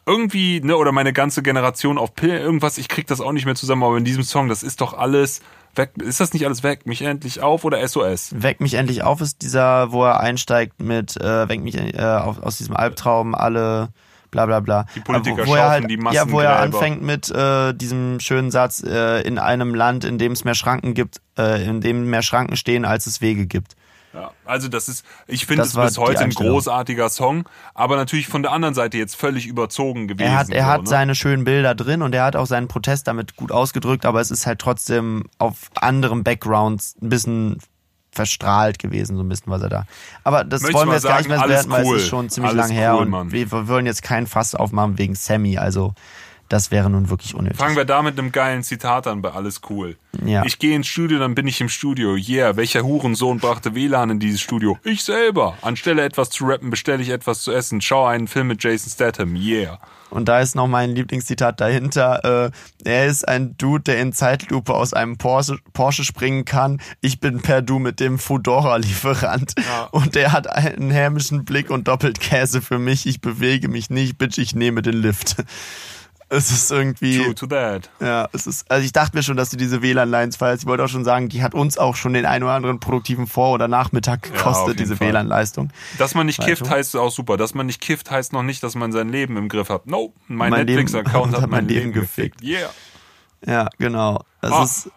S2: irgendwie, ne, oder meine ganze Generation auf Pillen, irgendwas, ich krieg das auch nicht mehr zusammen, aber in diesem Song, das ist doch alles weg, ist das nicht alles weg? Mich endlich auf oder SOS?
S1: Weck mich endlich auf ist dieser, wo er einsteigt mit äh, Weck mich äh, auf, aus diesem Albtraum alle bla bla bla.
S2: Die Politiker
S1: Äh, wo er halt,
S2: die
S1: Ja, wo er anfängt mit äh, diesem schönen Satz, äh, in einem Land, in dem es mehr Schranken gibt, äh, in dem mehr Schranken stehen, als es Wege gibt.
S2: Ja, also das ist, ich finde es bis heute ein großartiger Song, aber natürlich von der anderen Seite jetzt völlig überzogen gewesen.
S1: Er hat, er
S2: so,
S1: hat
S2: ne?
S1: seine schönen Bilder drin und er hat auch seinen Protest damit gut ausgedrückt, aber es ist halt trotzdem auf anderem Background ein bisschen verstrahlt gewesen, so ein bisschen was er da. Aber das
S2: Möchte
S1: wollen wir jetzt gar nicht mehr
S2: sagen,
S1: bewerten, weil
S2: cool.
S1: es ist schon ziemlich
S2: Alles
S1: lang her
S2: cool,
S1: und
S2: Mann.
S1: wir, wollen jetzt kein Fass aufmachen wegen Sammy, also das wäre nun wirklich unnötig.
S2: Fangen wir da mit einem geilen Zitat an bei Alles cool.
S1: Ja.
S2: Ich gehe ins Studio, dann bin ich im Studio. Yeah, welcher Hurensohn brachte WLAN in dieses Studio? Ich selber. Anstelle etwas zu rappen, bestelle ich etwas zu essen. Schau einen Film mit Jason Statham. Yeah.
S1: Und da ist noch mein Lieblingszitat dahinter. Äh, er ist ein Dude, der in Zeitlupe aus einem Porsche, Porsche springen kann. Ich bin per Du mit dem Fudora-Lieferant.
S2: Ja.
S1: Und er hat einen hämischen Blick und doppelt Käse für mich. Ich bewege mich nicht, bitch, ich nehme den Lift. Es ist irgendwie.
S2: True to that.
S1: Ja, es ist, also ich dachte mir schon, dass du diese WLAN-Lines feierst. Ich wollte auch schon sagen, die hat uns auch schon den einen oder anderen produktiven Vor- oder Nachmittag gekostet,
S2: jeden
S1: diese. WLAN-Leistung.
S2: Dass man nicht kifft, heißt auch super. Dass man nicht kifft, heißt noch nicht, dass man sein Leben im Griff hat. No, mein,
S1: Mein
S2: Netflix-Account *laughs* hat mein Leben gefickt.
S1: gefickt.
S2: Yeah.
S1: Ja, genau. Das
S2: Ah.
S1: ist,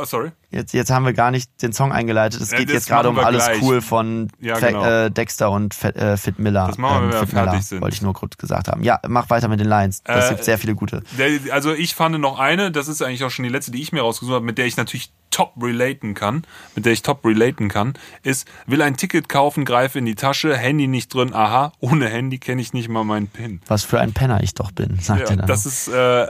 S2: Oh, sorry.
S1: Jetzt, jetzt haben wir gar nicht den Song eingeleitet. Es
S2: Ja,
S1: geht
S2: das
S1: jetzt gerade um alles
S2: gleich.
S1: cool von
S2: Ja,
S1: Fe-
S2: genau.
S1: äh, Dexter und Fit, äh, Fit Miller.
S2: Das machen wir, wenn wir
S1: Fit Miller,
S2: fertig sind.
S1: Wollte ich nur kurz gesagt haben. Ja, mach weiter mit den Lines. Das
S2: Äh,
S1: gibt sehr viele gute.
S2: Der, also ich fand noch eine, das ist eigentlich auch schon die letzte, die ich mir rausgesucht habe, mit der ich natürlich top relaten kann, mit der ich top relaten kann, ist, will ein Ticket kaufen, greife in die Tasche, Handy nicht drin, aha, ohne Handy kenne ich nicht mal meinen PIN.
S1: Was für ein Penner ich doch bin, sagt
S2: Ja,
S1: er dann.
S2: das ist, äh,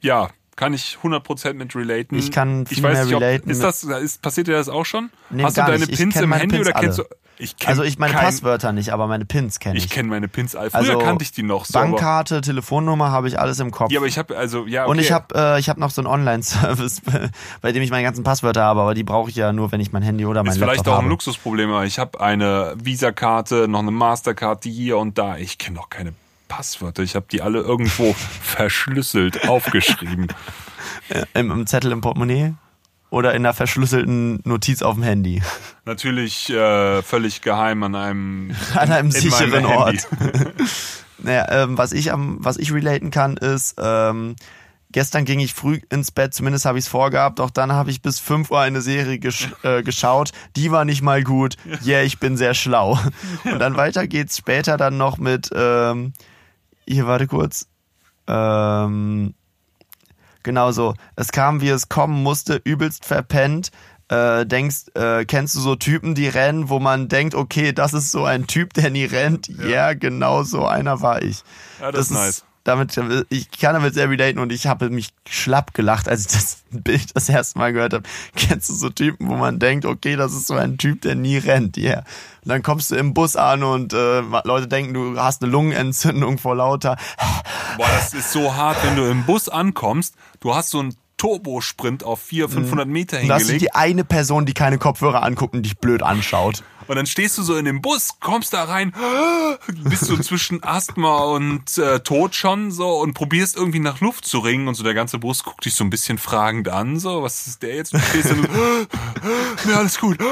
S2: ja, kann ich 100% mit relaten.
S1: Ich kann viel
S2: ich weiß
S1: mehr
S2: nicht, ob,
S1: relaten
S2: Ist das, ist, passiert dir das auch schon?
S1: Nee,
S2: Hast du deine
S1: nicht. Ich
S2: Pins im Handy
S1: Pins
S2: oder kennst
S1: alle.
S2: du? Ich kenn
S1: also ich meine
S2: kein,
S1: Passwörter nicht, aber meine Pins kenne ich.
S2: Ich kenne meine Pins. Früher
S1: also
S2: kannte ich die noch so.
S1: Bankkarte, Telefonnummer habe ich alles im Kopf.
S2: Ja, aber ich habe also ja okay.
S1: Und ich habe äh, ich hab noch so einen Online-Service, *laughs* bei dem ich meine ganzen Passwörter habe, aber die brauche ich ja nur, wenn ich mein Handy oder mein
S2: ist vielleicht
S1: Laptop
S2: auch ein
S1: habe.
S2: Luxusproblem, aber ich habe eine Visa-Karte, noch eine Mastercard, die hier und da. Ich kenne doch keine Passwörter. Ich habe die alle irgendwo *laughs* verschlüsselt aufgeschrieben.
S1: Im, Im Zettel im Portemonnaie oder in einer verschlüsselten Notiz auf dem Handy.
S2: Natürlich äh, völlig geheim an einem *laughs*
S1: An einem
S2: in
S1: sicheren Ort. *laughs* Naja, ähm, was ich am, was ich relaten kann, ist, ähm, gestern ging ich früh ins Bett, zumindest habe ich es vorgehabt, doch dann habe ich bis 5 Uhr eine Serie gesch äh, geschaut. Die war nicht mal gut. Yeah, ich bin sehr schlau. Und dann weiter geht's später dann noch mit, ähm, hier, warte kurz. Ähm, genau so. Es kam, wie es kommen musste, übelst verpennt. Äh, denkst, äh, kennst du so Typen, die rennen, wo man denkt, okay, das ist so ein Typ, der nie rennt. Ja, genau so einer war ich.
S2: Ja, das ist nice.
S1: Damit, ich kann damit sehr relaten und ich habe mich schlapp gelacht, als ich das *laughs* Bild das erste Mal gehört habe. Kennst du so Typen, wo man denkt, okay, das ist so ein Typ, der nie rennt, ja. Yeah. Und dann kommst du im Bus an und äh, Leute denken, du hast eine Lungenentzündung vor lauter.
S2: Boah, das ist so hart, wenn du im Bus ankommst, du hast so einen Turbosprint auf 400, 500 Meter hingelegt.
S1: Das ist die eine Person, die keine Kopfhörer anguckt und dich blöd anschaut.
S2: Und dann stehst du so in dem Bus, kommst da rein, *gasps* bist du zwischen Asthma und äh, Tod schon so und probierst irgendwie nach Luft zu ringen und so der ganze Bus guckt dich so ein bisschen fragend an, so, was ist der jetzt? Du stehst dann so, *gasps* ja, alles gut. *laughs*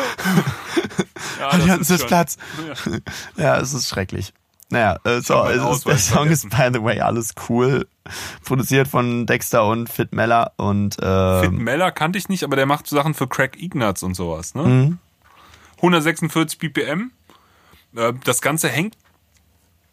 S1: Ja, das ist Platz. Ja. ja, es ist schrecklich. Naja, äh, so, es ist, der Song ist by the way alles cool. Produziert von Dexter und Fit Meller und äh,
S2: Fit Meller kannte ich nicht, aber der macht Sachen für Craig Ignatz und sowas, ne? Mhm. 146 BPM. Äh, das Ganze hängt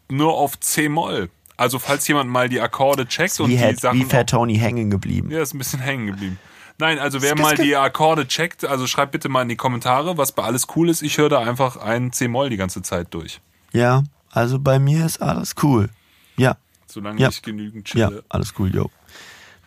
S2: nur auf C-Moll. Also falls jemand mal die Akkorde checkt und
S1: wie
S2: die
S1: hat,
S2: Sachen...
S1: Wie Fat Tony hängen geblieben.
S2: Ja, ist ein bisschen hängen geblieben. Nein, also wer mal die Akkorde checkt, also schreibt bitte mal in die Kommentare, was bei alles cool ist. Ich höre da einfach ein C-Moll die ganze Zeit durch.
S1: Ja, also bei mir ist alles cool. Ja.
S2: Solange
S1: ja.
S2: ich genügend chille.
S1: Ja, alles cool, yo.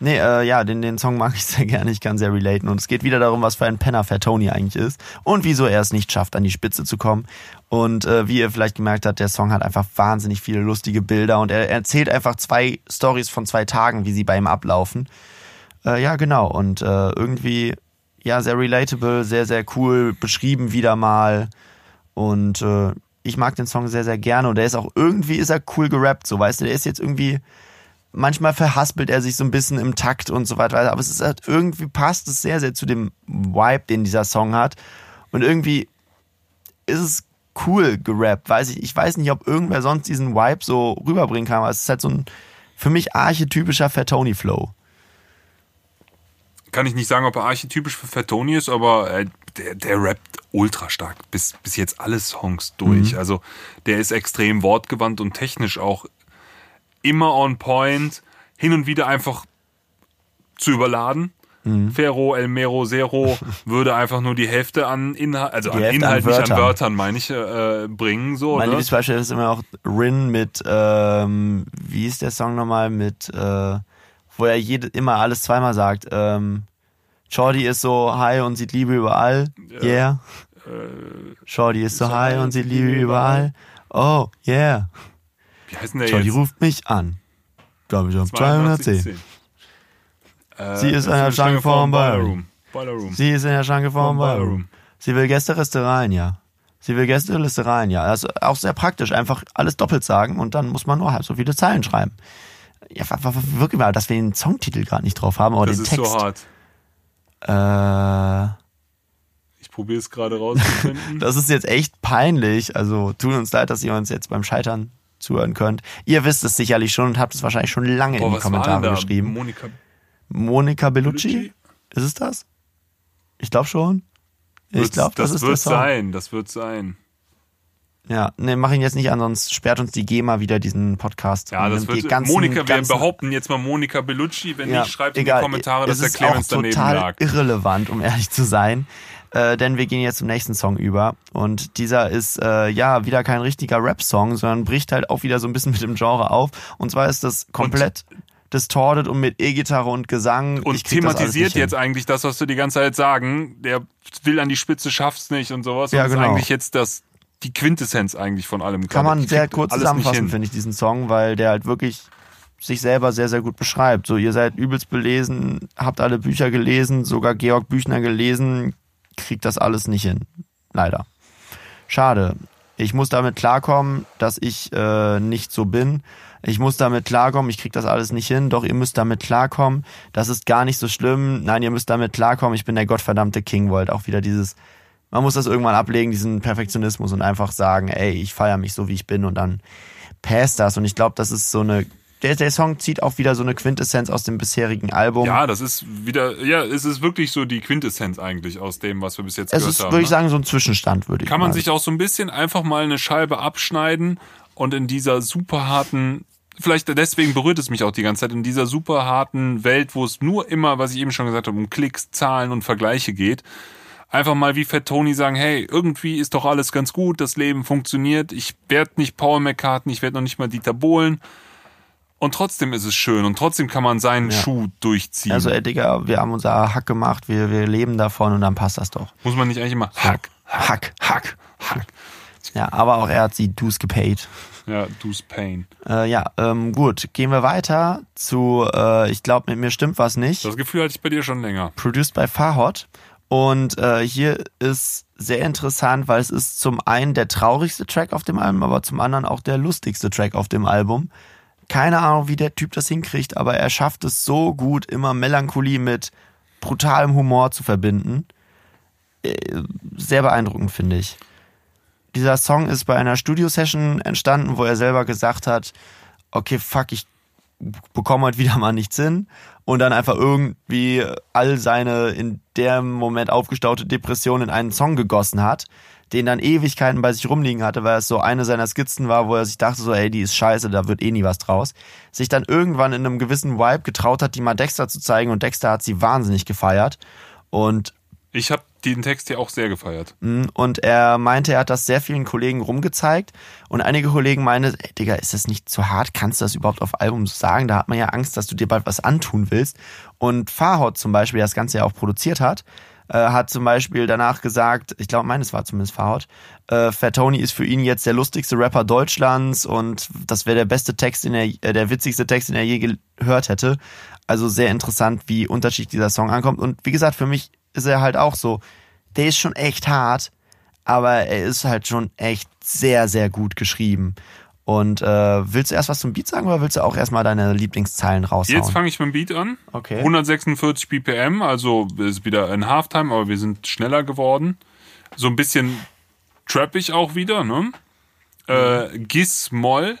S1: Nee, äh, ja, den, den Song mag ich *laughs* sehr gerne, ich kann sehr relaten. Und es geht wieder darum, was für ein Penner Fat Tony eigentlich ist und wieso er es nicht schafft, an die Spitze zu kommen. Und äh, wie ihr vielleicht gemerkt habt, der Song hat einfach wahnsinnig viele lustige Bilder und er erzählt einfach zwei Stories von zwei Tagen, wie sie bei ihm ablaufen. Äh, ja, genau. Und äh, irgendwie, ja, sehr relatable, sehr, sehr cool beschrieben wieder mal. Und äh, ich mag den Song sehr, sehr gerne. Und der ist auch irgendwie, ist er cool gerappt, so weißt du, der ist jetzt irgendwie manchmal verhaspelt er sich so ein bisschen im Takt und so weiter, aber es ist halt irgendwie passt es sehr, sehr zu dem Vibe, den dieser Song hat. Und irgendwie ist es cool gerappt, weiß ich. Ich weiß nicht, ob irgendwer sonst diesen Vibe so rüberbringen kann, aber es ist halt so ein für mich archetypischer Fat Tony Flow.
S2: Kann ich nicht sagen, ob er archetypisch für Fat Tony ist, aber äh, der, der rappt ultra stark bis, bis jetzt alle Songs durch. Mhm. Also der ist extrem wortgewandt und technisch auch immer on point, hin und wieder einfach zu überladen. Mhm. Ferro, Elmero, Zero *laughs* würde einfach nur die Hälfte an Inhalt, also die an Inhalt, an nicht an Wörtern, meine ich, äh, bringen. So,
S1: mein
S2: ne?
S1: Lieblingsbeispiel ist immer auch Rin mit, ähm, wie ist der Song nochmal, mit, äh, wo er jede, immer alles zweimal sagt. Ähm, Shorty ist so high und sieht Liebe überall. Ja. Yeah. Äh, Shorty ist so high und sieht Liebe überall. Oh, yeah.
S2: Wie heißt denn der
S1: Shorty
S2: jetzt?
S1: ruft mich an. Glaube ich, um 210.
S2: Äh,
S1: Sie ist in der Schlange vorm Ballroom.
S2: Ballroom.
S1: Sie ist in der Schlange vorm
S2: Ballroom.
S1: Ballroom. Sie will Gästeliste rein, ja. Sie will Gästeliste rein, ja. Das ist auch sehr praktisch. Einfach alles doppelt sagen und dann muss man nur halb so viele Zeilen schreiben. Ja, wirklich mal, dass wir den Songtitel gerade nicht drauf haben, aber
S2: das
S1: den
S2: ist
S1: Text.
S2: so hart.
S1: Äh,
S2: Ich probiere es gerade rauszufinden. *laughs*
S1: das ist jetzt echt peinlich. Also tut uns leid, dass ihr uns jetzt beim Scheitern zuhören könnt. Ihr wisst es sicherlich schon und habt es wahrscheinlich schon lange
S2: Boah,
S1: in die Kommentare geschrieben.
S2: Monika
S1: Monika Bellucci?
S2: Bellucci?
S1: Ist es das? Ich glaube schon. Ich glaube, das,
S2: das
S1: ist
S2: wird
S1: Song.
S2: sein, das wird sein.
S1: Ja, ne, mach ihn jetzt nicht an, sonst sperrt uns die GEMA wieder diesen Podcast.
S2: Ja,
S1: und
S2: das wird.
S1: ganzen,
S2: Monika, wir behaupten jetzt mal Monika Bellucci. Wenn
S1: ja,
S2: nicht, schreibt in
S1: egal.
S2: die Kommentare, dass der Clemens daneben
S1: total
S2: lag.
S1: irrelevant, um *laughs* ehrlich zu sein. Äh, denn wir gehen jetzt zum nächsten Song über. Und dieser ist äh, ja wieder kein richtiger Rap-Song, sondern bricht halt auch wieder so ein bisschen mit dem Genre auf. Und zwar ist das komplett distorted und mit E-Gitarre und Gesang.
S2: Und thematisiert jetzt eigentlich das, was du die ganze Zeit sagen. Der will an die Spitze, schafft's nicht und sowas.
S1: Ja,
S2: und
S1: genau.
S2: ist eigentlich jetzt das, die Quintessenz eigentlich von allem.
S1: Kann man
S2: Ich
S1: sehr kurz zusammenfassen, finde ich, diesen Song, weil der halt wirklich sich selber sehr, sehr gut beschreibt. So, ihr seid übelst belesen, habt alle Bücher gelesen, sogar Georg Büchner gelesen, kriegt das alles nicht hin. Leider. Schade. Ich muss damit klarkommen, dass ich äh, nicht so bin. Ich muss damit klarkommen, ich krieg das alles nicht hin, doch ihr müsst damit klarkommen. Das ist gar nicht so schlimm. Nein, ihr müsst damit klarkommen, ich bin der gottverdammte King World. Auch wieder dieses, man muss das irgendwann ablegen, diesen Perfektionismus und einfach sagen, ey, ich feiere mich so, wie ich bin und dann passt das. Und ich glaube, das ist so eine, der, der Song zieht auch wieder so eine Quintessenz aus dem bisherigen Album.
S2: Ja, das ist wieder, ja, es ist wirklich so die Quintessenz eigentlich aus dem, was wir bis jetzt
S1: es
S2: gehört
S1: ist,
S2: haben.
S1: würde ich
S2: ne?
S1: sagen, so ein Zwischenstand, würde ich
S2: Kann man
S1: mal
S2: sich auch so ein bisschen einfach mal eine Scheibe abschneiden und in dieser super harten, vielleicht deswegen berührt es mich auch die ganze Zeit, in dieser super harten Welt, wo es nur immer, was ich eben schon gesagt habe, um Klicks, Zahlen und Vergleiche geht, einfach mal wie Fat Tony sagen, hey, irgendwie ist doch alles ganz gut, das Leben funktioniert, ich werde nicht Paul McCartney, ich werde noch nicht mal Dieter Bohlen Und trotzdem ist es schön und trotzdem kann man seinen
S1: Ja.
S2: Schuh durchziehen.
S1: Also, ey, Digga, wir haben unser Hack gemacht, wir, wir leben davon und dann passt das doch.
S2: Muss man nicht eigentlich immer Hack,
S1: Hack.
S2: Hack, Hack.
S1: Ja, aber auch er hat sie Dues gepaid.
S2: Ja, du's pain.
S1: Äh, ja, ähm, gut. Gehen wir weiter zu, äh, ich glaube, mit mir stimmt was nicht.
S2: Das Gefühl hatte ich bei dir schon länger.
S1: Produced by Farhot. Und äh, hier ist sehr interessant, weil es ist zum einen der traurigste Track auf dem Album, aber zum anderen auch der lustigste Track auf dem Album. Keine Ahnung, wie der Typ das hinkriegt, aber er schafft es so gut, immer Melancholie mit brutalem Humor zu verbinden. Äh, Sehr beeindruckend, finde ich. Dieser Song ist bei einer Studio-Session entstanden, wo er selber gesagt hat, okay, fuck, ich bekomme heute *laughs* wieder mal nichts hin und dann einfach irgendwie all seine in dem Moment aufgestaute Depression in einen Song gegossen hat, den dann Ewigkeiten bei sich rumliegen hatte, weil es so eine seiner Skizzen war, wo er sich dachte so, ey, die ist scheiße, da wird eh nie was draus. Sich dann irgendwann in einem gewissen Vibe getraut hat, die mal Dexter zu zeigen und Dexter hat sie wahnsinnig gefeiert und
S2: Ich habe den Text hier auch sehr gefeiert.
S1: Mm, Und er meinte, er hat das sehr vielen Kollegen rumgezeigt. Und einige Kollegen meinen, ey, Digga, ist das nicht zu hart? Kannst du das überhaupt auf Album sagen? Da hat man ja Angst, dass du dir bald was antun willst. Und Farhot zum Beispiel, der das Ganze ja auch produziert hat, äh, hat zum Beispiel danach gesagt, ich glaube, meines war zumindest Farhot, äh, Fat Tony ist für ihn jetzt der lustigste Rapper Deutschlands und das wäre der beste Text, den er, äh, der witzigste Text, den er je gehört hätte. Also sehr interessant, wie unterschiedlich dieser Song ankommt. Und wie gesagt, für mich ist er halt auch so, der ist schon echt hart, aber er ist halt schon echt sehr, sehr gut geschrieben. Und äh, willst du erst was zum Beat sagen oder willst du auch erstmal deine Lieblingszeilen raushauen?
S2: Jetzt fange ich mit dem Beat an.
S1: Okay.
S2: 146 BPM, also ist wieder in Halftime, aber wir sind schneller geworden. So ein bisschen trappig auch wieder, ne? Äh, Gis-Moll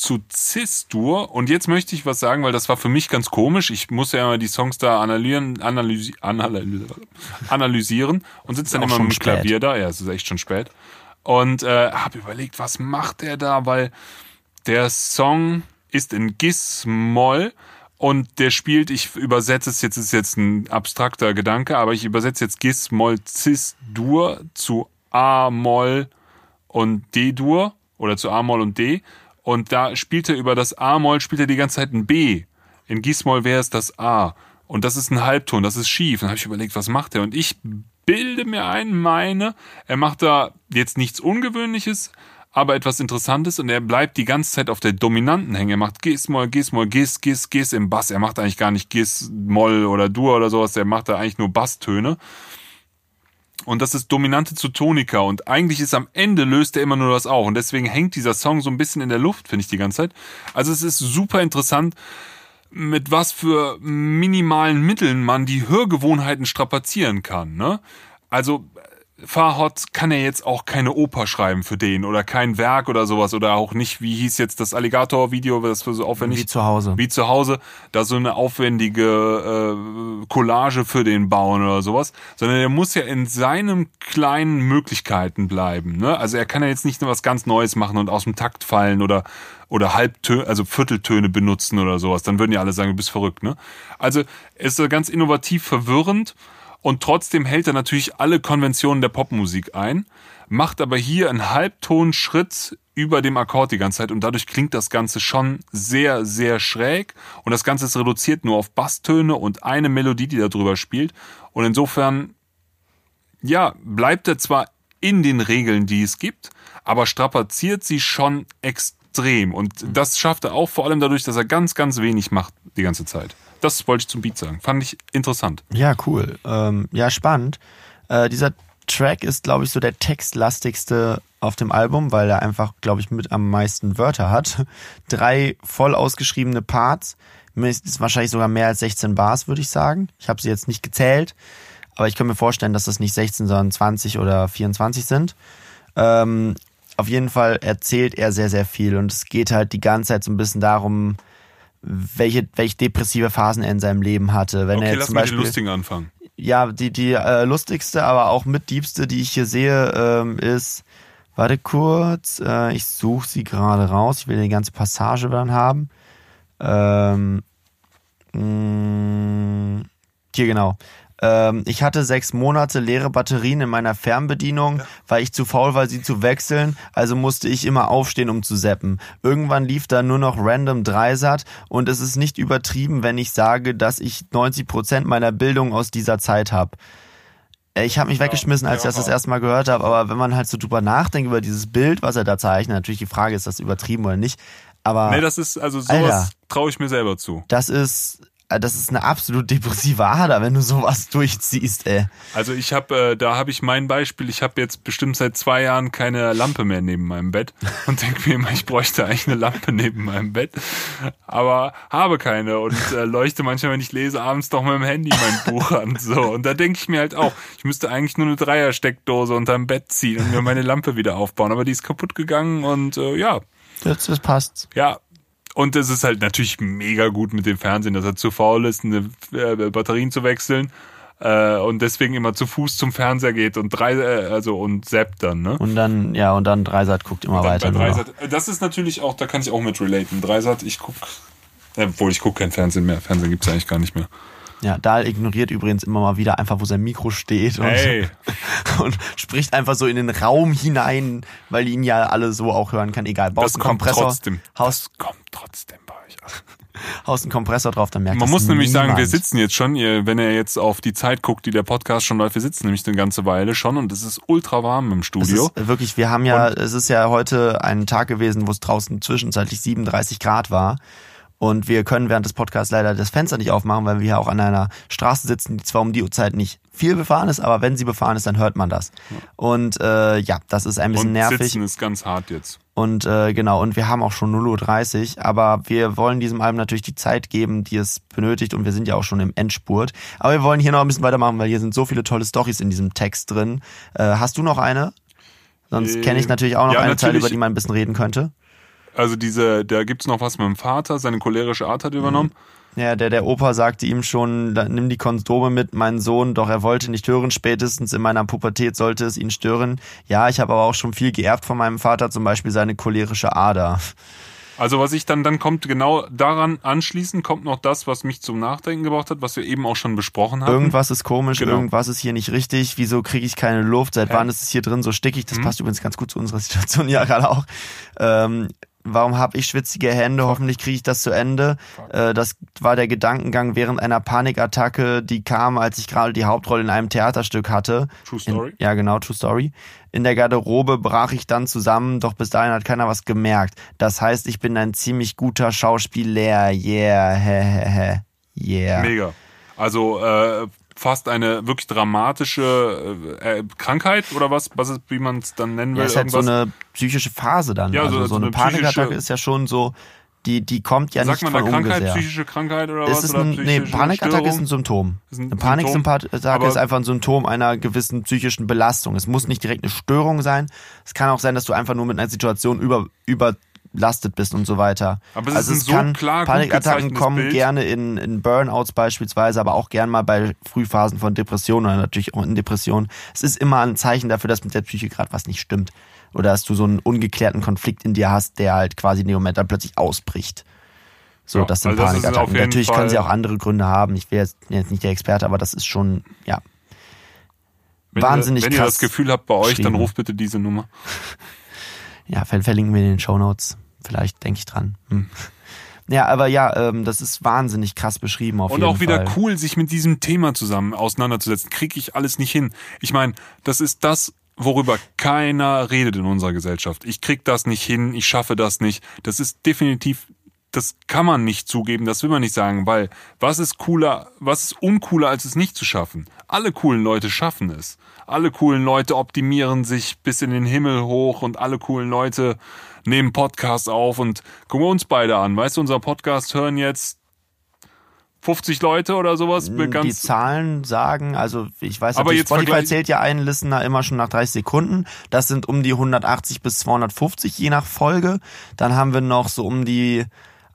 S2: zu Cis-Dur. Und jetzt möchte ich was sagen, weil das war für mich ganz komisch. Ich musste ja immer die Songs da analysieren, analysi analysi analysieren und sitze dann immer mit dem
S1: spät.
S2: Klavier da. Ja, es ist echt schon spät. Und äh, habe überlegt, was macht der da, weil der Song ist in Gis-Moll und der spielt, ich übersetze es jetzt, ist jetzt ein abstrakter Gedanke, aber ich übersetze jetzt Gis-Moll Cis-Dur zu A-Moll und D-Dur oder zu A-Moll und D. Und da spielt er über das A-Moll, spielt er die ganze Zeit ein B. In Gis-Moll wäre es das A. Und das ist ein Halbton, das ist schief. Dann habe ich überlegt, was macht er? Und ich bilde mir ein, meine, er macht da jetzt nichts Ungewöhnliches, aber etwas Interessantes und er bleibt die ganze Zeit auf der Dominanten hängen. Er macht Gis, Moll, Gis, Moll, Gis, Gis, Gis im Bass. Er macht eigentlich gar nicht Gis, Moll oder Dur oder sowas. Er macht da eigentlich nur Basstöne. Und das ist Dominante zu Tonika. Und eigentlich ist am Ende löst er immer nur das auf. Und deswegen hängt dieser Song so ein bisschen in der Luft, finde ich die ganze Zeit. Also es ist super interessant, mit was für minimalen Mitteln man die Hörgewohnheiten strapazieren kann. Ne? Also Farhot kann ja jetzt auch keine Oper schreiben für den oder kein Werk oder sowas oder auch nicht, wie hieß jetzt das Alligator-Video, das für so aufwendig
S1: Wie zu Hause.
S2: wie zu Hause, da so eine aufwendige äh, Collage für den bauen oder sowas, sondern er muss ja in seinen kleinen Möglichkeiten bleiben. Ne? Also er kann ja jetzt nicht nur was ganz Neues machen und aus dem Takt fallen oder oder Halbtöne, also Vierteltöne benutzen oder sowas. Dann würden ja alle sagen, du bist verrückt. Ne? Also er ist ganz innovativ verwirrend und trotzdem hält er natürlich alle Konventionen der Popmusik ein, macht aber hier einen Halbtonschritt über dem Akkord die ganze Zeit. Und dadurch klingt das Ganze schon sehr, sehr schräg. Und das Ganze ist reduziert nur auf Basstöne und eine Melodie, die da drüber spielt. Und insofern, ja, bleibt er zwar in den Regeln, die es gibt, aber strapaziert sie schon extrem. Und das schafft er auch vor allem dadurch, dass er ganz, ganz wenig macht die ganze Zeit. Das wollte ich zum Beat sagen. Fand ich interessant.
S1: Ja, cool. Ähm, ja, spannend. Äh, dieser Track ist, glaube ich, so der textlastigste auf dem Album, weil er einfach, glaube ich, mit am meisten Wörter hat. *laughs* Drei voll ausgeschriebene Parts. Ist wahrscheinlich sogar mehr als 16 Bars, würde ich sagen. Ich habe sie jetzt nicht gezählt, aber ich kann mir vorstellen, dass das nicht 16, sondern 20 oder 24 sind. Ähm, auf jeden Fall erzählt er sehr, sehr viel und es geht halt die ganze Zeit so ein bisschen darum, welche, welche depressive Phasen er in seinem Leben hatte. Wenn er
S2: Okay,
S1: jetzt
S2: lass
S1: zum
S2: mal
S1: Beispiel
S2: den lustigen anfangen.
S1: ja, die, die äh, lustigste, aber auch mit diebste, die ich hier sehe, ähm, ist, warte kurz, äh, ich suche sie gerade raus, ich will die ganze Passage dann haben. Ähm, mh, hier genau. Ähm, ich hatte sechs Monate leere Batterien in meiner Fernbedienung, weil ich zu faul war, sie zu wechseln. Also musste ich immer aufstehen, um zu zappen. Irgendwann lief da nur noch random Dreisat und es ist nicht übertrieben, wenn ich sage, dass ich 90 Prozent meiner Bildung aus dieser Zeit habe. Äh, Ich habe mich weggeschmissen, als ich das das erste Mal gehört habe, aber wenn man halt so drüber nachdenkt über dieses Bild, was er da zeichnet, natürlich die Frage, ist das übertrieben oder nicht, aber
S2: Nee, das ist, also sowas traue ich mir selber zu.
S1: das ist das ist eine absolut depressive Ader, wenn du sowas durchziehst, ey.
S2: Also ich habe, äh, da habe ich mein Beispiel. Ich habe jetzt bestimmt seit zwei Jahren keine Lampe mehr neben meinem Bett *laughs* und denke mir immer, ich bräuchte eigentlich eine Lampe neben meinem Bett, aber habe keine und äh, leuchte manchmal, wenn ich lese, abends doch mit dem Handy mein Buch *laughs* an. So und da denke ich mir halt auch, ich müsste eigentlich nur eine Dreiersteckdose unterm Bett ziehen und mir meine Lampe wieder aufbauen, aber die ist kaputt gegangen und äh, ja,
S1: Das, das passt.
S2: ja. Und es ist halt natürlich mega gut mit dem Fernsehen, dass er zu faul ist, eine, äh, Batterien zu wechseln äh, und deswegen immer zu Fuß zum Fernseher geht und drei, äh, also und zappt dann, ne?
S1: Und dann, ja, und dann Dreisat guckt immer weiter.
S2: Dreisat, das ist natürlich auch, da kann ich auch mit relaten. Dreisat, ich guck, äh, obwohl ich guck kein Fernsehen mehr. Fernsehen gibt's eigentlich gar nicht mehr.
S1: Ja, Dahl ignoriert übrigens immer mal wieder einfach, wo sein Mikro steht und,
S2: Hey. *laughs*
S1: und spricht einfach so in den Raum hinein, weil ihn ja alle so auch hören kann. Egal, baust
S2: Das
S1: einen
S2: kommt
S1: Kompressor,
S2: trotzdem.
S1: haust,
S2: Das kommt trotzdem bei euch an. *laughs*
S1: haust einen Kompressor drauf, dann merkt
S2: Man muss nämlich sagen, wir
S1: niemand.
S2: sitzen jetzt schon, ihr, wenn ihr jetzt auf die Zeit guckt, die der Podcast schon läuft, wir sitzen nämlich eine ganze Weile schon und es ist ultra warm im
S1: Es
S2: Studio.
S1: ist wirklich, wir haben ja, es ist ja heute ein Tag gewesen, wo es draußen zwischenzeitlich 37 Grad war. Und wir können während des Podcasts leider das Fenster nicht aufmachen, weil wir ja auch an einer Straße sitzen, die zwar um die Uhrzeit nicht viel befahren ist, aber wenn sie befahren ist, dann hört man das. Und äh, ja, das ist ein bisschen
S2: und
S1: nervig.
S2: sitzen ist ganz hart jetzt.
S1: Und äh, genau, und wir haben auch schon 0.30 Uhr, aber wir wollen diesem Album natürlich die Zeit geben, die es benötigt und wir sind ja auch schon im Endspurt. Aber wir wollen hier noch ein bisschen weitermachen, weil hier sind so viele tolle Stories in diesem Text drin. Äh, hast du noch eine? Sonst
S2: Ähm,
S1: kenne ich natürlich auch noch
S2: ja,
S1: eine Zeile, über die man ein bisschen reden könnte.
S2: Also diese, da gibt's noch was mit dem Vater, seine cholerische Art hat übernommen.
S1: Ja, der, der Opa sagte ihm schon, "Da- nimm die Kondome mit, mein Sohn, doch er wollte nicht hören, spätestens in meiner Pubertät sollte es ihn stören. Ja, ich habe aber auch schon viel geerbt von meinem Vater, zum Beispiel seine cholerische Ader.
S2: Also was ich dann, dann kommt genau daran anschließend, kommt noch das, was mich zum Nachdenken gebracht hat, was wir eben auch schon besprochen haben.
S1: Irgendwas ist komisch,
S2: Genau.
S1: irgendwas ist hier nicht richtig, wieso kriege ich keine Luft, seit
S2: Ja.
S1: wann ist es hier drin so stickig,
S2: Mhm.
S1: das passt übrigens ganz gut zu unserer *laughs* Situation ja gerade auch. Ähm, warum habe ich schwitzige Hände, hoffentlich kriege ich das zu Ende. Äh, das war der Gedankengang während einer Panikattacke, die kam, als ich gerade die Hauptrolle in einem Theaterstück hatte.
S2: True Story.
S1: In, ja, genau, True Story. In der Garderobe brach ich dann zusammen, doch bis dahin hat keiner was gemerkt. Das heißt, ich bin ein ziemlich guter Schauspieler. Yeah, hä. Yeah.
S2: Mega. Also äh, fast eine wirklich dramatische äh, äh, Krankheit oder was, was ist, wie man es dann nennen will.
S1: Ja, ist halt so eine psychische Phase dann.
S2: Ja,
S1: also
S2: so-
S1: so, eine
S2: eine
S1: Panikattacke ist ja schon so, die, die kommt ja
S2: Sagt
S1: nicht
S2: man da
S1: von
S2: Krankheit,
S1: ungefähr.
S2: psychische Krankheit oder
S1: Es
S2: was?
S1: ist ein, nee, Panikattacke ist ein Symptom.
S2: Ist ein
S1: Eine
S2: aber-
S1: ist einfach ein Symptom einer gewissen psychischen Belastung. Es muss nicht direkt eine Störung sein. Es kann auch sein, dass du einfach nur mit einer Situation über, überlastet bist und so weiter.
S2: Aber es
S1: also
S2: ist
S1: es
S2: so
S1: kann,
S2: klar
S1: Panikattacken kommen
S2: Bild.
S1: gerne in, in Burnouts beispielsweise, aber auch gern mal bei Frühphasen von Depressionen oder natürlich auch in Depressionen. Es ist immer ein Zeichen dafür, dass mit der Psyche gerade was nicht stimmt. Oder dass du so einen ungeklärten Konflikt in dir hast, der halt quasi in dem Moment dann plötzlich ausbricht. So,
S2: Ja,
S1: das sind
S2: also das
S1: Panikattacken.
S2: jeden
S1: Natürlich
S2: Fall-
S1: können sie auch andere Gründe haben. Ich wäre jetzt, jetzt nicht der Experte, aber das ist schon, ja.
S2: Wenn
S1: wahnsinnig
S2: ihr, Wenn ihr
S1: krass
S2: das Gefühl habt bei euch, dann ruft bitte diese Nummer. *laughs*
S1: Ja, ver- verlinken wir in den Shownotes. Vielleicht denke ich dran. Hm. Ja, aber ja, ähm, das ist wahnsinnig krass beschrieben auf
S2: Und
S1: jeden
S2: auch wieder
S1: Fall.
S2: cool, sich mit diesem Thema zusammen auseinanderzusetzen. Krieg ich alles nicht hin. Ich meine, das ist das, worüber keiner redet in unserer Gesellschaft. Ich krieg das nicht hin, ich schaffe das nicht. Das ist definitiv, das kann man nicht zugeben, das will man nicht sagen, weil was ist cooler, was ist uncooler, als es nicht zu schaffen? Alle coolen Leute schaffen es. Alle coolen Leute optimieren sich bis in den Himmel hoch und alle coolen Leute nehmen Podcasts auf und gucken wir uns beide an. Weißt du, unser Podcast hören jetzt 50 Leute oder sowas.
S1: die Zahlen sagen, also ich weiß
S2: Aber jetzt
S1: Spotify zählt ja einen Listener immer schon nach 30 Sekunden. Das sind um die 180 bis 250 je nach Folge. Dann haben wir noch so um die,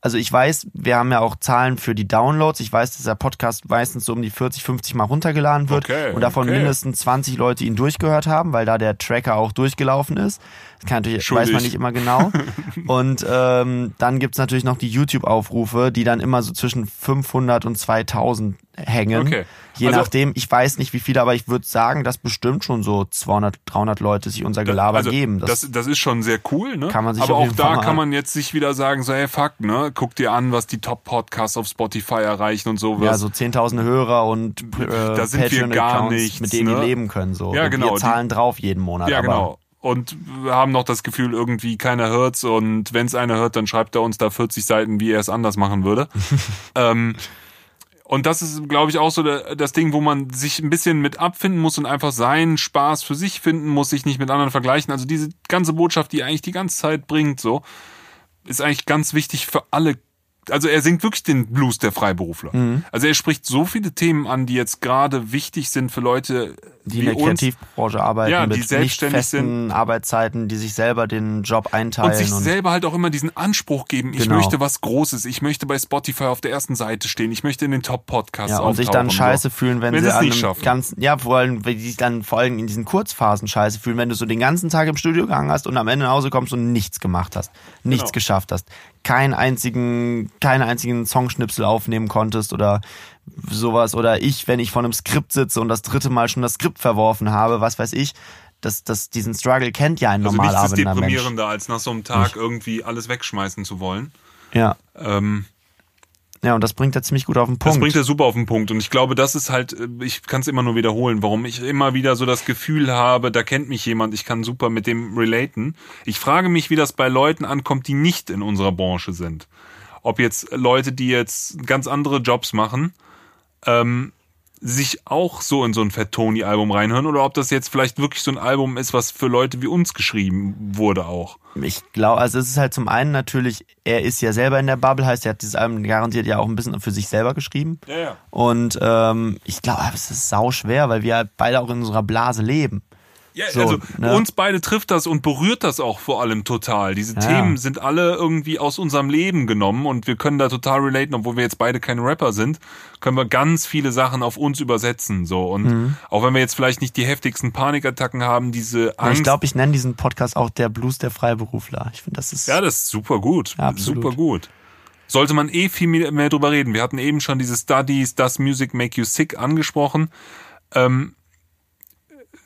S1: also ich weiß, wir haben ja auch Zahlen für die Downloads. Ich weiß, dass der Podcast meistens so um die 40, 50 Mal runtergeladen wird
S2: Okay,
S1: und davon
S2: okay.
S1: mindestens 20 Leute ihn durchgehört haben, weil da der Tracker auch durchgelaufen ist. Das kann natürlich, weiß man
S2: Schuldig.
S1: nicht immer genau. *laughs* Und ähm, dann gibt's natürlich noch die YouTube-Aufrufe, die dann immer so zwischen 500 und 2000 hängen.
S2: Okay.
S1: Je
S2: Also-
S1: nachdem, ich weiß nicht wie viele, aber ich würde sagen, dass bestimmt schon so 200, 300 Leute sich unser Gelaber
S2: also,
S1: geben.
S2: Das, das, ist schon sehr cool, ne?
S1: Kann man sich
S2: Aber auch da kann man jetzt sich wieder sagen, so, hey, fuck, ne? Guck dir an, was die Top-Podcasts auf Spotify erreichen und sowas.
S1: ja, so 10.000 Hörer und äh,
S2: Da sind wir gar nichts,
S1: mit denen
S2: ne?
S1: die leben können. So.
S2: Ja,
S1: Und
S2: genau,
S1: Wir
S2: die-
S1: zahlen drauf jeden Monat.
S2: Ja, genau. Und wir haben noch das Gefühl, irgendwie keiner hört's und wenn es einer hört, dann schreibt er uns da 40 Seiten, wie er es anders machen würde. *laughs* ähm, und das ist, glaube ich, auch so das Ding, wo man sich ein bisschen mit abfinden muss und einfach seinen Spaß für sich finden muss, sich nicht mit anderen vergleichen. Also diese ganze Botschaft, die eigentlich die ganze Zeit bringt, so, ist eigentlich ganz wichtig für alle. Also er singt wirklich den Blues der Freiberufler.
S1: Mhm.
S2: Also er spricht so viele Themen an, die jetzt gerade wichtig sind für Leute,
S1: die in der
S2: uns.
S1: Kreativbranche arbeiten,
S2: Ja, die
S1: mit nicht
S2: selbstständig
S1: festen Arbeitszeiten, die sich selber den Job einteilen.
S2: und sich selber halt auch immer diesen Anspruch geben, ich
S1: Genau.
S2: möchte was Großes, ich möchte bei Spotify auf der ersten Seite stehen, ich möchte in den Top-Podcasts
S1: ja, und sich dann scheiße
S2: so.
S1: fühlen, wenn,
S2: Wenn
S1: sie
S2: sie es
S1: an
S2: nicht
S1: einem
S2: schaffen.
S1: ganzen, ja, vor allem, wenn die sich dann vor allem in diesen Kurzphasen scheiße fühlen, wenn du so den ganzen Tag im Studio gehangen hast und am Ende nach Hause kommst und nichts gemacht hast, nichts
S2: Genau.
S1: geschafft hast, keinen einzigen, keinen einzigen Songschnipsel aufnehmen konntest oder sowas oder ich, wenn ich vor einem Skript sitze und das dritte Mal schon das Skript verworfen habe, was weiß ich, das, das, diesen Struggle kennt ja ein
S2: Also
S1: normal
S2: nichts ist
S1: arbeitender Mensch.
S2: deprimierender, als nach so einem Tag irgendwie alles wegschmeißen zu wollen.
S1: Ja.
S2: Ähm,
S1: Ja, und das bringt er ziemlich gut auf den
S2: das
S1: Punkt.
S2: bringt er super auf den Punkt. Und ich glaube, das ist halt, äh, ich kann es immer nur wiederholen, warum ich immer wieder so das Gefühl habe, da kennt mich jemand, ich kann super mit dem relaten. Ich frage mich, wie das bei Leuten ankommt, die nicht in unserer Branche sind. Ob jetzt Leute, die jetzt ganz andere Jobs machen, ähm, sich auch so in so ein Fat Tony-Album reinhören oder ob das jetzt vielleicht wirklich so ein Album ist, was für Leute wie uns geschrieben wurde auch.
S1: Ich glaube, also es ist halt zum einen natürlich, er ist ja selber in der Bubble, heißt, er hat dieses Album garantiert ja auch ein bisschen für sich selber geschrieben.
S2: Ja, ja.
S1: Und ähm, ich glaube, es ist sau schwer, weil wir halt beide auch in unserer Blase leben.
S2: Ja,
S1: So,
S2: also
S1: ne?
S2: uns beide trifft das und berührt das auch vor allem total. Diese
S1: Ja.
S2: Themen sind alle irgendwie aus unserem Leben genommen und wir können da total relaten, obwohl wir jetzt beide keine Rapper sind, können wir ganz viele Sachen auf uns übersetzen. So und
S1: Mhm.
S2: auch wenn wir jetzt vielleicht nicht die heftigsten Panikattacken haben, diese Angst.
S1: Ich glaube, ich nenne diesen Podcast auch der Blues der Freiberufler. Ich finde, das ist
S2: ja, das ist super gut,
S1: Ja,
S2: super gut. Sollte man eh viel mehr mehr drüber reden. Wir hatten eben schon diese Studies, Does Music Make You Sick angesprochen. Ähm,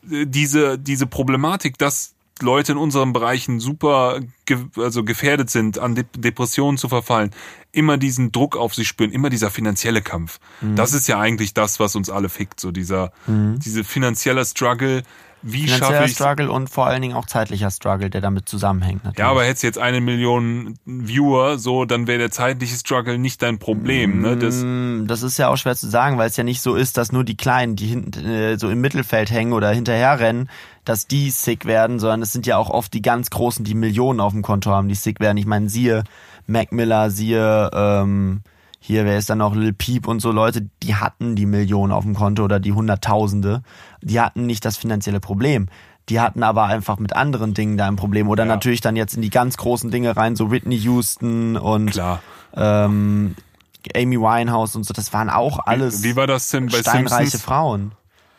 S2: diese, diese Problematik, dass Leute in unseren Bereichen super ge also gefährdet sind, an De Depressionen zu verfallen, immer diesen Druck auf sich spüren, immer dieser finanzielle Kampf.
S1: Mhm.
S2: Das ist ja eigentlich das, was uns alle fickt, so dieser, diese finanzielle Struggle. Wie
S1: finanzieller Struggle und vor allen Dingen auch zeitlicher Struggle, der damit zusammenhängt. Natürlich.
S2: Ja, aber hättest jetzt eine Million Viewer, so, dann wäre der zeitliche Struggle nicht dein Problem. Ne? Das,
S1: Mm, Das ist ja auch schwer zu sagen, weil es ja nicht so ist, dass nur die Kleinen, die hinten äh, so im Mittelfeld hängen oder hinterherrennen, dass die sick werden, sondern es sind ja auch oft die ganz Großen, die Millionen auf dem Konto haben, die sick werden. Ich meine, siehe Mac Miller, siehe ähm, hier, wer ist dann noch Lil Peep und so Leute, die hatten die Millionen auf dem Konto oder die Hunderttausende. Die hatten nicht das finanzielle Problem. Die hatten aber einfach mit anderen Dingen da ein Problem. Oder
S2: Ja.
S1: natürlich dann jetzt in die ganz großen Dinge rein, so Whitney Houston und
S2: klar.
S1: ähm, Amy Winehouse und so, das waren auch alles
S2: Wie war das denn bei
S1: steinreiche
S2: Simpsons?
S1: Frauen.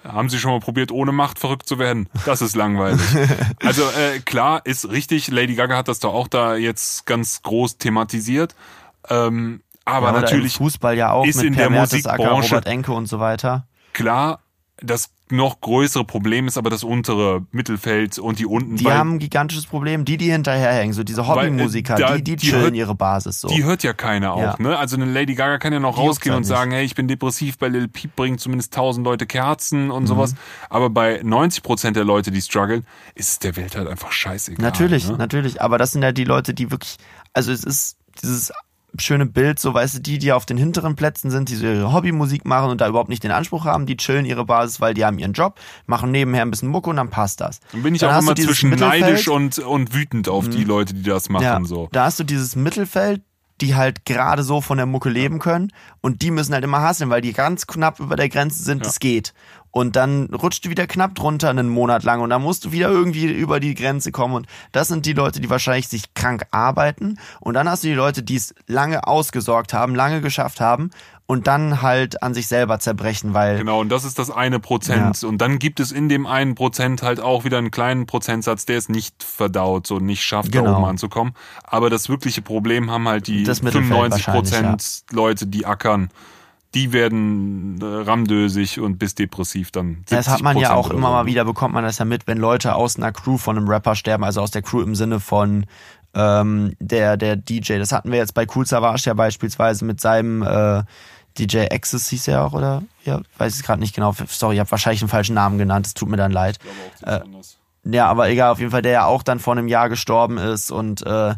S2: Haben Sie schon mal probiert, ohne Macht verrückt zu werden? Das ist langweilig. *laughs* also äh, klar, ist richtig. Lady Gaga hat das doch auch da jetzt ganz groß thematisiert. Ähm, aber
S1: Ja,
S2: natürlich
S1: Fußball ja auch
S2: ist
S1: mit
S2: in
S1: Per
S2: der Musikbranche-
S1: Robert Enke und so weiter.
S2: klar, das noch größere Problem ist aber das untere Mittelfeld und die unten.
S1: Die haben ein gigantisches Problem, die, die hinterherhängen, so diese Hobbymusiker,
S2: Weil, äh, da-
S1: die, die
S2: die
S1: chillen
S2: hört-
S1: ihre Basis so.
S2: Die hört ja keiner auch,
S1: Ja.
S2: ne? Also eine Lady Gaga kann ja noch
S1: Die
S2: rausgehen und
S1: halt
S2: sagen, hey, ich bin depressiv, bei Lil Peep bringen zumindest tausend Leute Kerzen
S1: Mhm.
S2: und sowas. Aber bei 90 Prozent der Leute, die strugglen, ist es der Welt halt einfach scheißegal.
S1: natürlich,
S2: Ne?
S1: natürlich, aber das sind ja die Leute, die wirklich, also es ist dieses schöne Bild, so weißt du, die, die auf den hinteren Plätzen sind, die so ihre Hobbymusik machen und da überhaupt nicht den Anspruch haben, die chillen ihre Basis, weil die haben ihren Job, machen nebenher ein bisschen Mucke und dann passt das.
S2: Dann bin ich
S1: Dann
S2: auch immer zwischen.
S1: Mhm.
S2: neidisch und, und wütend auf die Leute, die das machen.
S1: Ja,
S2: so.
S1: da hast du dieses Mittelfeld, die halt gerade so von der Mucke leben können und die müssen halt immer hasseln, weil die ganz knapp über der Grenze sind, es geht. Und dann rutscht du wieder knapp drunter einen Monat lang. Und dann musst du wieder irgendwie über die Grenze kommen. Und das sind die Leute, die wahrscheinlich sich krank arbeiten. Und dann hast du die Leute, die es lange ausgesorgt haben, lange geschafft haben. Und dann halt an sich selber zerbrechen, weil
S2: Genau, und das ist das eine Prozent. Und dann gibt es in dem einen Prozent halt auch wieder einen kleinen Prozentsatz, der es nicht verdaut, so nicht schafft, da
S1: Genau.
S2: oben anzukommen. Aber das wirkliche Problem haben halt die
S1: Das Mittelfeld
S2: 95
S1: wahrscheinlich,
S2: Prozent Leute, die ackern, die werden äh, ramdösig und bis depressiv dann.
S1: Das hat man ja auch immer
S2: so.
S1: mal wieder, bekommt man das ja mit, wenn Leute aus einer Crew von einem Rapper sterben, also aus der Crew im Sinne von ähm, der, der DJ. Das hatten wir jetzt bei Cool Savage ja beispielsweise mit seinem äh, DJ Access hieß er auch, oder? Ja, weiß ich gerade nicht genau. Sorry, ich habe wahrscheinlich einen falschen Namen genannt, es tut mir dann leid.
S2: Ich glaube auch, anders.
S1: Ja, aber egal, auf jeden Fall, der ja auch dann vor einem Jahr gestorben ist und äh,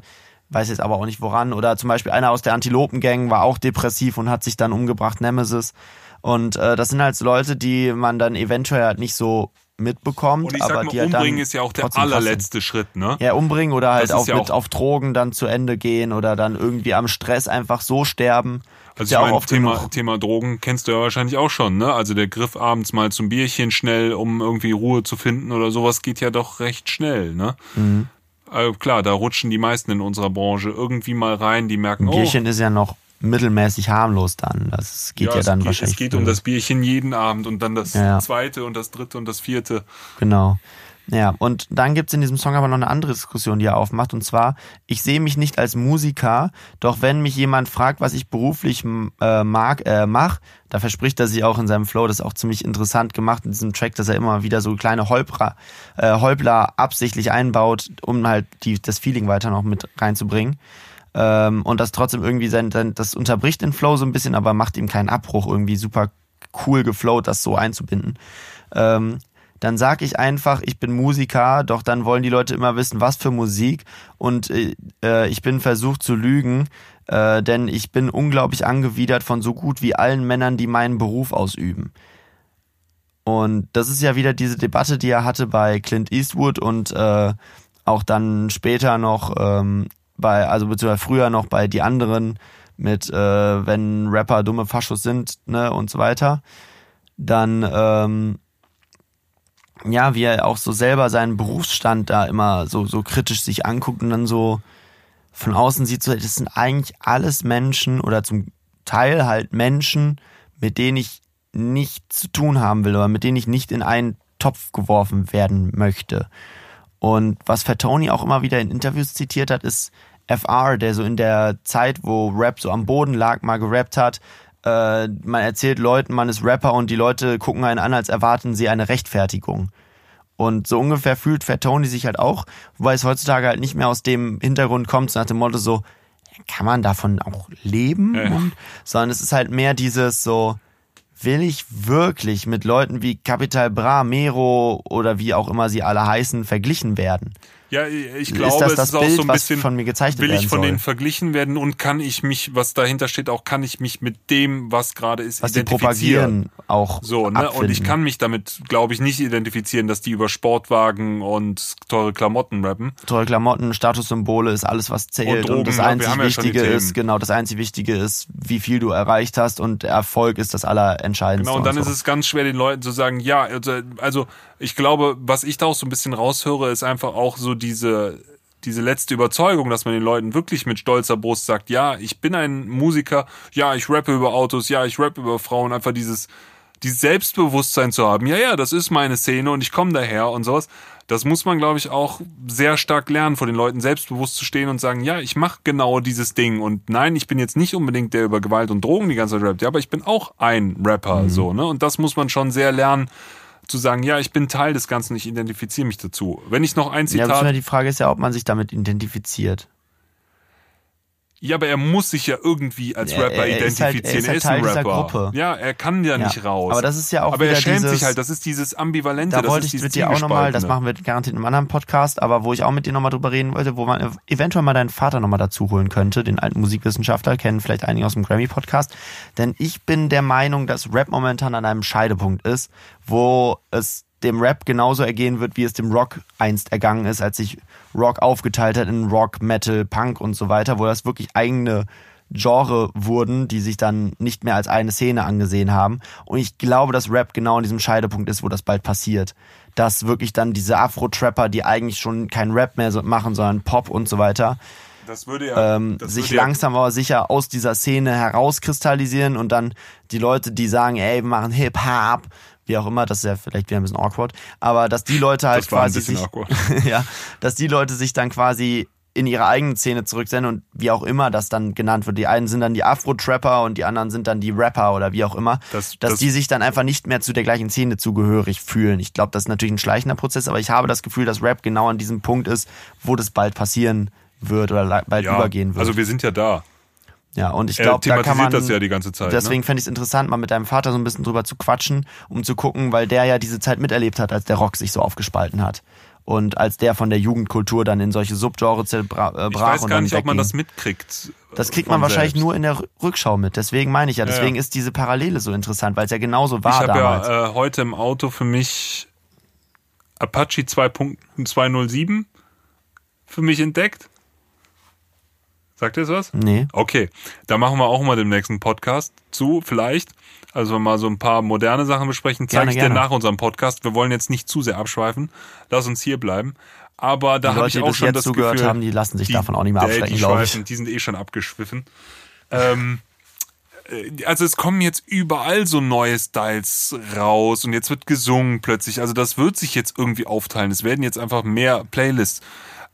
S1: weiß jetzt aber auch nicht woran. Oder zum Beispiel einer aus der Antilopen-Gang war auch depressiv und hat sich dann umgebracht, Nemesis. Und äh, das sind halt Leute, die man dann eventuell halt nicht so mitbekommt,
S2: Und ich
S1: aber
S2: sag mal,
S1: die halt
S2: umbringen
S1: dann
S2: ist ja auch der allerletzte Schritt, ne?
S1: Ja, umbringen oder halt auch
S2: ja
S1: mit
S2: auch-
S1: auf Drogen dann zu Ende gehen oder dann irgendwie am Stress einfach so sterben.
S2: Also ich
S1: ja auch
S2: meine, Thema,
S1: genug.
S2: Thema Drogen kennst du ja wahrscheinlich auch schon, ne? Also der Griff abends mal zum Bierchen schnell, um irgendwie Ruhe zu finden oder sowas geht ja doch recht schnell, ne?
S1: Mhm.
S2: Also klar, da rutschen die meisten in unserer Branche irgendwie mal rein, die merken,
S1: Ein
S2: oh,
S1: Bierchen ist ja noch mittelmäßig harmlos dann. Das geht ja,
S2: es
S1: dann
S2: geht,
S1: wahrscheinlich.
S2: Es geht um das Bierchen jeden Abend und dann das
S1: Ja, ja.
S2: zweite und das dritte und das vierte.
S1: Genau. Ja, und dann gibt's in diesem Song aber noch eine andere Diskussion, die er aufmacht. Und zwar, ich sehe mich nicht als Musiker, doch wenn mich jemand fragt, was ich beruflich äh, mag, äh, mach, da verspricht er sich auch in seinem Flow, das ist auch ziemlich interessant gemacht in diesem Track, dass er immer wieder so kleine Holprer, äh, Holpler absichtlich einbaut, um halt die, das Feeling weiter noch mit reinzubringen. Ähm, und das trotzdem irgendwie sein, sein, das unterbricht den Flow so ein bisschen, aber macht ihm keinen Abbruch, irgendwie super cool geflowt, das so einzubinden. Ähm, dann sag ich einfach, ich bin Musiker, doch dann wollen die Leute immer wissen, was für Musik und äh, äh, ich bin versucht zu lügen, äh, denn ich bin unglaublich angewidert von so gut wie allen Männern, die meinen Beruf ausüben. Und das ist ja wieder diese Debatte, die er hatte bei Clint Eastwood und äh, auch dann später noch ähm, bei, also beziehungsweise früher noch bei die anderen mit, äh, wenn Rapper dumme Faschos sind, ne, und so weiter. Dann, ähm, ja, wie er auch so selber seinen Berufsstand da immer so, so kritisch sich anguckt und dann so von außen sieht, so, das sind eigentlich alles Menschen oder zum Teil halt Menschen, mit denen ich nichts zu tun haben will oder mit denen ich nicht in einen Topf geworfen werden möchte. Und was Fatoni auch immer wieder in Interviews zitiert hat, ist FR, der so in der Zeit, wo Rap so am Boden lag, mal gerappt hat. Äh, man erzählt Leuten, man ist Rapper und die Leute gucken einen an, als erwarten sie eine Rechtfertigung. Und so ungefähr fühlt Fatoni sich halt auch, wobei es heutzutage halt nicht mehr aus dem Hintergrund kommt, so nach dem Motto so, kann man davon auch leben?
S2: Ja.
S1: Und, sondern es ist halt mehr dieses so, will ich wirklich mit Leuten wie Capital Bra, Mero oder wie auch immer sie alle heißen, verglichen werden?
S2: Ja, ich
S1: Ist
S2: glaube,
S1: das
S2: es
S1: das
S2: ist auch
S1: Bild,
S2: so ein bisschen,
S1: von mir gezeichnet
S2: will ich von
S1: soll?
S2: denen verglichen werden und kann ich mich, was dahinter steht, auch kann ich mich mit dem, was gerade ist,
S1: Was die
S2: identifizieren.
S1: propagieren, auch
S2: So, ne? Und
S1: abfinden.
S2: ich kann mich damit, glaube ich, nicht identifizieren, dass die über Sportwagen und teure Klamotten rappen.
S1: Teure Klamotten, Statussymbole ist alles, was zählt.
S2: Und
S1: Und,
S2: Drogen,
S1: das einzig
S2: haben ja
S1: Wichtige
S2: Themen.
S1: ist, genau, das einzig Wichtige ist, wie viel du erreicht hast und Erfolg ist das Allerentscheidendste.
S2: Genau, und dann
S1: so.
S2: ist es ganz schwer, den Leuten zu sagen, ja, also, also ich glaube, was ich da auch so ein bisschen raushöre, ist einfach auch so diese, diese letzte Überzeugung, dass man den Leuten wirklich mit stolzer Brust sagt, ja, ich bin ein Musiker, ja, ich rappe über Autos, ja, ich rappe über Frauen, einfach dieses, dieses Selbstbewusstsein zu haben, ja, ja, das ist meine Szene und ich komme daher und sowas. Das muss man, glaube ich, auch sehr stark lernen, vor den Leuten selbstbewusst zu stehen und sagen, ja, ich mache genau dieses Ding. Und nein, ich bin jetzt nicht unbedingt der über Gewalt und Drogen die ganze Zeit rappt, ja, aber ich bin auch ein Rapper, so, ne? Und das muss man schon sehr lernen, zu sagen, ja, ich bin Teil des Ganzen, ich identifiziere mich dazu. Wenn ich noch ein
S1: ja,
S2: Zitat.
S1: beziehungsweise die Frage ist ja, ob man sich damit identifiziert.
S2: Ja, aber er muss sich ja irgendwie als
S1: Er-
S2: Rapper
S1: er ist halt-
S2: identifizieren.
S1: er ist halt
S2: er ist
S1: Teil
S2: ein
S1: dieser
S2: Rapper.
S1: Gruppe.
S2: Ja, er kann ja,
S1: Ja.
S2: nicht raus.
S1: Aber das ist ja auch
S2: Aber er schämt
S1: dieses-
S2: sich halt. Das ist dieses Ambivalente.
S1: Da
S2: das
S1: wollte ich mit dir auch nochmal, das machen wir garantiert in einem anderen Podcast, aber wo ich auch mit dir nochmal drüber reden wollte, wo man eventuell mal deinen Vater nochmal dazu holen könnte, den alten Musikwissenschaftler, kennen vielleicht einige aus dem Grammy-Podcast. Denn ich bin der Meinung, dass Rap momentan an einem Scheidepunkt ist, wo es dem Rap genauso ergehen wird, wie es dem Rock einst ergangen ist, als sich Rock aufgeteilt hat in Rock, Metal, Punk und so weiter, wo das wirklich eigene Genre wurden, die sich dann nicht mehr als eine Szene angesehen haben. Und ich glaube, dass Rap genau an diesem Scheidepunkt ist, wo das bald passiert. Dass wirklich dann diese Afro-Trapper, die eigentlich schon kein Rap mehr machen, sondern Pop und so weiter,
S2: Das würde ja,
S1: ähm,
S2: das
S1: sich
S2: würde ja-
S1: langsam aber sicher aus dieser Szene herauskristallisieren und dann die Leute, die sagen, ey, wir machen Hip-Hop, wie auch immer, das ist ja vielleicht wieder ein bisschen awkward, aber dass die Leute halt quasi sich, *laughs* ja, dass die Leute sich dann quasi in ihre eigene Szene zurücksenden und wie auch immer das dann genannt wird. Die einen sind dann die Afro-Trapper und die anderen sind dann die Rapper oder wie auch immer.
S2: Das-
S1: dass
S2: das-
S1: die sich dann einfach nicht mehr zu der gleichen Szene zugehörig fühlen. Ich glaube, das ist natürlich ein schleichender Prozess, aber ich habe das Gefühl, dass Rap genau an diesem Punkt ist, wo das bald passieren wird oder bald
S2: Ja,
S1: übergehen wird.
S2: also wir sind ja da.
S1: Ja, und ich glaube, da kann man
S2: das ja die ganze Zeit.
S1: Deswegen
S2: ne?
S1: fände ich es interessant, mal mit deinem Vater so ein bisschen drüber zu quatschen, um zu gucken, weil der ja diese Zeit miterlebt hat, als der Rock sich so aufgespalten hat. Und als der von der Jugendkultur dann in solche Subgenres zerbrach äh,
S2: Ich weiß gar nicht, ob man
S1: wegging.
S2: das mitkriegt.
S1: Das kriegt man wahrscheinlich
S2: selbst.
S1: nur in der Rückschau mit. Deswegen meine ich ja,
S2: Ja,
S1: deswegen
S2: ja.
S1: ist diese Parallele so interessant, weil es ja genauso war
S2: Ich habe
S1: damals.
S2: ja äh, heute im Auto für mich Apache 2.207 für mich entdeckt. Sagt ihr das was?
S1: nee.
S2: Okay, da machen wir auch mal den nächsten Podcast zu, vielleicht. Also mal so ein paar moderne Sachen besprechen. Zeige ich dir nach unserem Podcast. Wir wollen jetzt nicht zu sehr abschweifen. Lass uns hier bleiben. Aber da
S1: Die
S2: habe ich
S1: die
S2: auch
S1: bis
S2: schon
S1: jetzt
S2: das
S1: zugehört
S2: Gefühl,
S1: haben, die lassen sich
S2: die-
S1: davon auch nicht mehr abschrecken,
S2: die
S1: glaube ich.
S2: Die sind eh schon abgeschwiffen. Ähm, äh, also es kommen jetzt überall so neue Styles raus und jetzt wird gesungen plötzlich. Also das wird sich jetzt irgendwie aufteilen. Es werden jetzt einfach mehr Playlists.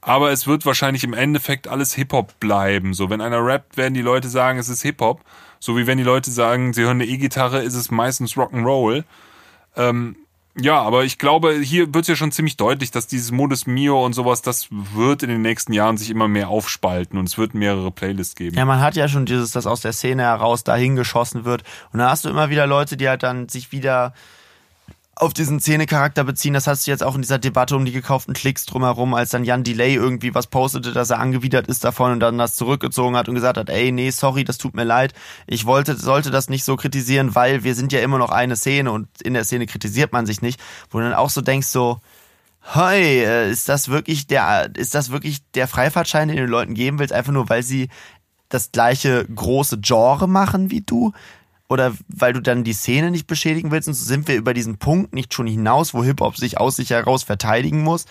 S2: Aber es wird wahrscheinlich im Endeffekt alles Hip-Hop bleiben. So, wenn einer rappt, werden die Leute sagen, es ist Hip-Hop. So wie wenn die Leute sagen, sie hören eine E-Gitarre, ist es meistens Rock'n'Roll. Ähm, ja, aber ich glaube, hier wird es ja schon ziemlich deutlich, dass dieses Modus Mio und sowas, das wird in den nächsten Jahren sich immer mehr aufspalten und es wird mehrere Playlists geben.
S1: Ja, man hat ja schon dieses, dass aus der Szene heraus dahin geschossen wird. Und da hast du immer wieder Leute, die halt dann sich wieder auf diesen Szenecharakter beziehen. Das hast du jetzt auch in dieser Debatte um die gekauften Klicks drumherum, als dann Jan Delay irgendwie was postete, dass er angewidert ist davon und dann das zurückgezogen hat und gesagt hat, ey, nee, sorry, das tut mir leid. Ich wollte, sollte das nicht so kritisieren, weil wir sind ja immer noch eine Szene und in der Szene kritisiert man sich nicht. Wo du dann auch so denkst, so, Hey, äh, ist das wirklich der, ist das wirklich der Freifahrtschein, den du den Leuten geben willst, einfach nur weil sie das gleiche große Genre machen wie du? Oder weil du dann die Szene nicht beschädigen willst? Und so sind wir über diesen Punkt nicht schon hinaus, wo Hip-Hop sich aus sich heraus verteidigen muss.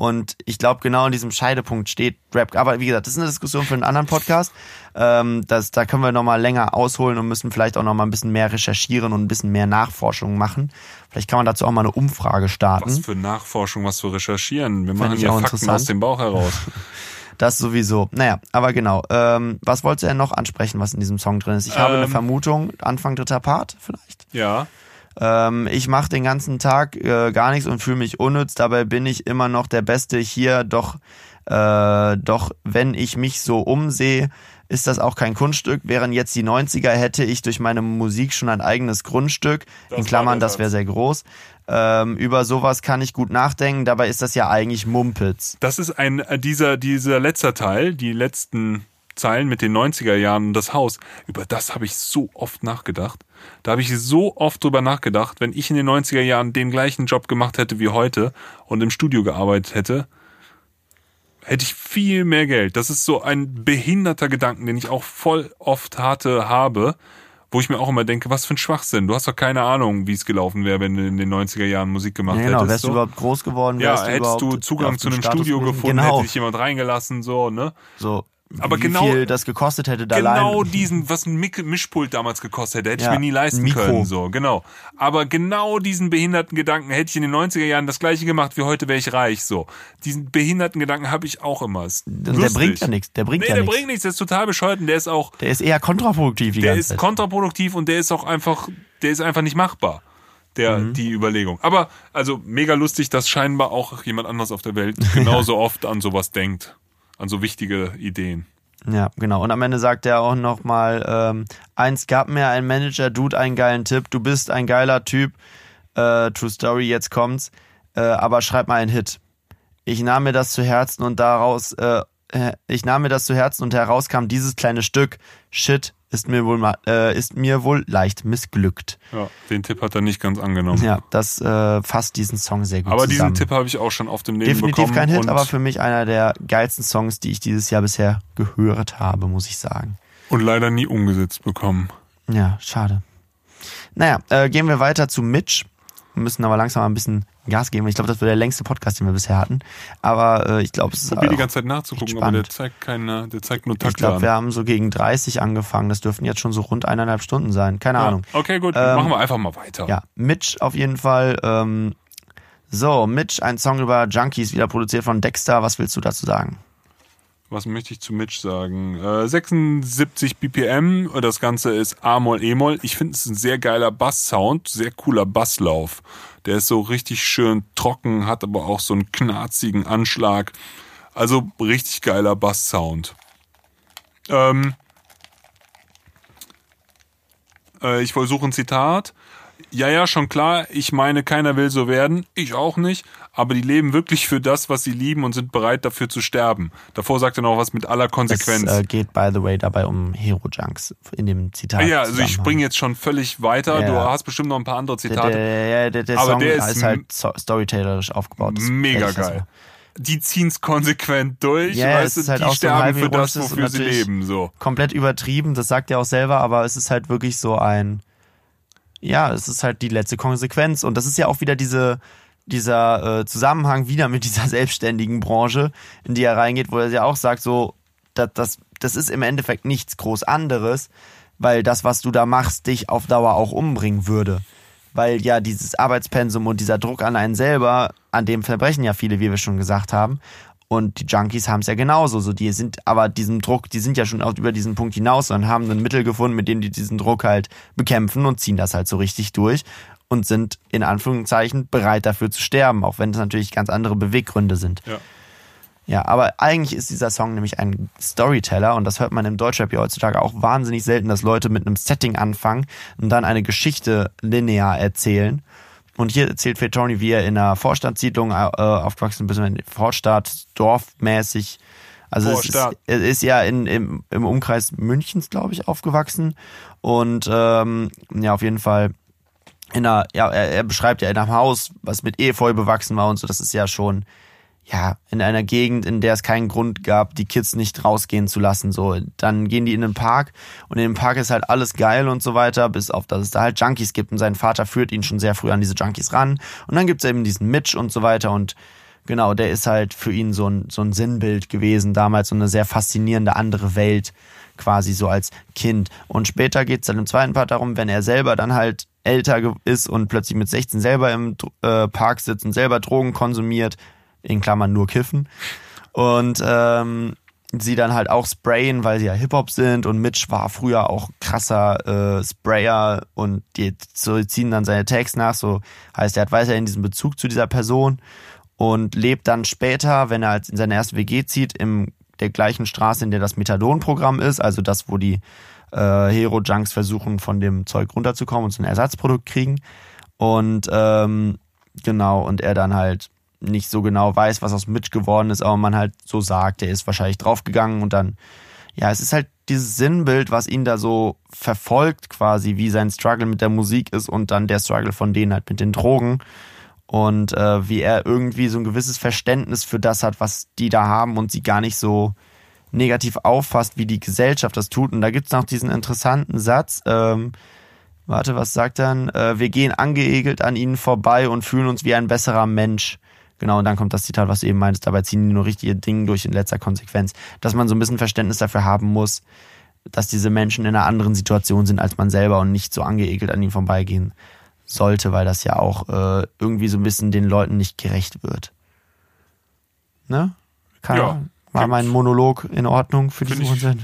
S1: Und ich glaube, genau in diesem Scheidepunkt steht Rap. Aber wie gesagt, das ist eine Diskussion für einen anderen Podcast. Ähm, das, da können wir nochmal länger ausholen und müssen vielleicht auch nochmal ein bisschen mehr recherchieren und ein bisschen mehr Nachforschung machen. Vielleicht kann man dazu auch mal eine Umfrage starten.
S2: Was für Nachforschung, was für Recherchieren. Wir machen
S1: ich
S2: ja Fakten aus dem Bauch heraus. *laughs*
S1: Das sowieso. Naja, aber genau. Ähm, was wolltest du denn noch ansprechen, was in diesem Song drin ist? Ich habe eine
S2: Ähm.
S1: Vermutung, Anfang dritter Part vielleicht.
S2: Ja.
S1: Ähm, ich mache den ganzen Tag äh, gar nichts und fühle mich unnütz. Dabei bin ich immer noch der Beste hier. Doch, äh, doch wenn ich mich so umsehe, ist das auch kein Kunststück. Während jetzt die 90er hätte ich durch meine Musik schon ein eigenes Grundstück.
S2: Das
S1: in Klammern, das wäre sehr groß. Ähm, über sowas kann ich gut nachdenken. Dabei ist das ja eigentlich Mumpitz.
S2: Das ist ein, äh, dieser, dieser letzter Teil, die letzten Zeilen mit den 90er Jahren und das Haus. Über das habe ich so oft nachgedacht. Da habe ich so oft drüber nachgedacht, wenn ich in den 90er Jahren den gleichen Job gemacht hätte wie heute und im Studio gearbeitet hätte, hätte ich viel mehr Geld. Das ist so ein behinderter Gedanken, den ich auch voll oft hatte, habe, wo ich mir auch immer denke, was für ein Schwachsinn. Du hast doch keine Ahnung, wie es gelaufen wäre, wenn du in den 90er Jahren Musik gemacht
S1: Ja, genau,
S2: hättest.
S1: wärst
S2: so.
S1: du überhaupt groß geworden?
S2: Ja,
S1: du
S2: hättest du Zugang zu einem Studio gefunden,
S1: genau.
S2: hätte dich jemand reingelassen, so, ne?
S1: So,
S2: Aber
S1: wie
S2: genau-
S1: viel das gekostet hätte, da
S2: Genau
S1: allein.
S2: diesen, was ein Mischpult damals gekostet hätte, hätte
S1: Ja,
S2: ich mir nie leisten
S1: Mikro.
S2: können, so, genau. Aber genau diesen behinderten Gedanken hätte ich in den 90er Jahren das gleiche gemacht wie heute wäre ich reich, so. Diesen behinderten Gedanken habe ich auch immer.
S1: Der bringt ja nichts. Der bringt
S2: Nee,
S1: ja
S2: der
S1: nichts.
S2: bringt nichts, der ist total bescheuert und der ist auch,
S1: Der ist eher kontraproduktiv die
S2: der ist
S1: Zeit.
S2: kontraproduktiv und der ist auch einfach, der ist einfach nicht machbar. Der,
S1: Mhm.
S2: die Überlegung. Aber, also, mega lustig, dass scheinbar auch jemand anders auf der Welt *laughs* genauso oft an sowas denkt. An so wichtige Ideen.
S1: Ja, genau. Und am Ende sagt er auch nochmal, ähm, eins gab mir ein Manager, Dude, einen geilen Tipp. Du bist ein geiler Typ. Äh, True Story, jetzt kommt's. Äh, aber schreib mal einen Hit. Ich nahm mir das zu Herzen und daraus, äh, äh, ich nahm mir das zu Herzen und heraus kam dieses kleine Stück. Shit, ist mir wohl, ma- äh, ist mir wohl leicht missglückt.
S2: Ja, den Tipp hat er nicht ganz angenommen.
S1: Ja, das äh, fasst diesen Song sehr gut
S2: Aber
S1: zusammen.
S2: diesen Tipp habe ich auch schon auf dem Leben
S1: Definitiv
S2: bekommen.
S1: kein Hit, aber für mich einer der geilsten Songs, die ich dieses Jahr bisher gehört habe, muss ich sagen.
S2: Und leider nie umgesetzt bekommen.
S1: Ja, schade. Naja, äh, gehen wir weiter zu Mitch. Wir müssen aber langsam mal ein bisschen Gas geben. Ich glaube, das wird der längste Podcast, den wir bisher hatten. Aber äh, ich glaube, es ist
S2: Probier die
S1: auch,
S2: ganze Zeit nachzugucken, aber der zeigt keine, der zeigt nur
S1: ich
S2: Takte
S1: glaube,
S2: an.
S1: wir haben so gegen 30 angefangen. Das dürften jetzt schon so rund eineinhalb Stunden sein. Keine
S2: ja.
S1: Ahnung.
S2: Okay, gut,
S1: Ähm,
S2: machen wir einfach mal weiter.
S1: Ja, Mitch auf jeden Fall. Ähm, so, Mitch, ein Song über Junkies, wieder produziert von Dexter. Was willst du dazu sagen?
S2: Was möchte ich zu Mitch sagen? Äh, 76 BPM, das Ganze ist A-Moll, E-Moll. Ich finde es ein sehr geiler Bass-Sound, sehr cooler Basslauf. Der ist so richtig schön trocken, hat aber auch so einen knarzigen Anschlag. Also richtig geiler Bass-Sound. Ähm, äh, ich versuche ein Zitat. Ja, ja, schon klar. Ich meine, keiner will so werden. Ich auch nicht. Aber die leben wirklich für das, was sie lieben und sind bereit dafür zu sterben. Davor sagt er noch was mit aller Konsequenz.
S1: Es äh, geht, by the way, dabei um Hero Junks in dem Zitat.
S2: ja, also ich springe jetzt schon völlig weiter.
S1: Ja.
S2: Du hast bestimmt noch ein paar andere Zitate.
S1: Der, der, der, der
S2: Aber
S1: Song
S2: der
S1: ist,
S2: ist
S1: halt so- storytellerisch aufgebaut. Das
S2: Mega geil. Die ziehen's konsequent durch.
S1: Ja,
S2: weißt
S1: es ist
S2: du,
S1: halt
S2: die
S1: auch so
S2: sterben
S1: halb
S2: für das, wofür
S1: ist
S2: sie leben. So.
S1: komplett übertrieben, das sagt er auch selber, aber es ist halt wirklich so ein, ja, es ist halt die letzte Konsequenz und das ist ja auch wieder diese, dieser äh, Zusammenhang wieder mit dieser *laughs* selbstständigen Branche, in die er reingeht, wo er ja auch sagt, so, das, das, das ist im Endeffekt nichts groß anderes, weil das, was du da machst, dich auf Dauer auch umbringen würde. Weil ja dieses Arbeitspensum und dieser Druck an einen selber, an dem verbrechen ja viele, wie wir schon gesagt haben. Und die Junkies haben es ja genauso. So, die sind aber diesem Druck, die sind ja schon auch über diesen Punkt hinaus und haben ein Mittel gefunden, mit dem die diesen Druck halt bekämpfen und ziehen das halt so richtig durch und sind in Anführungszeichen bereit dafür zu sterben, auch wenn es natürlich ganz andere Beweggründe sind.
S2: Ja.
S1: Ja, aber eigentlich ist dieser Song nämlich ein Storyteller und das hört man im Deutschrap ja heutzutage auch wahnsinnig selten, dass Leute mit einem Setting anfangen und dann eine Geschichte linear erzählen. Und hier erzählt Fatoni, wie er in einer Vorstadtsiedlung äh, aufgewachsen ist, in der Vorstadt, dorfmäßig. Also es ist, er ist ja in, im, im Umkreis Münchens, glaube ich, aufgewachsen. Und ähm, ja, auf jeden Fall in einer, ja, er, er beschreibt ja in einem Haus, was mit Efeu bewachsen war und so, das ist ja schon, ja, in einer Gegend, in der es keinen Grund gab, die Kids nicht rausgehen zu lassen. So, dann gehen die in den Park und in dem Park ist halt alles geil und so weiter, bis auf dass es da halt Junkies gibt und sein Vater führt ihn schon sehr früh an diese Junkies ran. Und dann gibt's eben diesen Mitch und so weiter und genau, der ist halt für ihn so ein, so ein Sinnbild gewesen, damals so eine sehr faszinierende andere Welt, quasi so als Kind. Und später geht's dann im zweiten Part darum, wenn er selber dann halt älter ist und plötzlich mit 16 selber im äh, Park sitzt und selber Drogen konsumiert, in Klammern nur kiffen. Und ähm, sie dann halt auch sprayen, weil sie ja Hip-Hop sind. Und Mitch war früher auch krasser äh, Sprayer. Und die so ziehen dann seine Tags nach, so heißt er hat weiterhin diesen Bezug zu dieser Person. Und lebt dann später, wenn er als in seine erste WG zieht, im der gleichen Straße, in der das Methadon-Programm ist, also das, wo die äh, Hero-Junks versuchen, von dem Zeug runterzukommen und so ein Ersatzprodukt kriegen. Und ähm, genau, und er dann halt nicht so genau weiß, was aus Mitch geworden ist, aber man halt so sagt, er ist wahrscheinlich draufgegangen und dann, ja, es ist halt dieses Sinnbild, was ihn da so verfolgt quasi, wie sein Struggle mit der Musik ist und dann der Struggle von denen halt mit den Drogen und äh, wie er irgendwie so ein gewisses Verständnis für das hat, was die da haben und sie gar nicht so negativ auffasst, wie die Gesellschaft das tut. Und da gibt's noch diesen interessanten Satz, ähm, warte, was sagt dann? Äh, wir gehen angeekelt an ihnen vorbei und fühlen uns wie ein besserer Mensch. Genau, und dann kommt das Zitat, was du eben meintest, dabei ziehen die nur richtige Dinge durch in letzter Konsequenz. Dass man so ein bisschen Verständnis dafür haben muss, dass diese Menschen in einer anderen Situation sind als man selber und nicht so angeekelt an ihnen vorbeigehen sollte, weil das ja auch äh, irgendwie so ein bisschen den Leuten nicht gerecht wird. Ne? Kann,
S2: Ja.
S1: war mein Monolog in Ordnung für diesen Konzert?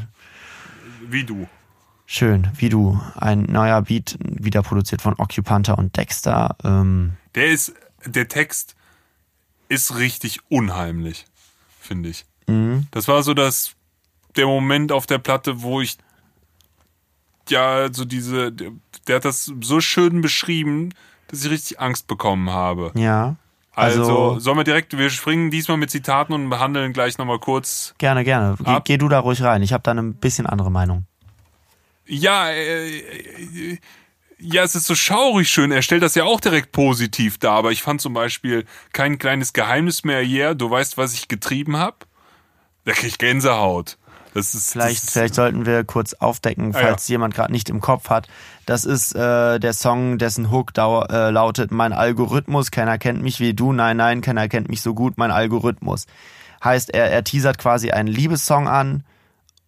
S2: Wie du.
S1: Schön, wie du. Ein neuer Beat, wieder produziert von Occupanta und Dexter. Ähm,
S2: Der ist, der Text ist richtig unheimlich, finde ich.
S1: mhm.
S2: Das war so das, der Moment auf der Platte, wo ich, ja, so diese, der, der hat das so schön beschrieben, dass ich richtig Angst bekommen habe.
S1: ja.
S2: Also,
S1: Also,
S2: sollen wir direkt, wir springen diesmal mit Zitaten und behandeln gleich nochmal kurz.
S1: gerne, gerne. Geh, geh du da ruhig rein. Ich habe da eine bisschen andere Meinung.
S2: Ja, äh, äh, ja, es ist so schaurig schön. Er stellt das ja auch direkt positiv dar, aber ich fand zum Beispiel kein kleines Geheimnis mehr hier. Du weißt, was ich getrieben hab? Da krieg ich Gänsehaut. Das ist
S1: Vielleicht,
S2: das
S1: vielleicht sollten wir kurz aufdecken,
S2: Ah,
S1: falls jemand gerade nicht im Kopf hat. Das ist äh, der Song, dessen Hook dau äh, lautet: Mein Algorithmus, keiner kennt mich wie du, nein, nein, keiner kennt mich so gut, mein Algorithmus. Heißt, er, er teasert quasi einen Liebessong an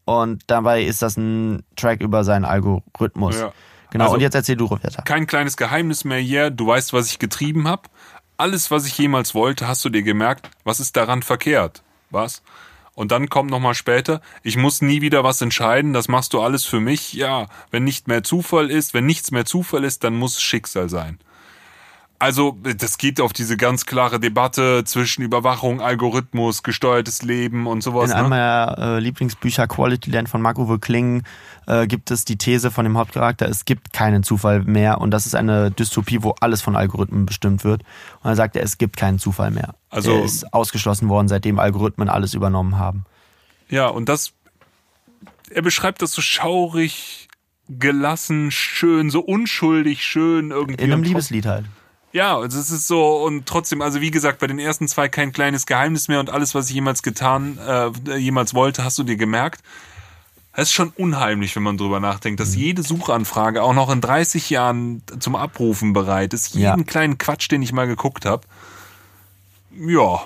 S1: und dabei ist das ein Track über seinen Algorithmus.
S2: Ja.
S1: Genau,
S2: Also-
S1: und jetzt erzähl du weiter.
S2: kein kleines Geheimnis mehr hier. Du weißt, was ich getrieben hab. Alles, was ich jemals wollte, hast du dir gemerkt. Was ist daran verkehrt? Was? Und dann kommt nochmal später, ich muss nie wieder was entscheiden, das machst du alles für mich. Ja, wenn nicht mehr Zufall ist, wenn nichts mehr Zufall ist, dann muss es Schicksal sein. Also, das geht auf diese ganz klare Debatte zwischen Überwachung, Algorithmus, gesteuertes Leben und sowas.
S1: In einem meiner äh, Lieblingsbücher Quality Land von Marc-Uwe Kling äh, gibt es die These von dem Hauptcharakter, es gibt keinen Zufall mehr und das ist eine Dystopie, wo alles von Algorithmen bestimmt wird. Und er sagt er, es gibt keinen Zufall mehr. Also er ist ausgeschlossen worden, seitdem Algorithmen alles übernommen haben.
S2: Ja, und das, er beschreibt das so schaurig, gelassen, schön, so unschuldig, schön irgendwie.
S1: In einem Liebeslied halt.
S2: Ja, also es ist so und trotzdem, also wie gesagt, bei den ersten zwei kein kleines Geheimnis mehr und alles, was ich jemals getan, äh, jemals wollte, hast du dir gemerkt. Es ist schon unheimlich, wenn man drüber nachdenkt, dass mhm. jede Suchanfrage auch noch in 30 Jahren zum Abrufen bereit ist. Jeden ja. kleinen Quatsch, den ich mal geguckt habe. Ja,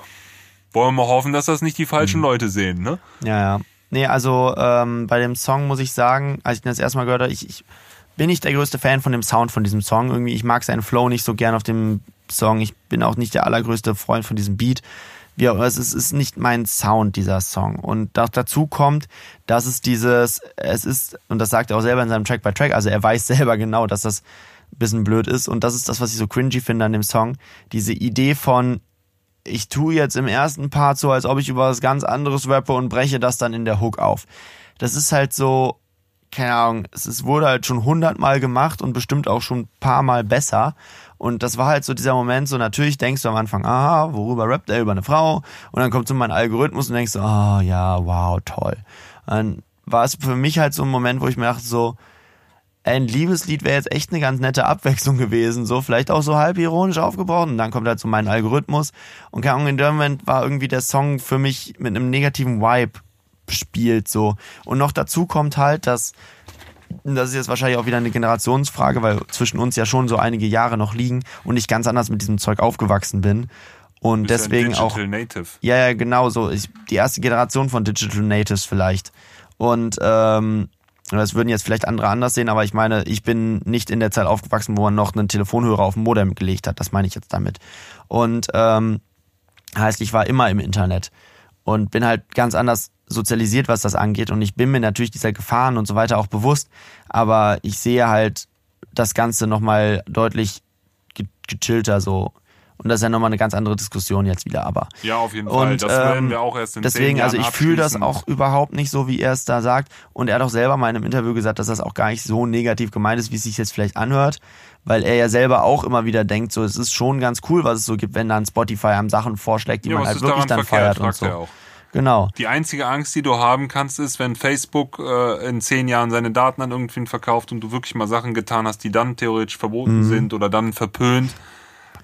S2: wollen wir mal hoffen, dass das nicht die falschen mhm. Leute sehen, ne?
S1: Ja, ja. Nee, also ähm, bei dem Song muss ich sagen, als ich den das erste Mal gehört habe, ich, ich bin nicht der größte Fan von dem Sound von diesem Song. Irgendwie, ich mag seinen Flow nicht so gern auf dem Song. Ich bin auch nicht der allergrößte Freund von diesem Beat. Wie auch, es ist, ist nicht mein Sound, dieser Song. Und dazu kommt, dass es dieses, es ist, und das sagt er auch selber in seinem Track by Track, also er weiß *laughs* selber genau, dass das ein bisschen blöd ist. Und das ist das, was ich so cringy finde an dem Song. Diese Idee von, ich tue jetzt im ersten Part so, als ob ich über was ganz anderes rappe und breche das dann in der Hook auf. Das ist halt so, keine Ahnung, es, es wurde halt schon hundertmal gemacht und bestimmt auch schon ein paar Mal besser. Und das war halt so dieser Moment, so natürlich denkst du am Anfang, ah, worüber rappt er über eine Frau? Und dann kommt so mein Algorithmus und denkst so, ah, oh, ja, wow, toll. Dann war es für mich halt so ein Moment, wo ich mir dachte so, ein Liebeslied wäre jetzt echt eine ganz nette Abwechslung gewesen, so vielleicht auch so halb ironisch aufgebaut und dann kommt halt so mein Algorithmus und keine Ahnung, in dem Moment war irgendwie der Song für mich mit einem negativen Vibe spielt so. Und noch dazu kommt halt, dass das ist jetzt wahrscheinlich auch wieder eine Generationsfrage, weil zwischen uns ja schon so einige Jahre noch liegen und ich ganz anders mit diesem Zeug aufgewachsen bin. Und deswegen auch.
S2: Native.
S1: Ja, ja, genau so. Ich, die erste Generation von Digital Natives vielleicht. Und ähm, das würden jetzt vielleicht andere anders sehen, aber ich meine, ich bin nicht in der Zeit aufgewachsen, wo man noch einen Telefonhörer auf dem Modem gelegt hat. Das meine ich jetzt damit. Und ähm, heißt, ich war immer im Internet und bin halt ganz anders sozialisiert, was das angeht. Und ich bin mir natürlich dieser Gefahren und so weiter auch bewusst, aber ich sehe halt das Ganze nochmal deutlich gechillter so. Und das ist ja nochmal eine ganz andere Diskussion jetzt wieder, aber.
S2: Ja, auf jeden Fall.
S1: Und, das werden wir
S2: ähm, auch erst in
S1: Deswegen,
S2: also
S1: ich fühle das auch überhaupt nicht so, wie er es da sagt. Und er hat auch selber mal in einem Interview gesagt, dass das auch gar nicht so negativ gemeint ist, wie es sich jetzt vielleicht anhört. Weil er ja selber auch immer wieder denkt, so, es ist schon ganz cool, was es so gibt, wenn dann Spotify einem Sachen vorschlägt, die
S2: ja,
S1: man halt wirklich dann
S2: verkehrt,
S1: feiert und so. Genau.
S2: Die einzige Angst, die du haben kannst, ist, wenn Facebook äh, in zehn Jahren seine Daten an irgendwen verkauft und du wirklich mal Sachen getan hast, die dann theoretisch verboten mhm. sind oder dann verpönt.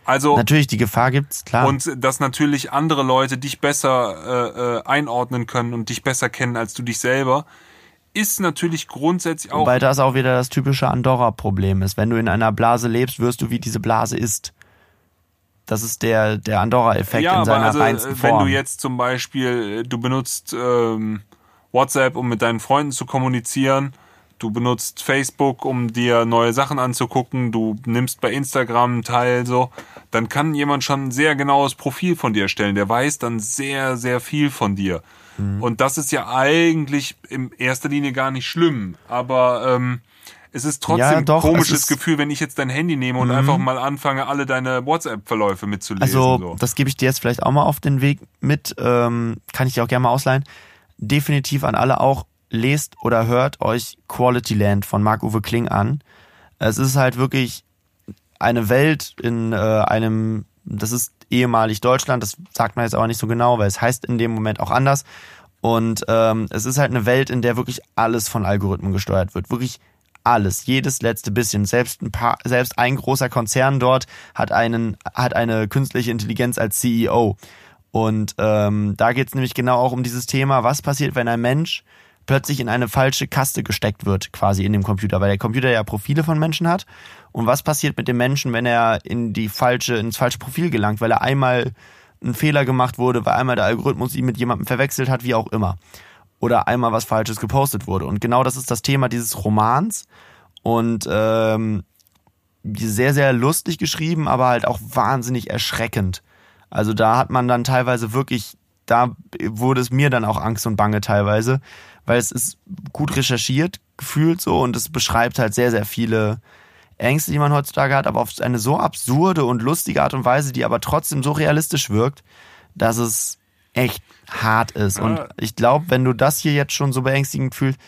S2: Also
S1: natürlich die Gefahr gibt's klar
S2: und dass natürlich andere Leute dich besser äh, äh, einordnen können und dich besser kennen als du dich selber ist natürlich grundsätzlich auch
S1: weil das auch wieder das typische Andorra-Problem ist. Wenn du in einer Blase lebst, wirst du wie diese Blase ist. Das ist der, der Andorra-Effekt
S2: ja,
S1: in seiner
S2: also,
S1: reinsten Form.
S2: Wenn du jetzt zum Beispiel, du benutzt ähm, WhatsApp, um mit deinen Freunden zu kommunizieren, du benutzt Facebook, um dir neue Sachen anzugucken, du nimmst bei Instagram teil, so, dann kann jemand schon ein sehr genaues Profil von dir stellen. Der weiß dann sehr, sehr viel von dir. Mhm. Und das ist ja eigentlich in erster Linie gar nicht schlimm. Aber ähm, es ist trotzdem ja, doch, ein komisches Gefühl, wenn ich jetzt dein Handy nehme und mhm. einfach mal anfange, alle deine WhatsApp-Verläufe mitzulesen.
S1: Also,
S2: so.
S1: das gebe ich dir jetzt vielleicht auch mal auf den Weg mit. Ähm, kann ich dir auch gerne mal ausleihen. Definitiv an alle auch, lest oder hört euch Quality Land von Marc-Uwe Kling an. Es ist halt wirklich eine Welt in äh, einem, das ist ehemalig Deutschland, das sagt man jetzt aber nicht so genau, weil es heißt in dem Moment auch anders. Und ähm, es ist halt eine Welt, in der wirklich alles von Algorithmen gesteuert wird. Wirklich alles, jedes letzte bisschen. Selbst ein paar, selbst ein großer Konzern dort hat einen, hat eine künstliche Intelligenz als CEO. Und ähm, da geht es nämlich genau auch um dieses Thema, was passiert, wenn ein Mensch plötzlich in eine falsche Kaste gesteckt wird, quasi in dem Computer, weil der Computer ja Profile von Menschen hat. Und was passiert mit dem Menschen, wenn er in die falsche, ins falsche Profil gelangt, weil er einmal ein Fehler gemacht wurde, weil einmal der Algorithmus ihn mit jemandem verwechselt hat, wie auch immer oder einmal was Falsches gepostet wurde. Und genau das ist das Thema dieses Romans. Und ähm, sehr, sehr lustig geschrieben, aber halt auch wahnsinnig erschreckend. Also da hat man dann teilweise wirklich da wurde es mir dann auch Angst und Bange teilweise, weil es ist gut recherchiert, gefühlt so und es beschreibt halt sehr, sehr viele Ängste, die man heutzutage hat, aber auf eine so absurde und lustige Art und Weise, die aber trotzdem so realistisch wirkt, dass es echt hart ist. Und ich glaube, wenn du das hier jetzt schon so beängstigend fühlst,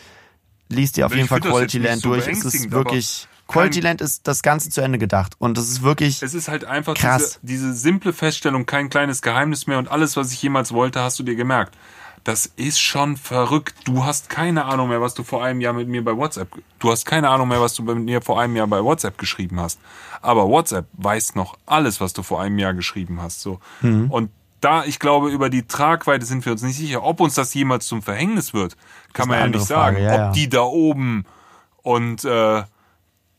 S1: liest dir auf
S2: Ich
S1: jeden Fall Quality Land
S2: so
S1: durch. Es ist wirklich, Quality Land ist das Ganze zu Ende gedacht. Und das ist wirklich,
S2: Es ist halt einfach
S1: Krass.
S2: diese, diese simple Feststellung, kein kleines Geheimnis mehr und alles, was ich jemals wollte, hast du dir gemerkt. Das ist schon verrückt. Du hast keine Ahnung mehr, was du vor einem Jahr mit mir bei WhatsApp, du hast keine Ahnung mehr, was du mit mir vor einem Jahr bei WhatsApp geschrieben hast. Aber WhatsApp weiß noch alles, was du vor einem Jahr geschrieben hast, so.
S1: Mhm.
S2: Und da, ich glaube, über die Tragweite sind wir uns nicht sicher. Ob uns das jemals zum Verhängnis wird, kann man ja nicht sagen.
S1: Frage, ja,
S2: Ob
S1: ja.
S2: die da oben und äh,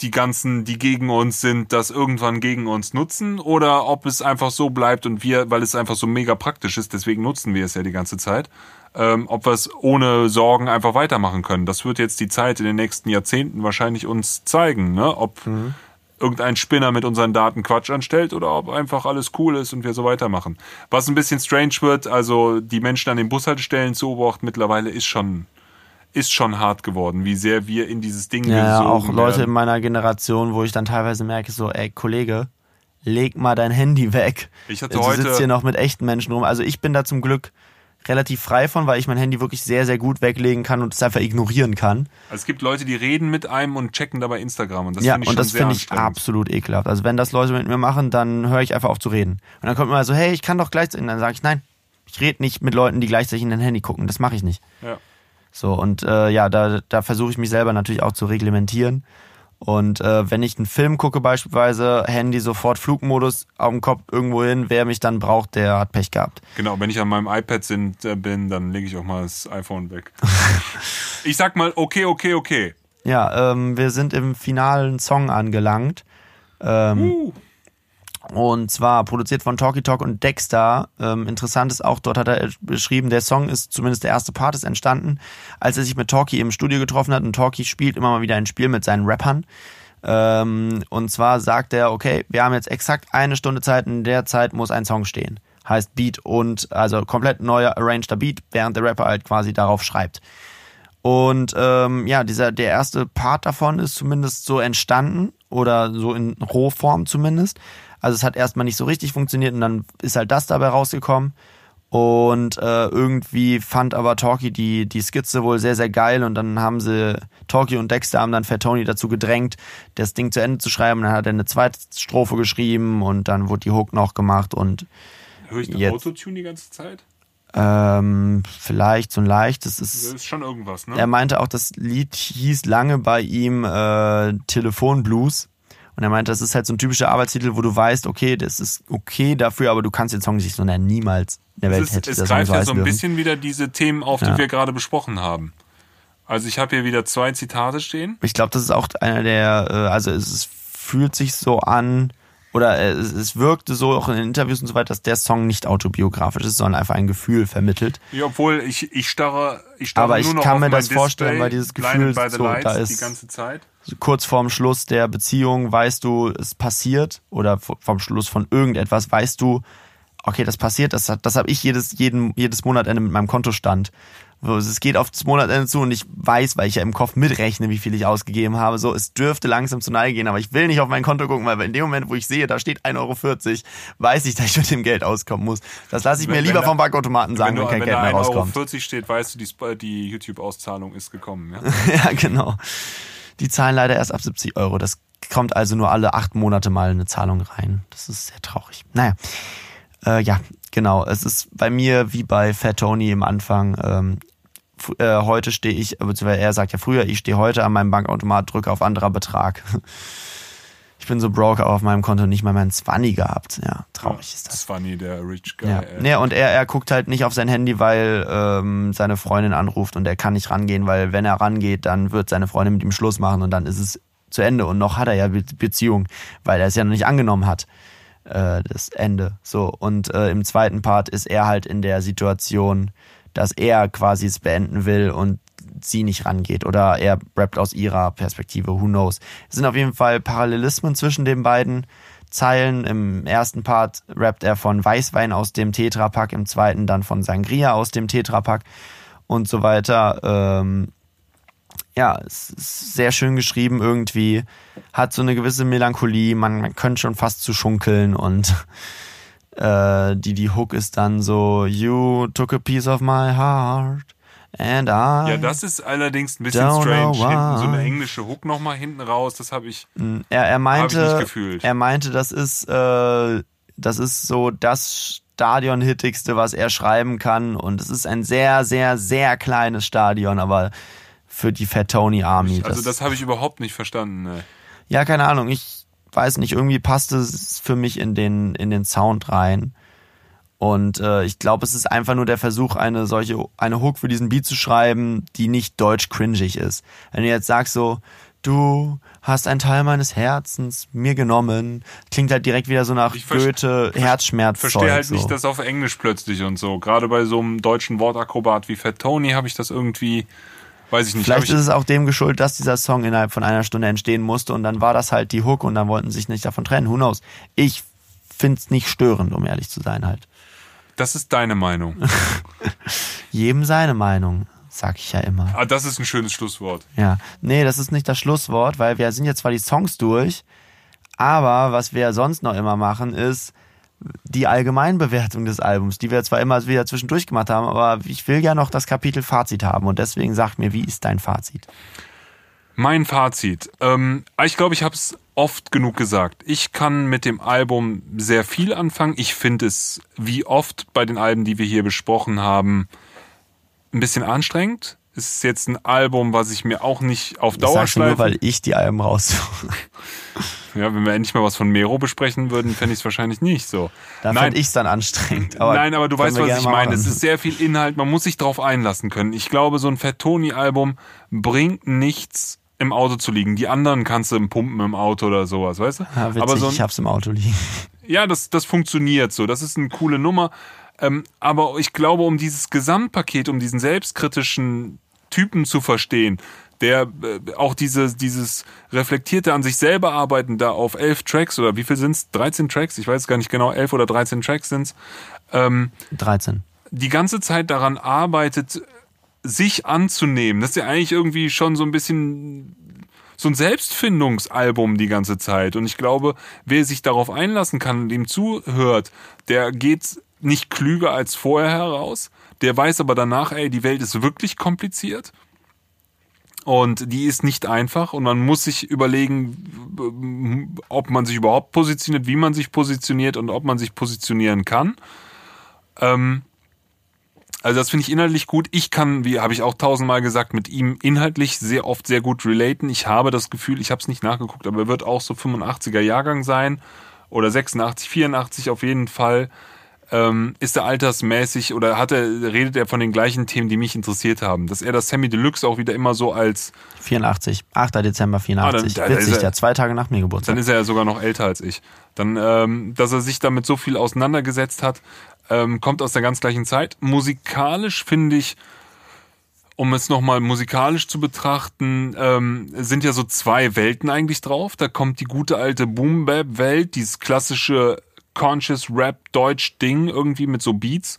S2: die ganzen, die gegen uns sind, das irgendwann gegen uns nutzen oder ob es einfach so bleibt und wir, weil es einfach so mega praktisch ist, deswegen nutzen wir es ja die ganze Zeit, ähm, ob wir es ohne Sorgen einfach weitermachen können. Das wird jetzt die Zeit in den nächsten Jahrzehnten wahrscheinlich uns zeigen, ne? ob irgendein Spinner mit unseren Daten Quatsch anstellt oder ob einfach alles cool ist und wir so weitermachen. Was ein bisschen strange wird, also die Menschen an den Bushaltestellen zu beobachten mittlerweile ist schon ist schon hart geworden, wie sehr wir in dieses Ding
S1: ja, ja, auch Leute in
S2: werden.
S1: meiner Generation, wo ich dann teilweise merke, so, ey, Kollege, leg mal dein Handy weg.
S2: Ich hatte
S1: du
S2: heute-
S1: sitzt hier noch mit echten Menschen rum. Also ich bin da zum Glück relativ frei von, weil ich mein Handy wirklich sehr, sehr gut weglegen kann und es einfach ignorieren kann.
S2: Also es gibt Leute, die reden mit einem und checken dabei Instagram und das
S1: ja,
S2: finde ich
S1: und
S2: schon
S1: das
S2: sehr
S1: finde ich absolut ekelhaft. Also wenn das Leute mit mir machen, dann höre ich einfach auf zu reden. Und dann kommt immer so, hey, ich kann doch gleichzeitig. Und dann sage ich, nein, ich rede nicht mit Leuten, die gleichzeitig in dein Handy gucken. Das mache ich nicht.
S2: Ja.
S1: So, und äh, ja, da, da versuche ich mich selber natürlich auch zu reglementieren. Und äh, wenn ich einen Film gucke beispielsweise, Handy sofort Flugmodus auf dem Kopf irgendwo hin, wer mich dann braucht, der hat Pech gehabt.
S2: Genau, wenn ich an meinem iPad sind, äh, bin, dann lege ich auch mal das iPhone weg. *laughs* ich sag mal, okay, okay, okay.
S1: Ja, ähm, wir sind im finalen Song angelangt. Ähm,
S2: Uh,
S1: Und zwar produziert von Talkie Talk und Dexter. Ähm, interessant ist auch, dort hat er beschrieben, der Song ist, zumindest der erste Part ist entstanden, als er sich mit Talkie im Studio getroffen hat. Und Talkie spielt immer mal wieder ein Spiel mit seinen Rappern. Ähm, und zwar sagt er, okay, wir haben jetzt exakt eine Stunde Zeit, in der Zeit muss ein Song stehen. Heißt Beat und, also komplett neuer arrangeder Beat, während der Rapper halt quasi darauf schreibt. Und ähm, ja, dieser der erste Part davon ist zumindest so entstanden oder so in Rohform zumindest. Also es hat erstmal nicht so richtig funktioniert und dann ist halt das dabei rausgekommen. Und äh, irgendwie fand aber Talkie die, die Skizze wohl sehr, sehr geil und dann haben sie, Talkie und Dexter haben dann Fat Tony dazu gedrängt, das Ding zu Ende zu schreiben. Dann hat er eine zweite Strophe geschrieben und dann wurde die Hook noch gemacht und
S2: höre ich
S1: Jetzt.
S2: Autotune die ganze Zeit?
S1: ähm, vielleicht so ein leichtes, es
S2: Das ist schon irgendwas, ne?
S1: Er meinte auch, das Lied hieß lange bei ihm äh, Telefonblues. Und er meinte, das ist halt so ein typischer Arbeitstitel, wo du weißt, okay, das ist okay dafür, aber du kannst den Song nicht so nennen. Niemals in der Welt
S2: es ist,
S1: hätte
S2: es greift ja so ein
S1: dürfen.
S2: bisschen wieder diese Themen auf, die
S1: Ja.
S2: wir gerade besprochen haben. Also ich habe hier wieder zwei Zitate stehen.
S1: Ich glaube, das ist auch einer der, äh, also es, fühlt sich so an, oder äh, es, es wirkte so auch in den Interviews und so weiter, dass der Song nicht autobiografisch ist, sondern einfach ein Gefühl vermittelt.
S2: Ja, obwohl ich, ich starre, ich starre
S1: Aber ich
S2: nur noch
S1: kann mir das vorstellen,
S2: Display,
S1: weil dieses Gefühl so, da ist-
S2: die ganze Zeit.
S1: Kurz vorm Schluss der Beziehung weißt du, es passiert oder vom Schluss von irgendetwas weißt du, okay, das passiert, das, das habe ich jedes, jeden, jedes Monatende mit meinem Kontostand. So, Es geht auf das Monatende zu und ich weiß, weil ich ja im Kopf mitrechne, wie viel ich ausgegeben habe. So, es dürfte langsam zu Neige gehen, aber ich will nicht auf mein Konto gucken, weil in dem Moment, wo ich sehe, da steht 1,40 Euro, weiß ich, dass ich mit dem Geld auskommen muss. Das lasse ich mir
S2: Wenn-
S1: lieber
S2: wenn
S1: vom Bankautomaten sagen, wenn,
S2: wenn, du,
S1: kein
S2: wenn
S1: Geld
S2: da
S1: mehr
S2: 1,40 Euro
S1: rauskommt.
S2: steht, weißt du, die, die YouTube-Auszahlung ist gekommen. Ja? *laughs*
S1: ja, genau. Die zahlen leider erst ab 70 Euro. Das kommt also nur alle acht Monate mal eine Zahlung rein. Das ist sehr traurig. Naja, äh, ja, genau. Es ist bei mir wie bei Fat Tony im Anfang. Ähm, äh, heute stehe ich, beziehungsweise er sagt ja früher, ich stehe heute an meinem Bankautomat, drücke auf anderer Betrag. *laughs* Ich bin so broke, aber auf meinem Konto nicht mal meinen Zwanni gehabt. Ja, traurig ist das.
S2: Nie der Rich Guy.
S1: Ja, nee, und er, er guckt halt nicht auf sein Handy, weil ähm, seine Freundin anruft und er kann nicht rangehen, weil wenn er rangeht, dann wird seine Freundin mit ihm Schluss machen und dann ist es zu Ende. Und noch hat er ja Be Beziehung, weil er es ja noch nicht angenommen hat, äh, das Ende. So, und äh, im zweiten Part ist er halt in der Situation, dass er quasi es beenden will und sie nicht rangeht oder er rappt aus ihrer Perspektive, who knows. Es sind auf jeden Fall Parallelismen zwischen den beiden, Zeilen. Im ersten Part rappt er von Weißwein aus dem Tetrapack, im zweiten dann von Sangria aus dem Tetrapack und so weiter. Ähm, ja, es ist sehr schön geschrieben irgendwie, hat so eine gewisse Melancholie, man, man könnte schon fast zu schunkeln und äh, die, die Hook ist dann so, you took a piece of my heart and I.
S2: Ja, das ist allerdings ein bisschen strange. Hinten so eine englische Hook nochmal hinten raus, das habe ich.
S1: Er, er
S2: Hab ich nicht
S1: meinte,
S2: gefühlt.
S1: er meinte, das ist, äh, das ist so das Stadion-Hittigste, was er schreiben kann. Und es ist ein sehr, sehr, sehr kleines Stadion, aber für die Fat Tony Army.
S2: Also das habe ich überhaupt nicht verstanden. Ne.
S1: ja, keine Ahnung. Ich weiß nicht, irgendwie passt es für mich in den, in den Sound rein. Und äh, ich glaube, es ist einfach nur der Versuch, eine solche, eine Hook für diesen Beat zu schreiben, die nicht deutsch cringig ist. Wenn du jetzt sagst so, du hast einen Teil meines Herzens mir genommen, klingt halt direkt wieder so nach
S2: Ich
S1: Goethe, Herzschmerz.
S2: Verstehe halt
S1: so.
S2: nicht das auf Englisch plötzlich und so. Gerade bei so einem deutschen Wortakrobat wie Fat Tony habe ich das irgendwie, weiß ich nicht.
S1: Vielleicht
S2: ich,
S1: ist es auch dem geschuldet, dass dieser Song innerhalb von einer Stunde entstehen musste und dann war das halt die Hook und dann wollten sie sich nicht davon trennen. Who knows? Ich find's nicht störend, um ehrlich zu sein halt.
S2: Das ist deine Meinung. *laughs*
S1: Jedem seine Meinung, sag ich ja immer.
S2: ah, das ist ein schönes Schlusswort.
S1: Ja, nee, das ist nicht das Schlusswort, weil wir sind jetzt zwar die Songs durch, aber was wir sonst noch immer machen, ist die Allgemeinbewertung des Albums, die wir zwar immer wieder zwischendurch gemacht haben, aber ich will ja noch das Kapitel Fazit haben und deswegen sag mir, wie ist dein Fazit?
S2: Mein Fazit. Ähm, ich glaube, ich habe es oft genug gesagt. Ich kann mit dem Album sehr viel anfangen. Ich finde es, wie oft bei den Alben, die wir hier besprochen haben, ein bisschen anstrengend. Es ist jetzt ein Album, was ich mir auch nicht auf
S1: Das
S2: Dauer
S1: sagst du nur, weil ich die Alben raussuche. *laughs*
S2: Ja, wenn wir endlich mal was von Mero besprechen würden, fände ich es wahrscheinlich nicht so.
S1: Da
S2: Nein,
S1: fand ich's dann anstrengend. Aber
S2: Nein, aber du weißt, was ich meine. Es ist sehr viel Inhalt, man muss sich drauf einlassen können. Ich glaube, so ein Fat Tony-Album bringt nichts im Auto zu liegen. Die anderen kannst du im Pumpen im Auto oder sowas, weißt du?
S1: Ja, witzig,
S2: aber so ein,
S1: ich hab's im Auto liegen.
S2: ja, das, das funktioniert so. Das ist eine coole Nummer. Ähm, aber ich glaube, um dieses Gesamtpaket, um diesen selbstkritischen Typen zu verstehen, der äh, auch diese, dieses reflektierte an sich selber arbeiten, da auf elf Tracks oder wie viel sind's? 13 Tracks? Ich weiß gar nicht genau, elf oder 13 Tracks sind's. Ähm,
S1: 13.
S2: die ganze Zeit daran arbeitet, sich anzunehmen. Das ist ja eigentlich irgendwie schon so ein bisschen so ein Selbstfindungsalbum die ganze Zeit. Und ich glaube, wer sich darauf einlassen kann und ihm zuhört, der geht nicht klüger als vorher heraus. Der weiß aber danach, ey, die Welt ist wirklich kompliziert. Und die ist nicht einfach und man muss sich überlegen, ob man sich überhaupt positioniert, wie man sich positioniert und ob man sich positionieren kann. Ähm, also das finde ich inhaltlich gut. Ich kann, wie habe ich auch tausendmal gesagt, mit ihm inhaltlich sehr oft sehr gut relaten. Ich habe das Gefühl, ich habe es nicht nachgeguckt, aber er wird auch so 85er Jahrgang sein oder 86, 84 auf jeden Fall. Ähm, ist er altersmäßig oder hat er, redet er von den gleichen Themen, die mich interessiert haben? Dass er das Sammy Deluxe auch wieder immer so als
S1: 84. 8. Dezember 84.
S2: Ah, dann- da- da
S1: Witzig,
S2: er-
S1: der zwei Tage nach mir Geburtstag.
S2: dann ist er ja sogar noch älter als ich. Dann, ähm, dass er sich damit so viel auseinandergesetzt hat, ähm, kommt aus der ganz gleichen Zeit. Musikalisch finde ich, um es nochmal musikalisch zu betrachten, ähm, sind ja so zwei Welten eigentlich drauf. Da kommt die gute alte Boom-Bap-Welt, dieses klassische Conscious Rap-Deutsch-Ding irgendwie mit so Beats,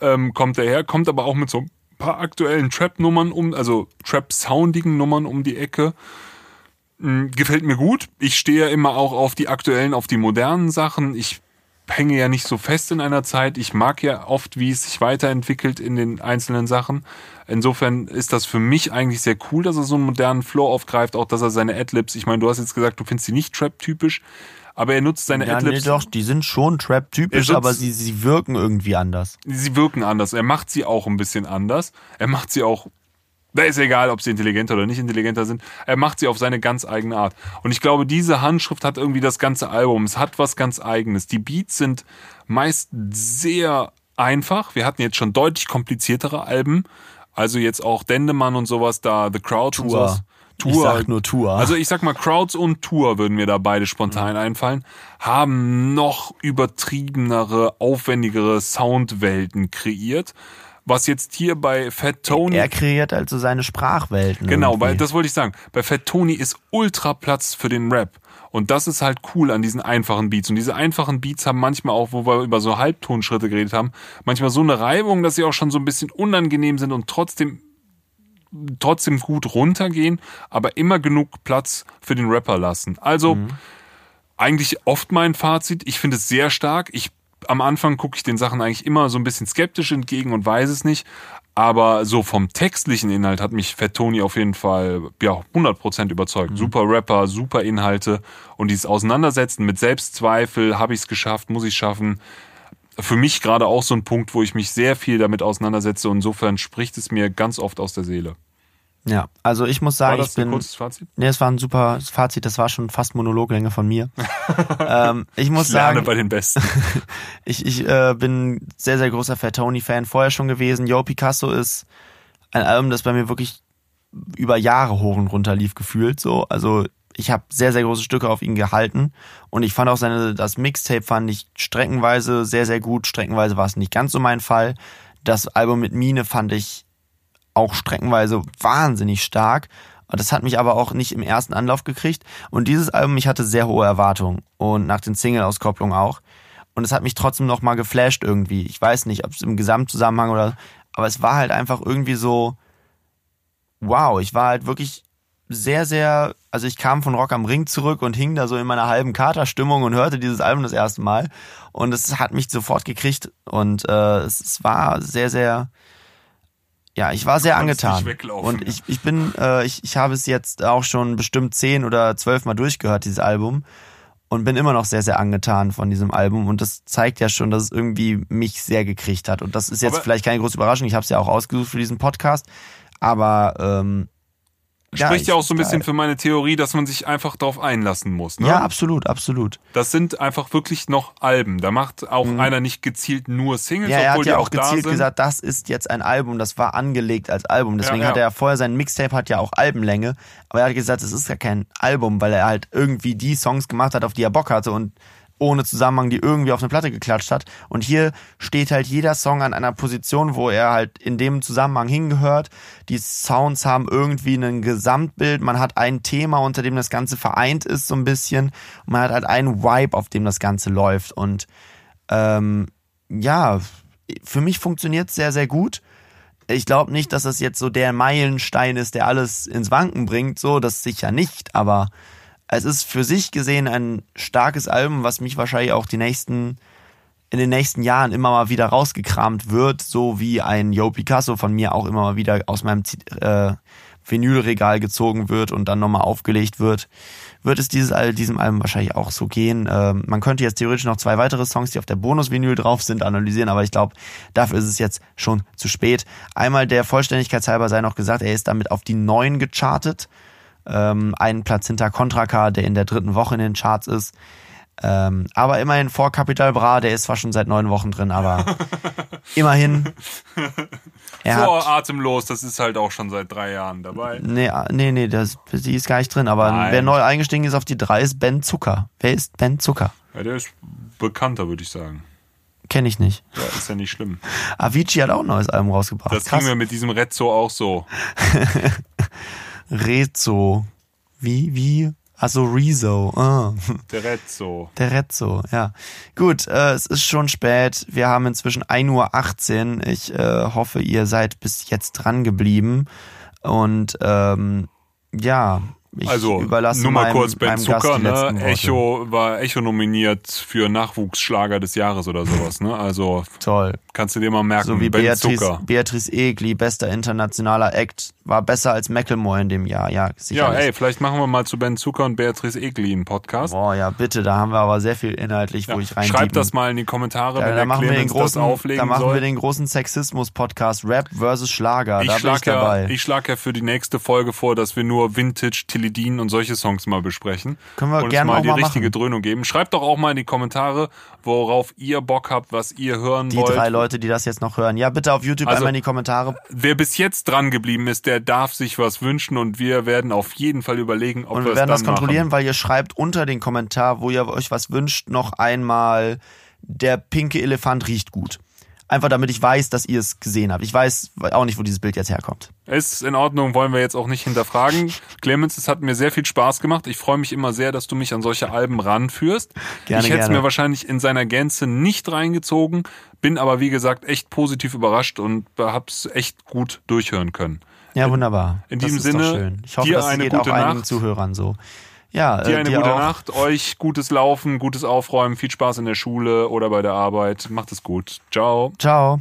S2: ähm, kommt daher, kommt aber auch mit so ein paar aktuellen Trap-Nummern um, also Trap-soundigen Nummern um die Ecke. Mm, Gefällt mir gut. Ich stehe ja immer auch auf die aktuellen, auf die modernen Sachen. Ich hänge ja nicht so fest in einer Zeit. Ich mag ja oft, wie es sich weiterentwickelt in den einzelnen Sachen. Insofern ist das für mich eigentlich sehr cool, dass er so einen modernen Flow aufgreift, auch dass er seine Adlibs, ich meine, du hast jetzt gesagt, du findest sie nicht Trap-typisch, aber er nutzt seine
S1: ja, nee,
S2: Adlibs.
S1: doch, die sind schon Trap-typisch,
S2: Er
S1: aber sie, sie wirken irgendwie anders.
S2: sie wirken anders. Er macht sie auch ein bisschen anders. Er macht sie auch, da ist egal, ob sie intelligenter oder nicht intelligenter sind. Er macht sie auf seine ganz eigene Art. Und ich glaube, diese Handschrift hat irgendwie das ganze Album. Es hat was ganz eigenes. Die Beats sind meist sehr einfach. Wir hatten jetzt schon deutlich kompliziertere Alben. Also jetzt auch Dendemann und sowas da, The Crowd und
S1: Tour.
S2: sowas.
S1: Ich sag nur Tour.
S2: Also ich sag mal, Crowds und Tour würden mir da beide spontan einfallen, haben noch übertriebenere, aufwendigere Soundwelten kreiert. Was jetzt hier bei Fat Tony.
S1: er kreiert also seine Sprachwelten.
S2: Genau,
S1: irgendwie.
S2: weil das wollte ich sagen. Bei Fat Tony ist ultra Platz für den Rap. Und das ist halt cool an diesen einfachen Beats. Und diese einfachen Beats haben manchmal auch, wo wir über so Halbtonschritte geredet haben, manchmal so eine Reibung, dass sie auch schon so ein bisschen unangenehm sind und trotzdem trotzdem gut runtergehen, aber immer genug Platz für den Rapper lassen. Also mhm. eigentlich oft mein Fazit. Ich finde es sehr stark. Ich am Anfang gucke ich den Sachen eigentlich immer so ein bisschen skeptisch entgegen und weiß es nicht. Aber so vom textlichen Inhalt hat mich Fat Tony auf jeden Fall ja 100% überzeugt. Mhm. Super Rapper, super Inhalte und dieses Auseinandersetzen mit Selbstzweifel, habe ich es geschafft, muss ich schaffen. Für mich gerade auch so ein Punkt, wo ich mich sehr viel damit auseinandersetze und insofern spricht es mir ganz oft aus der Seele.
S1: Ja, also ich muss sagen,
S2: war das
S1: ich bin.
S2: Ein kurzes Fazit?
S1: Nee, es war ein super Fazit, das war schon fast Monologlänge von mir. *laughs* ähm, ich muss
S2: ich lerne
S1: sagen.
S2: bei den Besten. *laughs*
S1: ich ich äh, bin sehr, sehr großer Fat Tony-Fan vorher schon gewesen. Yo Picasso ist ein Album, das bei mir wirklich über Jahre hoch und runter lief, gefühlt so. Also ich habe sehr, sehr große Stücke auf ihn gehalten und ich fand auch seine, das Mixtape fand ich streckenweise sehr, sehr gut. Streckenweise war es nicht ganz so mein Fall. Das Album mit Mine fand ich auch streckenweise wahnsinnig stark. Das hat mich aber auch nicht im ersten Anlauf gekriegt. Und dieses Album, ich hatte sehr hohe Erwartungen. Und nach den Single-Auskopplungen auch. Und es hat mich trotzdem noch mal geflasht irgendwie. Ich weiß nicht, ob es im Gesamtzusammenhang oder, aber es war halt einfach irgendwie so, wow, ich war halt wirklich sehr, sehr, also ich kam von Rock am Ring zurück und hing da so in meiner halben Katerstimmung und hörte dieses Album das erste Mal. Und es hat mich sofort gekriegt. Und äh, es, es war sehr, sehr, ja, ich war sehr angetan. Und ich, ich bin, äh, ich, ich habe es jetzt auch schon bestimmt zehn oder zwölf Mal durchgehört, dieses Album. Und bin immer noch sehr, sehr angetan von diesem Album. Und das zeigt ja schon, dass es irgendwie mich sehr gekriegt hat. Und das ist jetzt Aber vielleicht keine große Überraschung. Ich habe es ja auch ausgesucht für diesen Podcast. Aber ähm,
S2: Spricht ja, ja auch so ein bisschen für meine Theorie, dass man sich einfach darauf einlassen muss. Ne?
S1: Ja, absolut, absolut.
S2: Das sind einfach wirklich noch Alben. Da macht auch mhm. einer nicht gezielt nur Singles,
S1: ja,
S2: er
S1: hat
S2: ja
S1: auch, auch gezielt gesagt, das ist jetzt ein Album, das war angelegt als Album. Deswegen ja, ja. hat er ja vorher sein Mixtape hat ja auch Albenlänge, aber er hat gesagt, es ist ja kein Album, weil er halt irgendwie die Songs gemacht hat, auf die er Bock hatte und ohne Zusammenhang, die irgendwie auf eine Platte geklatscht hat. Und hier steht halt jeder Song an einer Position, wo er halt in dem Zusammenhang hingehört. Die Sounds haben irgendwie ein Gesamtbild. Man hat ein Thema, unter dem das Ganze vereint ist, so ein bisschen. Und man hat halt einen Vibe, auf dem das Ganze läuft. Und ähm, ja, für mich funktioniert es sehr, sehr gut. Ich glaube nicht, dass das jetzt so der Meilenstein ist, der alles ins Wanken bringt. So, das sicher nicht. Aber es ist für sich gesehen ein starkes Album, was mich wahrscheinlich auch die nächsten, in den nächsten Jahren immer mal wieder rausgekramt wird, so wie ein Yo Picasso von mir auch immer mal wieder aus meinem äh, Vinylregal gezogen wird und dann nochmal aufgelegt wird, wird es dieses, diesem Album wahrscheinlich auch so gehen. Ähm, man könnte jetzt theoretisch noch zwei weitere Songs, die auf der Bonus-Vinyl drauf sind, analysieren, aber ich glaube, dafür ist es jetzt schon zu spät. Einmal der Vollständigkeitshalber sei noch gesagt, er ist damit auf die neun gechartet ähm, einen Platz hinter Contra der in der dritten Woche in den Charts ist. Ähm, aber immerhin vor Capital Bra, der ist zwar schon seit neun Wochen drin, aber *laughs* immerhin.
S2: vor Atemlos, das ist halt auch schon seit drei Jahren dabei.
S1: Nee, ah, nee, nee, das, die ist gar nicht drin. Aber Nein. wer neu eingestiegen ist auf die drei, ist Ben Zucker. Wer ist Ben Zucker?
S2: Ja, der ist bekannter, würde ich sagen.
S1: Kenne ich nicht.
S2: Ja, ist ja nicht schlimm.
S1: Avicii hat auch ein neues Album rausgebracht.
S2: Das Krass. ging mir mit diesem Rezzo auch so. *laughs*
S1: Rezo. Wie, wie? Also Rezo. Ah.
S2: Der Rezzo.
S1: Der Rezzo, ja. Gut, äh, es ist schon spät. Wir haben inzwischen 1.18 Uhr. Ich äh, hoffe, ihr seid bis jetzt dran geblieben. Und ähm, ja, ich
S2: also,
S1: überlasse
S2: nur mal
S1: meinem,
S2: kurz Ben Zucker, ne? Echo war Echo nominiert für Nachwuchsschlager des Jahres oder sowas, ne? Also
S1: toll.
S2: Kannst du dir mal merken,
S1: so wie ben Beatrice, Zucker. Beatrice Egli, bester internationaler Act, war besser als Macklemore in dem Jahr, ja,
S2: sicherlich. Ja, ey, vielleicht machen wir mal zu Ben Zucker und Beatrice Egli einen Podcast.
S1: Boah, ja, bitte, da haben wir aber sehr viel inhaltlich, ja, wo ich rein
S2: Schreibt das mal in die Kommentare,
S1: ja,
S2: wenn da
S1: machen wir den großen,
S2: Da
S1: machen
S2: soll.
S1: wir den großen Sexismus-Podcast, Rap versus Schlager,
S2: ich
S1: da bin ich dabei.
S2: Ja, ich schlage ja für die nächste Folge vor, dass wir nur Vintage, Tilidin und solche Songs mal besprechen.
S1: Können wir
S2: und
S1: gerne
S2: mal
S1: auch
S2: die
S1: mal
S2: richtige
S1: machen.
S2: Dröhnung geben. Schreibt doch auch mal in die Kommentare, worauf ihr Bock habt, was ihr hören
S1: die
S2: wollt.
S1: Die drei Leute, die das jetzt noch hören. Ja, bitte auf YouTube
S2: also,
S1: einmal in die Kommentare.
S2: Wer bis jetzt dran geblieben ist, der darf sich was wünschen und wir werden auf jeden Fall überlegen, ob
S1: und
S2: wir
S1: wir werden
S2: das
S1: kontrollieren,
S2: machen.
S1: weil ihr schreibt unter den Kommentar, wo ihr euch was wünscht, noch einmal der pinke Elefant riecht gut. Einfach damit ich weiß, dass ihr es gesehen habt. Ich weiß auch nicht, wo dieses Bild jetzt herkommt.
S2: Ist in Ordnung, wollen wir jetzt auch nicht hinterfragen. Clemens, es hat mir sehr viel Spaß gemacht. Ich freue mich immer sehr, dass du mich an solche Alben ranführst.
S1: Gerne,
S2: ich hätte es mir wahrscheinlich in seiner Gänze nicht reingezogen, bin aber wie gesagt echt positiv überrascht und hab's echt gut durchhören können.
S1: Ja, wunderbar.
S2: In
S1: das
S2: diesem Sinne,
S1: schön. Ich hoffe,
S2: dir
S1: das
S2: eine
S1: geht auch
S2: gute
S1: einigen
S2: Nacht.
S1: Zuhörern so. Ja,
S2: Dir
S1: äh,
S2: eine
S1: dir
S2: gute
S1: auch.
S2: Nacht, euch gutes Laufen, gutes Aufräumen, viel Spaß in der Schule oder bei der Arbeit. Macht es gut. Ciao.
S1: Ciao.